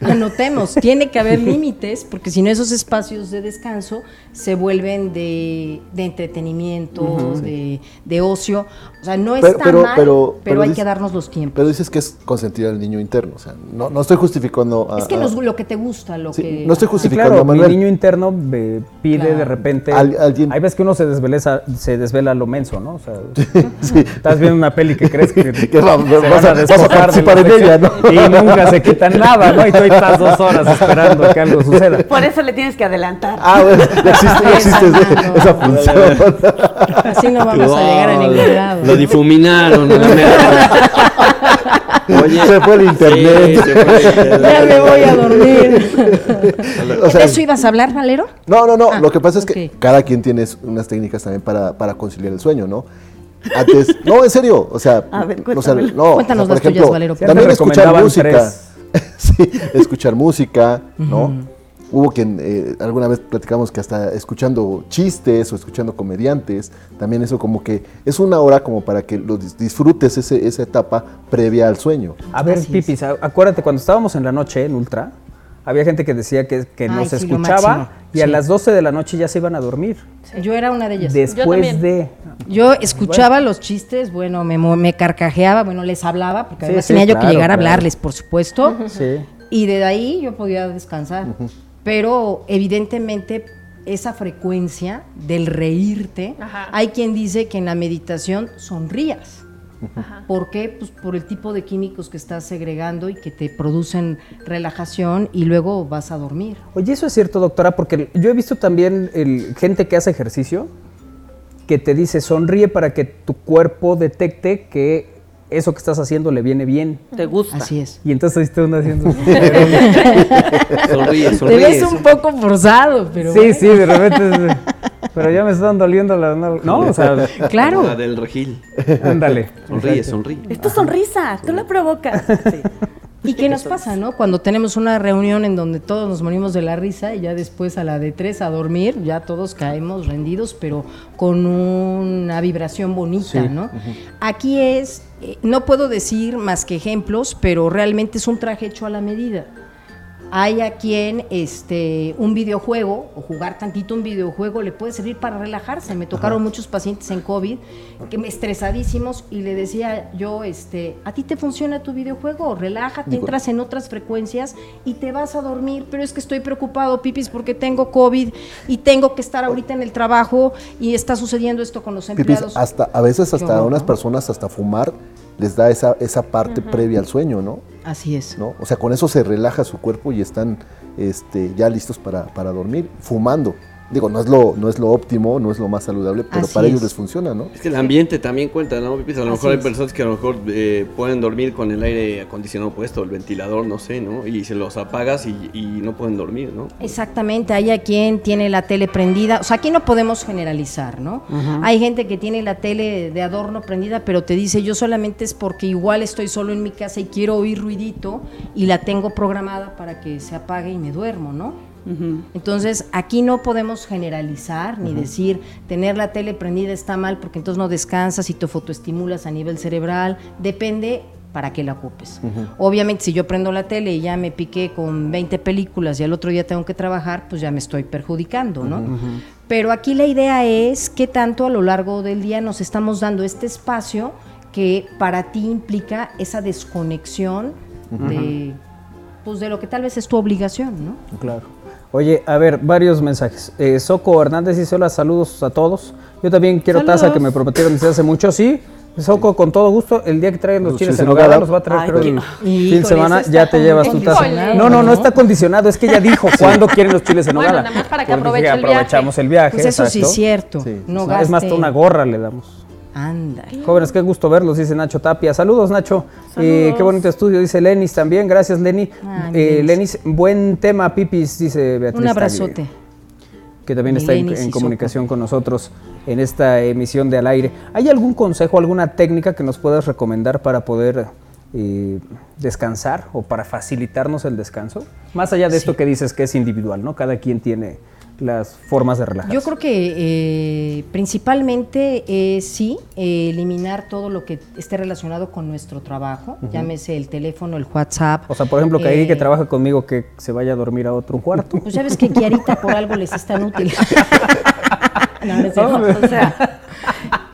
Anotemos, tiene que haber <laughs> límites, porque si no esos espacios de descanso se vuelven de, de entretenimiento, de, de ocio. O sea, no está mal, pero, hay dices- que darnos los tiempos. Pero dices que es consentir al niño interno. O sea, no, no estoy justificando. a- es que nos- lo que te gusta, lo Sí, que... no estoy justificando claro, a mi Manuel. niño interno me pide Claro. de repente. Al- alguien- Hay veces que uno se desveleza, se desvela a lo menso, ¿no? O sea, <laughs> Sí. <laughs> estás viendo una peli que crees que, Que va- se vas van a- vas a participar en ella, Y nunca se quitan nada, ¿no? Y ahí estás dos horas esperando que algo suceda. Por eso le tienes que adelantar. Ah, bueno, ya existe, ya existe Exacto. esa función. Así no vamos a llegar a ningún lado. Lo difuminaron. <laughs> Oye, Se fue el internet. sí, se fue el internet. Ya me voy a dormir. <laughs> O sea, ¿De eso ibas a hablar, Valero? No, no, no. Ah, lo que pasa es que ok. cada quien tiene unas técnicas también para, para conciliar el sueño, ¿no? Antes, no, en serio, o sea, A ver, o sea, no, Cuéntanos o sea, las tuyas, Valero. También escuchar música. tres. <laughs> sí, escuchar música, ¿no? Hubo quien eh, alguna vez platicamos que hasta escuchando chistes o escuchando comediantes, también eso como que es una hora como para que lo dis- disfrutes ese, esa etapa previa al sueño. A ver, Así. Pipis, acuérdate, cuando estábamos en la noche en Ultra, había gente que decía que, que Ay, nos sí, lo escuchaba y a Sí. las 12 de la noche ya se iban a dormir. Yo era una de ellas. Después también. de. Yo escuchaba los chistes, bueno, me, me carcajeaba, bueno, les hablaba, porque Sí, además sí, tenía yo claro, que llegar a claro. hablarles, por supuesto, Sí. y de ahí yo podía descansar. Pero evidentemente esa frecuencia del reírte, Ajá. hay quien dice que en la meditación sonrías. ¿Por qué? Pues por el tipo de químicos que estás segregando y que te producen relajación y luego vas a dormir. Oye, eso es cierto, doctora, porque yo he visto también el, gente que hace ejercicio que te dice sonríe para que tu cuerpo detecte que eso que estás haciendo le viene bien. ¿Te gusta? Así es. Y entonces ahí haciendo. <laughs> Sonríe, Te sonríe. ves un poco forzado, pero sí, bueno. sí, de repente. es- Pero ya me están doliendo las. No, o sea, Claro. La del regil. ándale. Sonríe, sonríe. Es tu sonrisa, tú la provocas. <laughs> Sí. ¿Y qué nos pasa, no? Cuando tenemos una reunión en donde todos nos morimos de la risa y ya después a la de tres a dormir, ya todos caemos rendidos, pero con una vibración bonita, ¿no? Aquí es, eh, no puedo decir más que ejemplos, pero realmente es un traje hecho a la medida. Hay a quien este, un videojuego o jugar tantito un videojuego le puede servir para relajarse. Me tocaron muchos pacientes en COVID que me estresadísimos y le decía yo, este, ¿a ti te funciona tu videojuego? Relájate, Digo- entras en otras frecuencias y te vas a dormir. Pero es que estoy preocupado, Pipis, porque tengo COVID y tengo que estar ahorita en el trabajo y está sucediendo esto con los Pipis, empleados. hasta, a veces hasta horror, unas ¿no? personas hasta fumar les da esa, esa parte previa al sueño, ¿no? Así es. ¿no? O sea, con eso se relaja su cuerpo y están este, ya listos para, para dormir, fumando. Digo, no es, lo, no es lo óptimo, no es lo más saludable, pero Así para ellos es. les funciona, ¿no? Es que el ambiente también cuenta, ¿no? A lo Así mejor hay es. personas que a lo mejor eh, pueden dormir con el aire acondicionado puesto, el ventilador, no sé, ¿no? Y se los apagas y, y no pueden dormir, ¿no? Exactamente, hay a quien tiene la tele prendida, o sea, aquí no podemos generalizar, ¿no? Hay gente que tiene la tele de adorno prendida, pero te dice, yo solamente es porque igual estoy solo en mi casa y quiero oír ruidito y la tengo programada para que se apague y me duermo, ¿no? Entonces, aquí no podemos generalizar ni decir tener la tele prendida está mal porque entonces no descansas y te fotoestimulas a nivel cerebral. Depende para qué la ocupes. Obviamente, si yo prendo la tele y ya me piqué con 20 películas y al otro día tengo que trabajar, pues ya me estoy perjudicando, ¿no? Pero aquí la idea es qué tanto a lo largo del día nos estamos dando este espacio que para ti implica esa desconexión de, pues de lo que tal vez es tu obligación, ¿no? Claro. Oye, a ver, varios mensajes. Eh, Soco Hernández dice hola, saludos a todos. Yo también quiero Saludos. taza que me prometieron desde hace mucho. Sí, Soco, con todo gusto. El día que traigan los, Los chiles en nogada. los va a traer Ay, creo, el Híjole, fin de semana. Ya te llevas tu taza. No, no, no está condicionado. Es que ella dijo cuándo quieren los chiles en Bueno, nogada. nada más para que Porque aproveche el aprovechamos viaje. el viaje. Pues eso sí es cierto. Sí. No es más, hasta una gorra le damos. Anda. Jóvenes, qué gusto verlos, dice Nacho Tapia. Saludos, Nacho. Eh, qué bonito estudio, dice Lenis también. Gracias, Lenny. Ay, Eh, Lenis. Buen tema, Pipis, dice Beatriz. Un Tagle, abrazote. Que también Mi está en, comunicación con nosotros en esta emisión de Al Aire. ¿Hay algún consejo, alguna técnica que nos puedas recomendar para poder eh, descansar o para facilitarnos el descanso? Más allá de esto que dices que es individual, ¿no? Cada quien tiene las formas de relajarse. Yo creo que eh, principalmente eh, sí, eh, eliminar todo lo que esté relacionado con nuestro trabajo, llámese el teléfono, el WhatsApp. O sea, por ejemplo, Kairi que eh, trabaja conmigo que se vaya a dormir a otro cuarto. Pues ya ves que Kiarita por algo les es tan útil. <laughs> <laughs> No, no es cierto. O sea,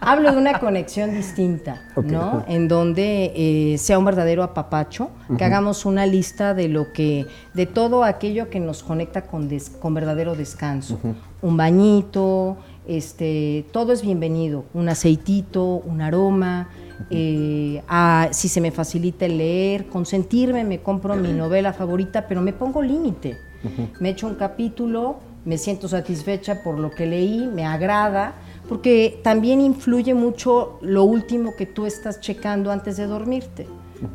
hablo de una conexión distinta, Ok, ¿no? ok. En donde eh, sea un verdadero apapacho, que hagamos una lista de lo que, de todo aquello que nos conecta con, des- con verdadero descanso. Un bañito, este, todo es bienvenido. Un aceitito, un aroma. eh, ah, si se me facilita el leer, consentirme, me compro mi novela favorita, pero me pongo límite. Me echo un capítulo, me siento satisfecha por lo que leí, me agrada, porque también influye mucho lo último que tú estás checando antes de dormirte.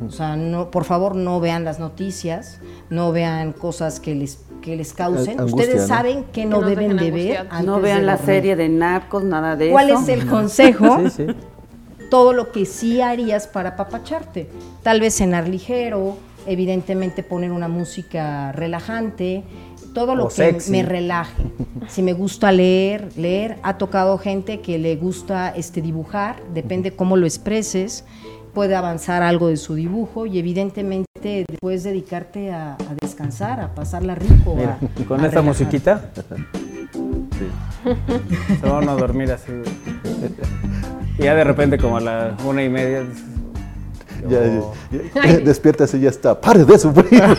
O sea, no, por favor, no vean las noticias, no vean cosas que les, que les causen. Angustia, Ustedes ¿no? saben que no deben de ver. No de vean la dormir. serie de narcos, nada de ¿Cuál eso. es el consejo? Sí, sí. todo lo que sí harías para apapacharte. Tal vez cenar ligero, evidentemente poner una música relajante, todo lo O que sexy. me relaje. Si me gusta leer, leer, ha tocado gente que le gusta este dibujar, depende cómo lo expreses, puede avanzar algo de su dibujo y evidentemente después dedicarte a, a descansar, a pasarla rico. Mira, a- y con a esta relajar. musiquita se van a dormir así. <laughs> Y ya de repente como a la una y media. Dices, Ya, "Oh". ya, ya, y ya está. ¡Pare de sufrir! <laughs>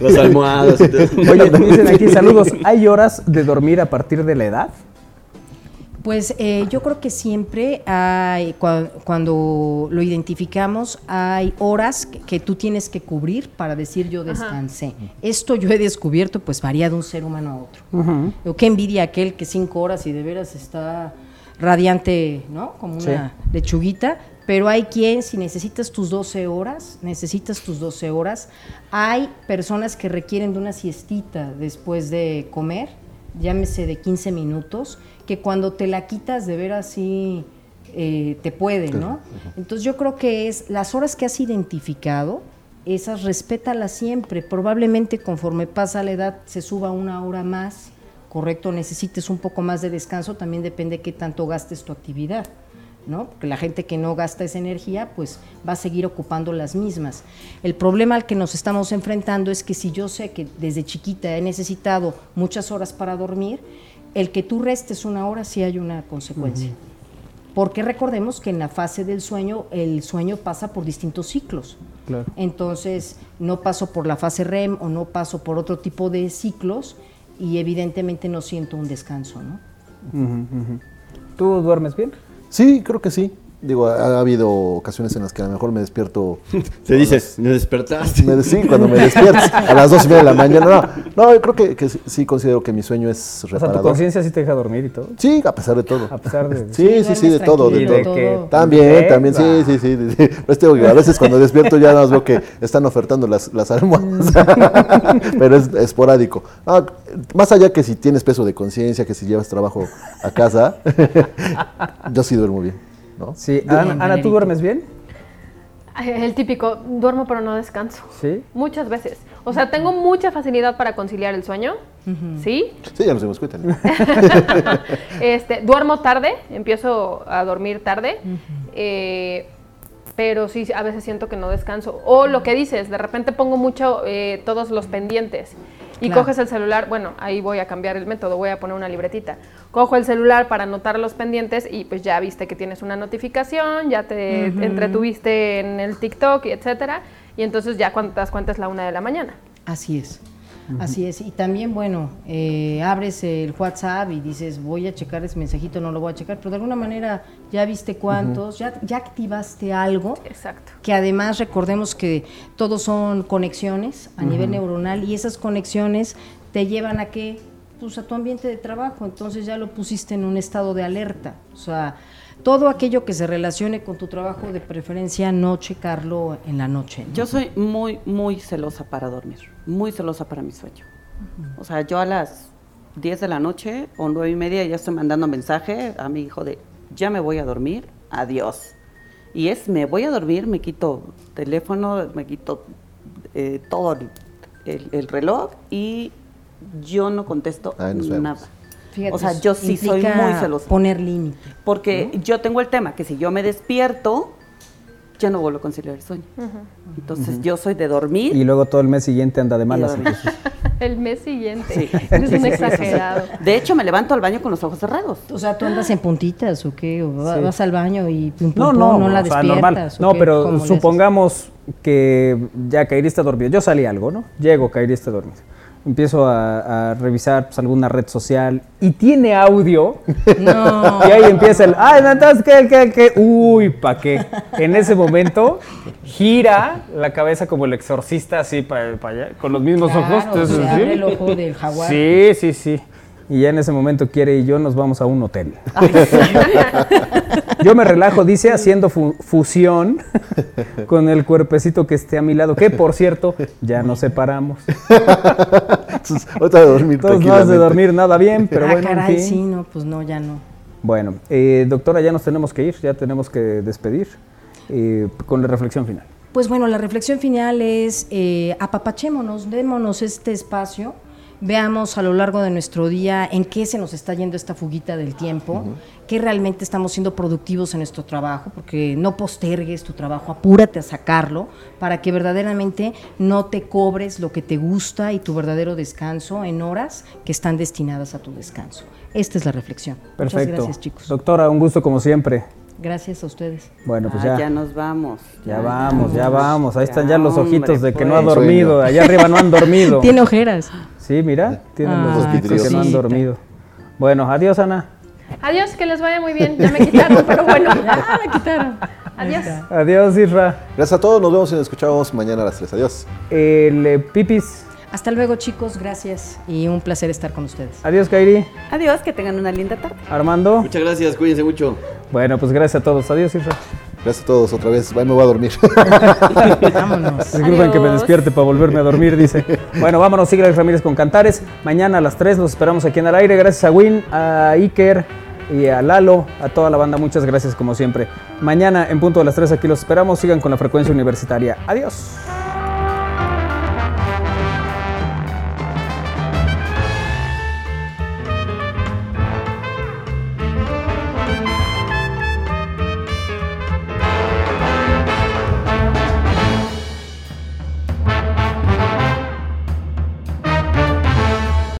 Las almohadas y todo. Oye, dicen aquí <laughs> saludos. ¿Hay horas de dormir a partir de la edad? Pues eh, yo creo que siempre hay, cua- cuando lo identificamos, hay horas que, que tú tienes que cubrir para decir yo descansé. Esto yo he descubierto, pues varía de un ser humano a otro. Yo qué envidia aquel que cinco horas y de veras está radiante, ¿no? Como una lechuguita. Pero hay quien, si necesitas tus 12 horas, necesitas tus 12 horas. Hay personas que requieren de una siestita después de comer, llámese de 15 minutos, que cuando te la quitas de ver así eh, te puede, ¿no? Entonces yo creo que es las horas que has identificado, esas respétalas siempre. Probablemente conforme pasa la edad se suba una hora más, correcto, necesites un poco más de descanso, también depende qué tanto gastes tu actividad. ¿no? Porque la gente que no gasta esa energía, pues va a seguir ocupando las mismas. El problema al que nos estamos enfrentando es que si yo sé que desde chiquita he necesitado muchas horas para dormir, el que tú restes una hora sí hay una consecuencia. Porque recordemos que en la fase del sueño, el sueño pasa por distintos ciclos. Claro. Entonces, no paso por la fase REM o no paso por otro tipo de ciclos y evidentemente no siento un descanso, ¿no? Ujú. ¿Tú duermes bien? Sí, creo que sí. Digo, ha, ha habido ocasiones en las que a lo mejor me despierto. <laughs> Se dice, me despertaste. Me, sí, cuando me despiertas <laughs> a las dos y media de la mañana. No, no yo creo que, que sí, considero que mi sueño es O sea, reparador. tu conciencia sí te deja dormir y todo. Sí, a pesar de todo. A pesar de. Sí, sí, sí, de todo, de todo. Y de que- También, también, sí, Ah. sí, sí, sí, sí. Pues te que a veces cuando despierto ya nada más veo que están ofertando las, las almohadas, <laughs> pero es esporádico. No, más allá que si tienes peso de conciencia, que si llevas trabajo a casa, yo sí duermo bien, ¿no? Sí, Ana, Ana, ¿tú duermes bien? El típico, duermo pero no descanso. Sí. Muchas veces. O sea, tengo mucha facilidad para conciliar el sueño. ¿Sí? Sí, ya nos dimos cuenta. <laughs> este, duermo tarde, empiezo a dormir tarde, eh, pero sí, a veces siento que no descanso. O lo que dices, de repente pongo mucho eh, todos los pendientes y Claro. coges el celular, bueno, ahí voy a cambiar el método, voy a poner una libretita. Cojo el celular para anotar los pendientes y pues ya viste que tienes una notificación, ya te entretuviste en el TikTok y etcétera, y entonces ya cuando te das cuenta es la una de la mañana. Así es. Así es. Y también, bueno, eh, abres el WhatsApp y dices, voy a checar ese mensajito, no lo voy a checar, pero de alguna manera ya viste cuántos, ya, ya activaste algo. Exacto. Que además recordemos que todos son conexiones a nivel neuronal y esas conexiones te llevan a qué? Pues a tu ambiente de trabajo, entonces ya lo pusiste en un estado de alerta. O sea, todo aquello que se relacione con tu trabajo, de preferencia no checarlo en la noche. ¿no? Yo soy muy, muy celosa para dormir, muy celosa para mi sueño. O sea, yo a las 10 de la noche o 9 y media ya estoy mandando mensaje a mi hijo de, ya me voy a dormir, adiós. Y es, me voy a dormir, me quito teléfono, me quito eh, todo el, el- el reloj y yo no contesto vemos. nada. Fíjate, o sea, yo sí soy muy celosa. Poner límite. Porque yo tengo el tema que si yo me despierto, ya no vuelvo a conciliar el sueño. Entonces yo soy de dormir. Y luego todo el mes siguiente anda de malas. <laughs> El mes siguiente. Sí. <laughs> Sí, un exagerado. De hecho, me levanto al baño con los ojos cerrados. O sea, tú andas en puntitas o qué, o Sí. vas al baño y pum, pum, No, pum, no, no la o despiertas. normal. ¿o No, qué? pero supongamos que ya Kairi está dormido. Yo salí algo, ¿no? Llego, Kairi está dormido. Empiezo a, a revisar pues, alguna red social y tiene audio. No. <laughs> Y ahí empieza el, ay, entonces, ¿qué, qué, qué? Uy, ¿pa' qué? En ese momento gira la cabeza como el exorcista así para allá, con los mismos Claro, ojos. se abre el ojo del jaguar. Sí, sí, sí. Y ya en ese momento quiere y yo nos vamos a un hotel. <laughs> Yo me relajo, dice, haciendo fu- fusión con el cuerpecito que esté a mi lado, que por cierto, ya nos separamos. Entonces, ahorita de dormir Entonces no has de dormir nada bien, pero ah, bueno, en caray, fin. sí, no, pues no, ya no. Bueno, eh, doctora, ya nos tenemos que ir, ya tenemos que despedir eh, con la reflexión final. Pues bueno, la reflexión final es eh, apapachémonos, démonos este espacio, veamos a lo largo de nuestro día en qué se nos está yendo esta fuguita del tiempo, qué realmente estamos siendo productivos en nuestro trabajo, porque no postergues tu trabajo, apúrate a sacarlo para que verdaderamente no te cobres lo que te gusta y tu verdadero descanso en horas que están destinadas a tu descanso. Esta es la reflexión. Perfecto. Muchas gracias, chicos. Doctora, un gusto como siempre. Gracias a ustedes. Bueno, pues Ah, ya. ya nos vamos. Ya vamos, ya vamos. Ahí están ya los hombre, ojitos de que no ha pues. dormido. Allá arriba no han dormido. <laughs> Tiene ojitos. Sí, mira, tienen los Ay, ojitos que no han dormido. Bueno, adiós, Ana. Adiós, que les vaya muy bien. Ya me quitaron, pero bueno. <laughs> Ya me quitaron. Adiós. Adiós, Isra. Gracias a todos, nos vemos y nos escuchamos mañana a las 3. Adiós. El eh, Pipis. Hasta luego, chicos. Gracias. Y un placer estar con ustedes. Adiós, Kairi. Adiós, que tengan una linda tarde. Armando. Muchas gracias, cuídense mucho. Bueno, pues gracias a todos. Adiós, Isra. Gracias a todos otra vez. Bye, me voy a dormir. <laughs> Vámonos. Disculpen que me despierte para volverme a dormir, dice. <laughs> Bueno, vámonos, sigue Alex Ramírez con Cantares. Mañana a las 3 los esperamos aquí en el aire. Gracias a Win, a Iker y a Lalo, a toda la banda. Muchas gracias como siempre. Mañana en punto de las 3 aquí los esperamos. Sigan con la frecuencia universitaria. Adiós.